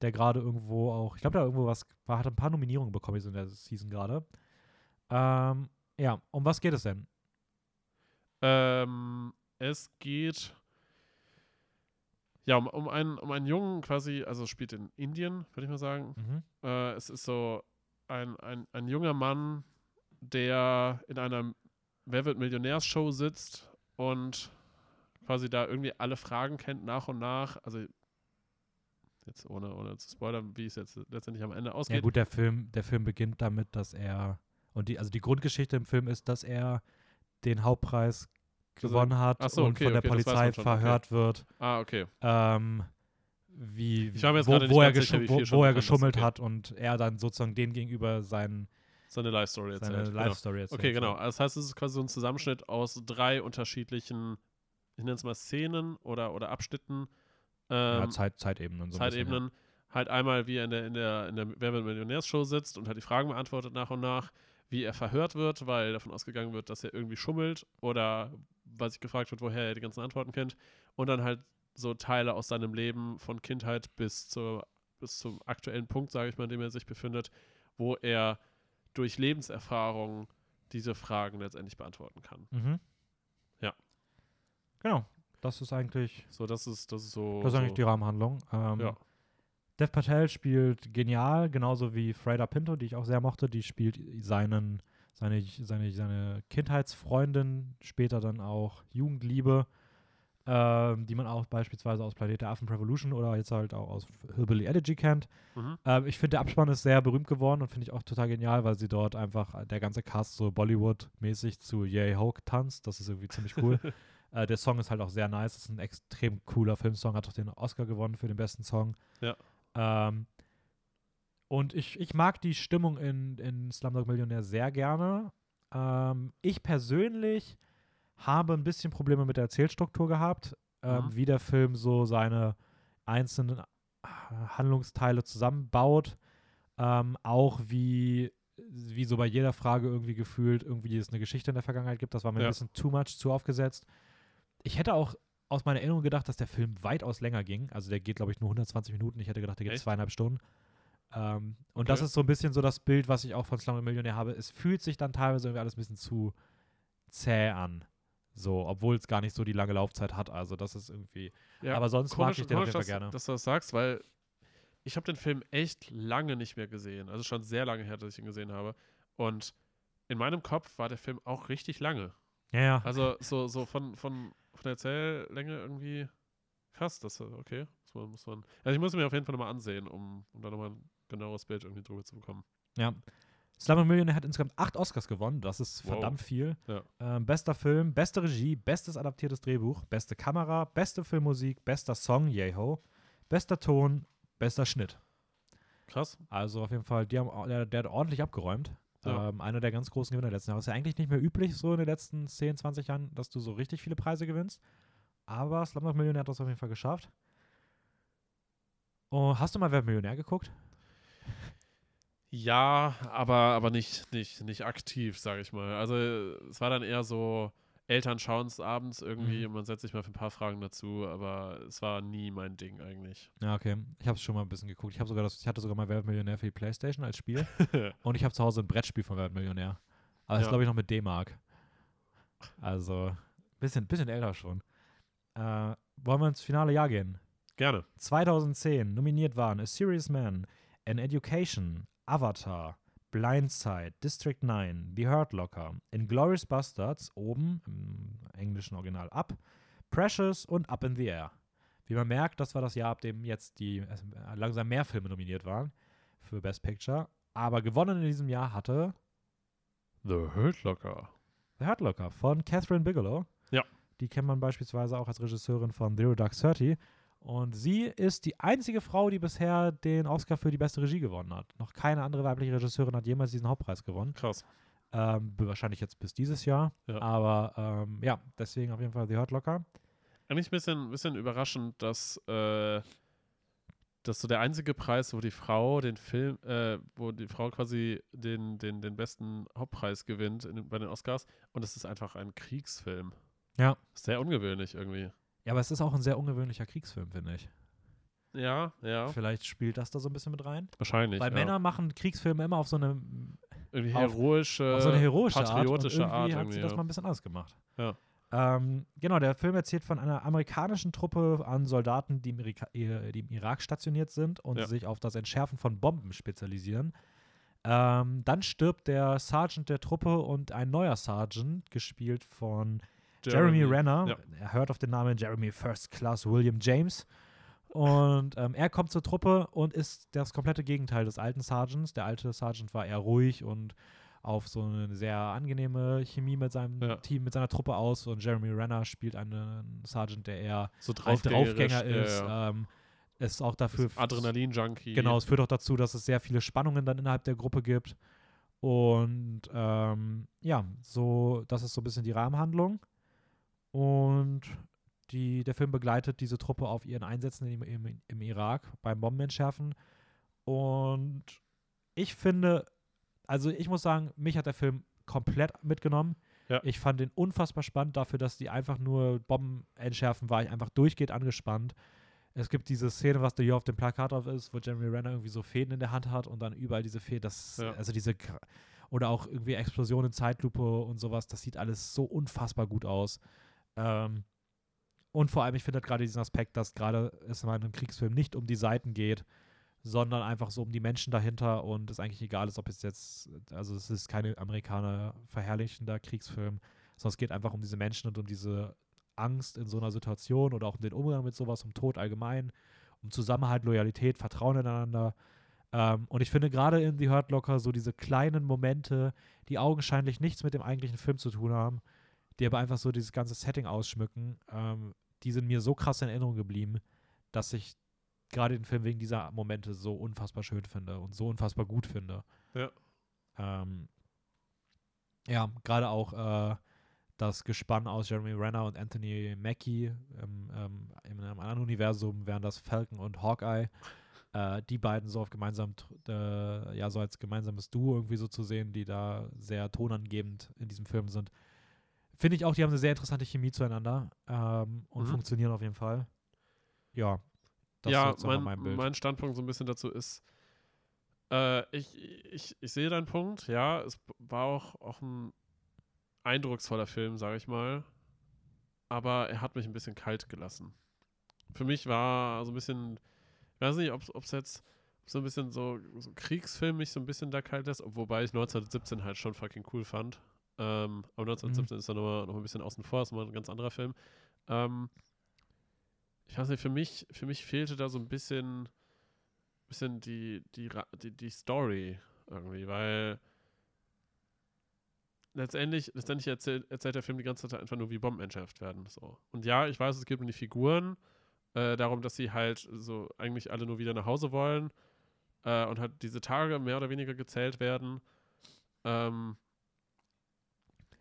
der gerade irgendwo auch, ich glaube, da irgendwo was, war, hat ein paar Nominierungen bekommen in der Season gerade. Ähm, ja, um was geht es denn? Ähm, es geht ja um, um, einen, um einen Jungen quasi, also spielt in Indien, würde ich mal sagen. Mhm. Äh, es ist so ein, ein, ein junger Mann, der in einer Wer wird Millionärs-Show sitzt und quasi da irgendwie alle Fragen kennt nach und nach. Also jetzt ohne, ohne zu spoilern, wie es jetzt letztendlich am Ende Ja ausgeht. gut, der Film, der Film beginnt damit, dass er und die, also die Grundgeschichte im Film ist, dass er den Hauptpreis gewonnen hat so, und okay, von der okay, Polizei schon, okay. verhört wird. Ah, okay. Ähm, wie, wo, wo, er sicher, wo, wo er geschummelt okay. hat und er dann sozusagen denen gegenüber sein, Seine Life-Story erzählt. seine genau. Life-Story erzählt. Okay, genau. Das heißt, es ist quasi so ein Zusammenschnitt aus drei unterschiedlichen, ich nenne es mal Szenen oder, oder Abschnitten. Ja, Ähm, Zeit, Zeitebenen. So ein bisschen, Zeitebenen. Halt einmal, wie er in der, in der, in der Wer wird Millionärs-Show sitzt und halt die Fragen beantwortet nach und nach, wie er verhört wird, weil davon ausgegangen wird, dass er irgendwie schummelt oder weil sich gefragt wird, woher er die ganzen Antworten kennt. Und dann halt so Teile aus seinem Leben von Kindheit bis, zur, bis zum aktuellen Punkt, sage ich mal, in dem er sich befindet, wo er durch Lebenserfahrung diese Fragen letztendlich beantworten kann. Ja. Mhm. Ja. Genau. Das ist eigentlich, So, das ist, das ist so. das ist eigentlich so die Rahmenhandlung. Ähm, Ja. Dev Patel spielt genial, genauso wie Freda Pinto, die ich auch sehr mochte. Die spielt seinen, seine, seine, seine Kindheitsfreundin, später dann auch Jugendliebe, ähm, die man auch beispielsweise aus Planet der Affen Revolution oder jetzt halt auch aus Hillbilly Elegy kennt. Mhm. Ähm, ich finde, der Abspann ist sehr berühmt geworden und finde ich auch total genial, weil sie dort einfach äh, der ganze Cast so Bollywood-mäßig zu Yay Hoke tanzt. Das ist irgendwie ziemlich cool. äh, der Song ist halt auch sehr nice. Das ist ein extrem cooler Filmsong. Hat auch den Oscar gewonnen für den besten Song. Ja. Ähm, und ich, ich mag die Stimmung in, in Slumdog Millionär sehr gerne. Ähm, ich persönlich habe ein bisschen Probleme mit der Erzählstruktur gehabt, ähm, Mhm. wie der Film so seine einzelnen äh, Handlungsteile zusammenbaut. Ähm, auch wie, wie so bei jeder Frage irgendwie gefühlt irgendwie es eine Geschichte in der Vergangenheit gibt. Das war mir Ja. ein bisschen too much, zu aufgesetzt. Ich hätte auch aus meiner Erinnerung gedacht, dass der Film weitaus länger ging. Also der geht, glaube ich, nur 120 Minuten. Ich hätte gedacht, der geht Echt? zweieinhalb Stunden. Ähm, und das Okay. ist so ein bisschen so das Bild, was ich auch von Slumdog Millionär habe. Es fühlt sich dann teilweise irgendwie alles ein bisschen zu zäh an. So, obwohl es gar nicht so die lange Laufzeit hat. Also das ist irgendwie. Ja, aber sonst mag komisch, ich den auf komisch, jeden Fall dass, gerne. dass du das sagst, weil ich habe den Film echt lange nicht mehr gesehen. Also schon sehr lange her, dass ich ihn gesehen habe. Und in meinem Kopf war der Film auch richtig lange. Ja, ja. Also so, so von, von, von der Erzähllänge irgendwie krass. Das, okay, muss man, muss man. Also ich muss mir auf jeden Fall nochmal ansehen, um, um da nochmal ein genaueres Bild irgendwie drüber zu bekommen. Ja. Slumdog Millionär hat insgesamt acht Oscars gewonnen. Das ist Wow. verdammt viel. Ja. Ähm, bester Film, beste Regie, bestes adaptiertes Drehbuch, beste Kamera, beste Filmmusik, bester Song, Yeho, bester Ton, bester Schnitt. Krass. Also auf jeden Fall, die haben, der, der hat ordentlich abgeräumt. Ja. Ähm, einer der ganz großen Gewinner letzten Jahre. Ist ja eigentlich nicht mehr üblich, so in den letzten 10, 20 Jahren, dass du so richtig viele Preise gewinnst. Aber Slumdog Millionär hat das auf jeden Fall geschafft. Oh, hast du mal Wer Millionär geguckt? Ja, aber, aber nicht, nicht, nicht aktiv, sage ich mal. Also es war dann eher so, Eltern schauen es abends irgendwie Mhm. und man setzt sich mal für ein paar Fragen dazu, aber es war nie mein Ding eigentlich. Ja, okay. Ich habe es schon mal ein bisschen geguckt. Ich, sogar das, ich hatte sogar mal Wer wird Millionär für die Playstation als Spiel. Und ich habe zu Hause ein Brettspiel von Wer wird Millionär. Aber das Ja. glaube ich noch mit D-Mark. Also, bisschen, bisschen älter schon. Äh, wollen wir ins finale Jahr gehen? Gerne. 2010 nominiert waren A Serious Man, An Education, Avatar, Blindside, District 9, The Hurt Locker, Inglourious Bastards, oben im englischen Original Up, Precious und Up in the Air. Wie man merkt, das war das Jahr, ab dem jetzt die äh, langsam mehr Filme nominiert waren für Best Picture. Aber gewonnen in diesem Jahr hatte The Hurt Locker. The Hurt Locker von Catherine Bigelow. Ja. Die kennt man beispielsweise auch als Regisseurin von Zero Dark Thirty. Und sie ist die einzige Frau, die bisher den Oscar für die beste Regie gewonnen hat. Noch keine andere weibliche Regisseurin hat jemals diesen Hauptpreis gewonnen. Krass. Ähm, wahrscheinlich jetzt bis dieses Jahr. Ja. Aber ähm, ja, deswegen auf jeden Fall The Hurt Locker. Eigentlich ein bisschen, bisschen überraschend, dass, äh, dass so der einzige Preis, wo die Frau den Film, äh, wo die Frau quasi den, den, den besten Hauptpreis gewinnt in, bei den Oscars und es ist einfach ein Kriegsfilm. Ja. Sehr ungewöhnlich irgendwie. Ja, aber es ist auch ein sehr ungewöhnlicher Kriegsfilm, finde ich. Ja, ja. Vielleicht spielt das da so ein bisschen mit rein. Wahrscheinlich. Weil ja. Männer machen Kriegsfilme immer auf so eine, irgendwie auf- heroische, auf so eine heroische patriotische Art. Und Art. irgendwie hat irgendwie, sie das ja. mal ein bisschen anders gemacht. Ja. Ähm, genau, der Film erzählt von einer amerikanischen Truppe an Soldaten, die im, Irika äh, die im Irak stationiert sind und Ja. sich auf das Entschärfen von Bomben spezialisieren. Ähm, dann stirbt der Sergeant der Truppe und ein neuer Sergeant, gespielt von Jeremy, Renner. ja. Er hört auf den Namen Jeremy First Class William James. Und ähm, er kommt zur Truppe und ist das komplette Gegenteil des alten Sergeants. Der alte Sergeant war eher ruhig und auf so eine sehr angenehme Chemie mit seinem Ja. Team, mit seiner Truppe aus. Und Jeremy Renner spielt einen Sergeant, der eher So Draufgänger ist. ja. Ähm, ist auch dafür Adrenalin-Junkie. Genau, es führt auch dazu, dass es sehr viele Spannungen dann innerhalb der Gruppe gibt. Und ähm, ja, so, das ist so ein bisschen die Rahmenhandlung. Und die, der Film begleitet diese Truppe auf ihren Einsätzen im, im, im Irak beim Bombenentschärfen. Und ich finde, also ich muss sagen, mich hat der Film komplett mitgenommen. Ja. Ich fand den unfassbar spannend dafür, dass die einfach nur Bomben entschärfen, war ich einfach durchgehend angespannt. Es gibt diese Szene, was da hier auf dem Plakat drauf ist, wo Jeremy Renner irgendwie so Fäden in der Hand hat und dann überall diese Fäden, das, Ja. also diese, oder auch irgendwie Explosionen Zeitlupe und sowas, das sieht alles so unfassbar gut aus. Ähm, und vor allem, ich finde halt gerade diesen Aspekt, dass gerade es in einem Kriegsfilm nicht um die Seiten geht, sondern einfach so um die Menschen dahinter und es eigentlich egal ist, ob es jetzt, also es ist keine Amerikaner verherrlichender Kriegsfilm, sondern es geht einfach um diese Menschen und um diese Angst in so einer Situation oder auch um den Umgang mit sowas, um Tod allgemein, um Zusammenhalt, Loyalität, Vertrauen ineinander. Ähm, und ich finde gerade in The Hurt Locker so diese kleinen Momente, die augenscheinlich nichts mit dem eigentlichen Film zu tun haben, die aber einfach so dieses ganze Setting ausschmücken, ähm, die sind mir so krass in Erinnerung geblieben, dass ich gerade den Film wegen dieser Momente so unfassbar schön finde und so unfassbar gut finde. Ja. Ähm, ja, gerade auch äh, das Gespann aus Jeremy Renner und Anthony Mackie ähm, ähm, in einem anderen Universum wären das Falcon und Hawkeye. Äh, die beiden so auf gemeinsam, äh, ja, so als gemeinsames Duo irgendwie so zu sehen, die da sehr tonangebend in diesem Film sind. Finde ich auch, die haben eine sehr interessante Chemie zueinander ähm, und Mhm. funktionieren auf jeden Fall. Ja, das ja, ist mein, mein Bild. mein Standpunkt so ein bisschen dazu ist, äh, ich, ich, ich sehe deinen Punkt, ja, es war auch, auch ein eindrucksvoller Film, sage ich mal, aber er hat mich ein bisschen kalt gelassen. Für mich war so ein bisschen, ich weiß nicht, ob es jetzt so ein bisschen so, so Kriegsfilm mich so ein bisschen da kalt lässt, wobei ich 1917 halt schon fucking cool fand. Ähm, aber 1917 ist dann noch, noch ein bisschen außen vor, ist mal ein ganz anderer Film. Ähm, ich weiß nicht, für mich, für mich fehlte da so ein bisschen, bisschen die, die, die, die Story irgendwie, weil letztendlich, letztendlich erzählt, erzählt der Film die ganze Zeit einfach nur, wie Bomben entschärft werden. So. Und ja, ich weiß, es geht um die Figuren, äh, darum, dass sie halt so eigentlich alle nur wieder nach Hause wollen äh, und halt diese Tage mehr oder weniger gezählt werden. Ähm,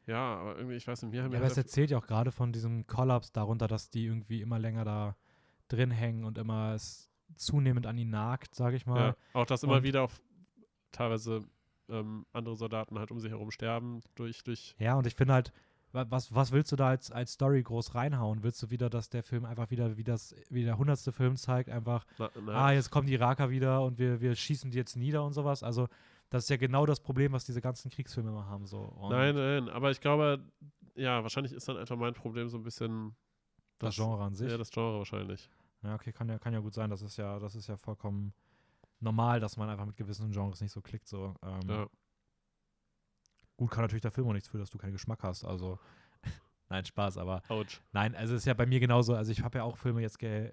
ja, aber irgendwie, ich weiß nicht, mir haben Ja, aber es erzählt ja auch gerade von diesem Kollaps darunter, dass die irgendwie immer länger da drin hängen und immer es zunehmend an ihn nagt, sage ich mal. Ja, auch dass immer Und- wieder auch teilweise ähm, andere Soldaten halt um sich herum sterben durch, durch Ja, und ich finde halt, was, was willst du da als, als Story groß reinhauen? Willst du wieder, dass der Film einfach wieder, wie das, wie der hundertste Film zeigt, einfach, na, na, ah, jetzt kommen die Iraker wieder und wir, wir schießen die jetzt nieder und sowas? Also, das ist ja genau das Problem, was diese ganzen Kriegsfilme immer haben. So. Und nein, nein, aber ich glaube, ja, wahrscheinlich ist dann einfach mein Problem so ein bisschen Das Genre an sich. Ja, das Genre wahrscheinlich. Ja, okay, kann ja, kann ja gut sein. Das ist ja, das ist ja vollkommen normal, dass man einfach mit gewissen Genres nicht so klickt. So. Ähm, Ja. Gut, kann natürlich der Film auch nichts für, dass du keinen Geschmack hast. Also, nein, Spaß, aber Autsch. nein, also es ist ja bei mir genauso. Also, ich habe ja auch Filme jetzt ge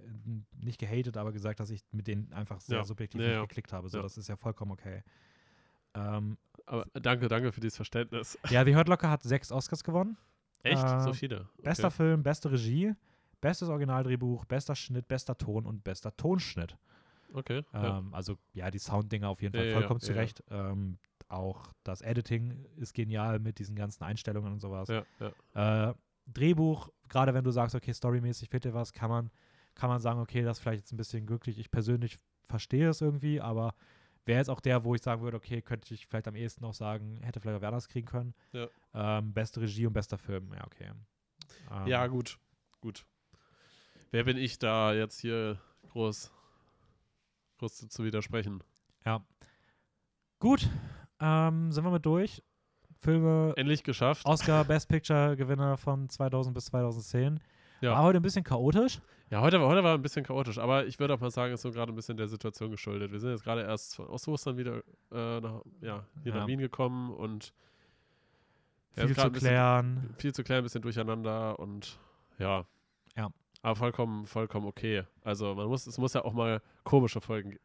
nicht gehatet, aber gesagt, dass ich mit denen einfach sehr Ja. subjektiv Ja, nicht ja. geklickt habe. So, Ja. das ist ja vollkommen okay. Ähm, Aber danke, danke für dieses Verständnis. ja, The Hurt Locker hat sechs Oscars gewonnen. Echt? Äh, so viele? Okay. Bester Film, beste Regie, bestes Originaldrehbuch, bester Schnitt, bester Ton und bester Tonschnitt. Okay. ja. Ähm, also ja, die Sounddinger auf jeden Ja, Fall ja, vollkommen ja, ja. zurecht. Ähm, auch das Editing ist genial mit diesen ganzen Einstellungen und sowas. ja, ja. Äh, Drehbuch, gerade wenn du sagst, okay, storymäßig fehlt dir was, kann man, kann man sagen, okay, das ist vielleicht jetzt ein bisschen glücklich. Ich persönlich verstehe es irgendwie, aber wäre jetzt auch der, wo ich sagen würde, okay, könnte ich vielleicht am ehesten auch sagen, hätte vielleicht auch wer anders kriegen können. Ja. Ähm, beste Regie und bester Film, ja, okay. Ähm, ja, gut. Gut. Wer bin ich da jetzt hier groß, groß zu widersprechen? Ja. Gut, ähm, sind wir mit durch. Filme, Endlich geschafft. Oscar Best Picture Gewinner von 2000 bis 2010. Ja. War heute ein bisschen chaotisch. Ja, heute, war- heute war ein bisschen chaotisch, aber ich würde auch mal sagen, es ist so gerade ein bisschen der Situation geschuldet. Wir sind jetzt gerade erst von- aus Ostern wieder äh, nach, ja, hier Ja. nach Wien gekommen und ja, Viel zu ein bisschen- klären. viel zu klären, ein bisschen durcheinander und ja. Ja. Aber vollkommen, vollkommen okay. Also man muss, es muss ja auch mal komische Folgen geben.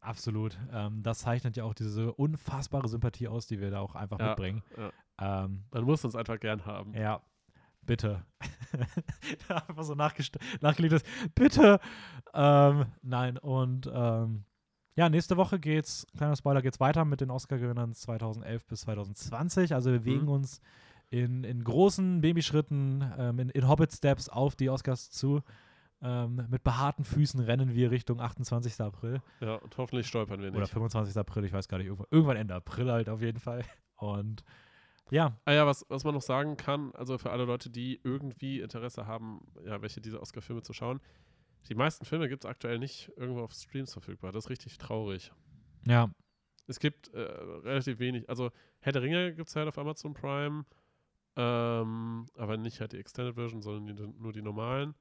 Absolut. Ähm, das zeichnet ja auch diese unfassbare Sympathie aus, die wir da auch einfach Ja, mitbringen. ja. Ähm, Man muss uns einfach gern haben. ja, bitte. einfach so nachgelegt ist. Bitte. Ähm, nein, und ähm, ja, nächste Woche geht's, kleiner Spoiler, geht's weiter mit den Oscar-Gewinnern 2011 bis 2020. Also wir bewegen Mhm. uns in, in großen Babyschritten, ähm, in, in Hobbit-Steps auf die Oscars zu. Ähm, mit behaarten Füßen rennen wir Richtung 28. April. Ja, und hoffentlich stolpern wir Oder nicht. 25. April, ich weiß gar nicht, irgendwann, irgendwann Ende April halt auf jeden Fall. Und ja, Ah ja, was, was man noch sagen kann, also für alle Leute, die irgendwie Interesse haben, ja, welche dieser Oscar-Filme zu schauen, die meisten Filme gibt es aktuell nicht irgendwo auf Streams verfügbar. Das ist richtig traurig. ja, Es gibt äh, relativ wenig, also Herr der Ringe gibt es halt auf Amazon Prime, ähm, aber nicht halt die Extended Version, sondern die, nur die normalen.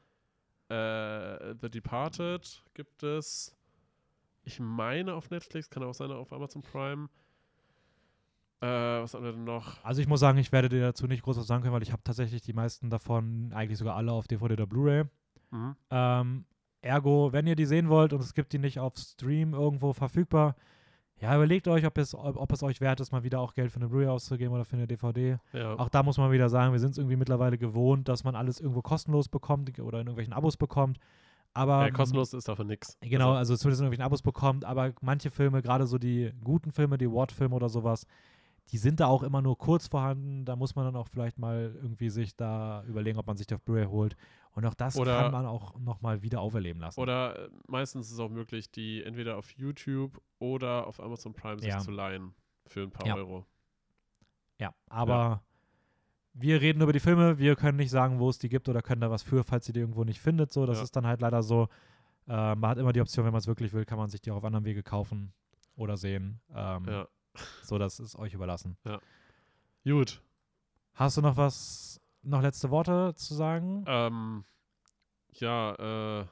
Äh, The Departed gibt es, ich meine auf Netflix, kann auch sein auf Amazon Prime. Äh, was haben wir denn noch? also ich muss sagen, ich werde dir dazu nicht groß was sagen können, weil ich habe tatsächlich die meisten davon, eigentlich sogar alle auf DVD oder Blu-ray. Mhm. Ähm, ergo, wenn ihr die sehen wollt und es gibt die nicht auf Stream irgendwo verfügbar, ja, überlegt euch, ob es, ob, es euch wert ist, mal wieder auch Geld für eine Blu-ray auszugeben oder für eine DVD. Ja. Auch da muss man wieder sagen, wir sind es irgendwie mittlerweile gewohnt, dass man alles irgendwo kostenlos bekommt oder in irgendwelchen Abos bekommt. Aber ja, kostenlos ist davon nix. Genau, Also, also zumindest in irgendwelchen Abos bekommt, aber manche Filme, gerade so die guten Filme, die Award-Filme oder sowas, die sind da auch immer nur kurz vorhanden. Da muss man dann auch vielleicht mal irgendwie sich da überlegen, ob man sich die auf Blu-ray holt. Und auch das Oder- kann man auch nochmal wieder auferleben lassen. oder äh, meistens ist es auch möglich, die entweder auf YouTube oder auf Amazon Prime sich Ja. zu leihen für ein paar Ja. Euro. ja, aber wir reden über die Filme, wir können nicht sagen, wo es die gibt oder können da was für, falls ihr die irgendwo nicht findet. So, das Ja. ist dann halt leider so. Äh, man hat immer die Option, wenn man es wirklich will, kann man sich die auch auf anderem Wege kaufen oder sehen. Ähm, Ja. So, das ist euch überlassen. Gut. Hast du noch was, noch letzte Worte zu sagen? Ähm, ja, äh,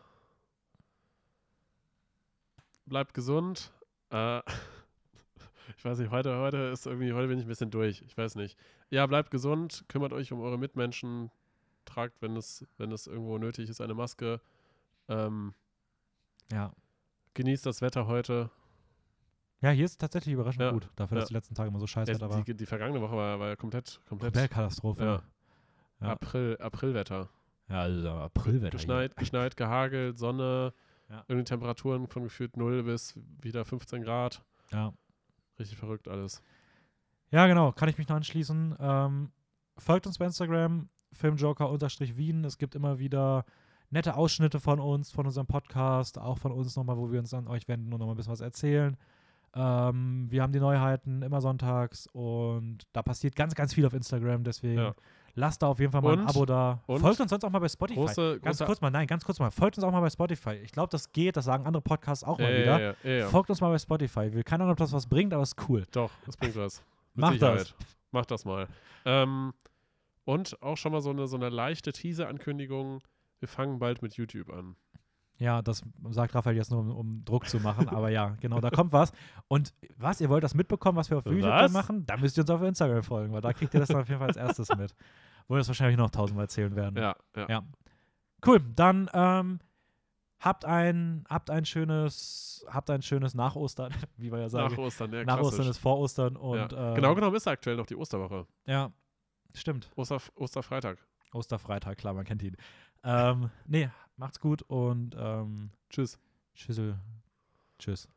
bleibt gesund. Äh, ich weiß nicht, heute, heute ist irgendwie, heute bin ich ein bisschen durch. Ich weiß nicht. Ja, bleibt gesund, kümmert euch um eure Mitmenschen, tragt, wenn es, wenn es irgendwo nötig ist, eine Maske. Ähm, Ja. genießt das Wetter heute. Ja, hier ist es tatsächlich überraschend Ja, gut, dafür, ja. dass die letzten Tage immer so scheiße Ja, war. die, die vergangene Woche war, war ja komplett, komplett, Komplett Katastrophe. Ja. Ja. April, Aprilwetter. Ja, also Aprilwetter. Geschneit, geschneit, gehagelt, Sonne, Ja. irgendwie Temperaturen von gefühlt 0 bis wieder 15 Grad. Ja. Richtig verrückt alles. ja, genau, kann ich mich noch anschließen. Ähm, folgt uns bei Instagram, filmjoker-wien. Es gibt immer wieder nette Ausschnitte von uns, von unserem Podcast, auch von uns nochmal, wo wir uns an euch wenden und nochmal ein bisschen was erzählen. Ähm, wir haben die Neuheiten immer sonntags und da passiert ganz, ganz viel auf Instagram, deswegen Ja. Lasst da auf jeden Fall mal ein Und- Abo da. Folgt uns sonst auch mal bei Spotify. Große, Ganz kurz mal, nein, ganz kurz mal. Folgt uns auch mal bei Spotify. Ich glaube, das geht, das sagen andere Podcasts auch mal wieder. Folgt uns mal bei Spotify. Wir keine Ahnung, ob das was bringt, aber es ist cool. Doch, das bringt was. Macht das. Macht das mal. Ähm, und auch schon mal so eine, so eine leichte Teaser-Ankündigung. Wir fangen bald mit YouTube an. Ja, das sagt Raphael jetzt nur, um, um Druck zu machen. aber ja, genau, da kommt was. Und was, ihr wollt das mitbekommen, was wir auf YouTube Was? dann machen? Dann müsst ihr uns auf Instagram folgen, weil da kriegt ihr das dann auf jeden Fall als erstes mit. Wo wir das wahrscheinlich noch tausendmal erzählen werden. Ja, ja. Ja. Cool, dann ähm, habt ein, habt ein schönes, habt ein schönes Nach-Ostern, wie wir ja sagen. Nach Ostern, ja, Nach klassisch. Ostern ist vor Ostern und ja. ähm, Genau genommen ist aktuell noch die Osterwoche. Ja, stimmt. Oster, Osterfreitag. Osterfreitag, klar, man kennt ihn. Ähm, nee, macht's gut und ähm, Tschüss. Tschüssel. Tschüss.